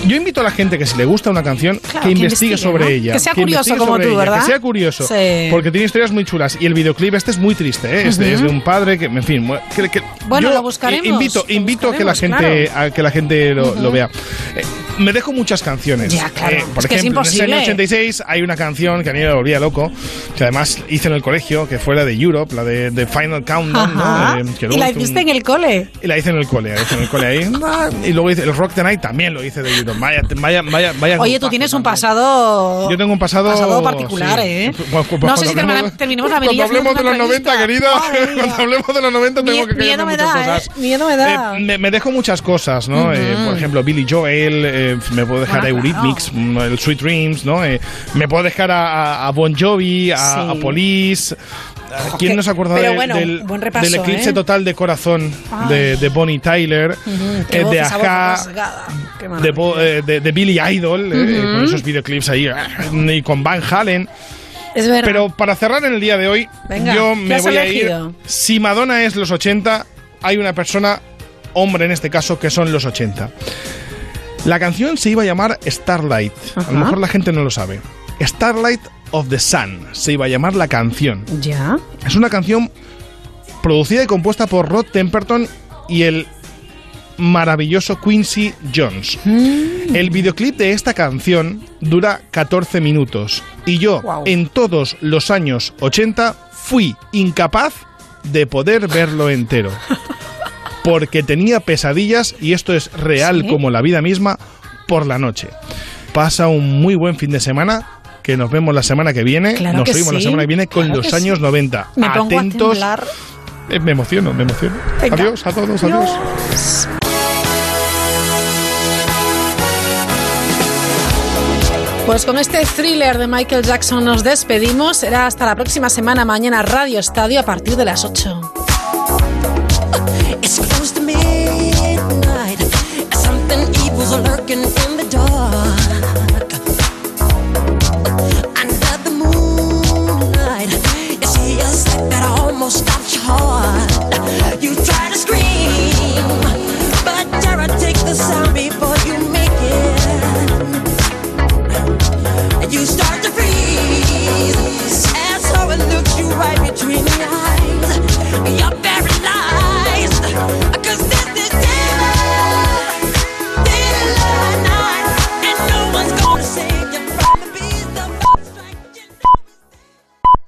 Yo invito a la gente que si le gusta una canción, Claro, que que investigue investigue, sobre ¿no? ella. Que sea curioso investigue como tú, ella, ¿verdad? Que sea curioso. Sí. Porque tiene historias muy chulas. Y el videoclip este es muy triste, ¿eh? Este Ujú. es de un padre que, en fin, que- que- Bueno, yo lo buscaremos, Invito, lo invito a que la buscaremos, gente, claro. a que la gente lo, Ujú. lo vea. Eh, me dejo muchas canciones. Ya, claro. Eh, por Es que es ejemplo, en ese año imposible. 86 hay una canción que a mí me volvía loco, que además hice en el colegio, que fue la de Europe, la de, de Final Countdown. ¿no? Eh, que y la hice un- hiciste en el cole. y la hice en el cole, la hice en el cole ahí. Ah, Y luego hice el Rock the Night también lo hice de Europe. Vaya, vaya, vaya, vaya Oye, tú tienes un pasado. Yo tengo un pasado, particular, sí. ¿eh? Pues- pues- pues no sé si cuando hablemos- terminemos la Cuando avenida. hablemos de los 90, querida, cuando hablemos de los 90 tengo que callarme miedo me da, cosas. ¿eh? Miedo me da. Eh, me, me dejo muchas cosas, ¿no? Eh, por ejemplo, Billy Joel, eh, me puedo dejar Bueno, a Eurythmics, mm, el Sweet Dreams, ¿no? Eh, me puedo dejar a, a- a Bon Jovi, a, Sí. a Police. Ojo, ¿Quién no se acuerda pero de- bueno, del, buen repaso, del eclipse ¿eh? total de corazón Ay. de, de Bonnie Tyler, eh, voz, de. Bo- eh, de, de Billy Idol, eh, con esos videoclips ahí, eh, y con Van Halen. Es verdad. Pero para cerrar en el día de hoy, Venga, yo ¿qué me voy a ir. Si Madonna es los 80, hay una persona, hombre en este caso, que son los 80. La canción se iba a llamar Starlight. A lo mejor la gente no lo sabe. Starlight of the Sun se iba a llamar la canción. Ya. Es una canción producida y compuesta por Rod Temperton y el maravilloso Quincy Jones. El videoclip de esta canción dura 14 minutos y yo en todos los años 80 fui incapaz de poder verlo entero. Porque tenía pesadillas, y esto es real ¿Sí? como la vida misma, por la noche. Pasa un muy buen fin de semana, que nos vemos la semana que viene. Claro nos oímos la semana que viene con claro los años sí. 90. Me pongo a Atentos. temblar. Eh, me emociono, me emociono. Venga. Adiós a todos, adiós. Pues con este thriller de Michael Jackson nos despedimos. Será hasta la próxima semana, mañana Radio Estadio a partir de las 8.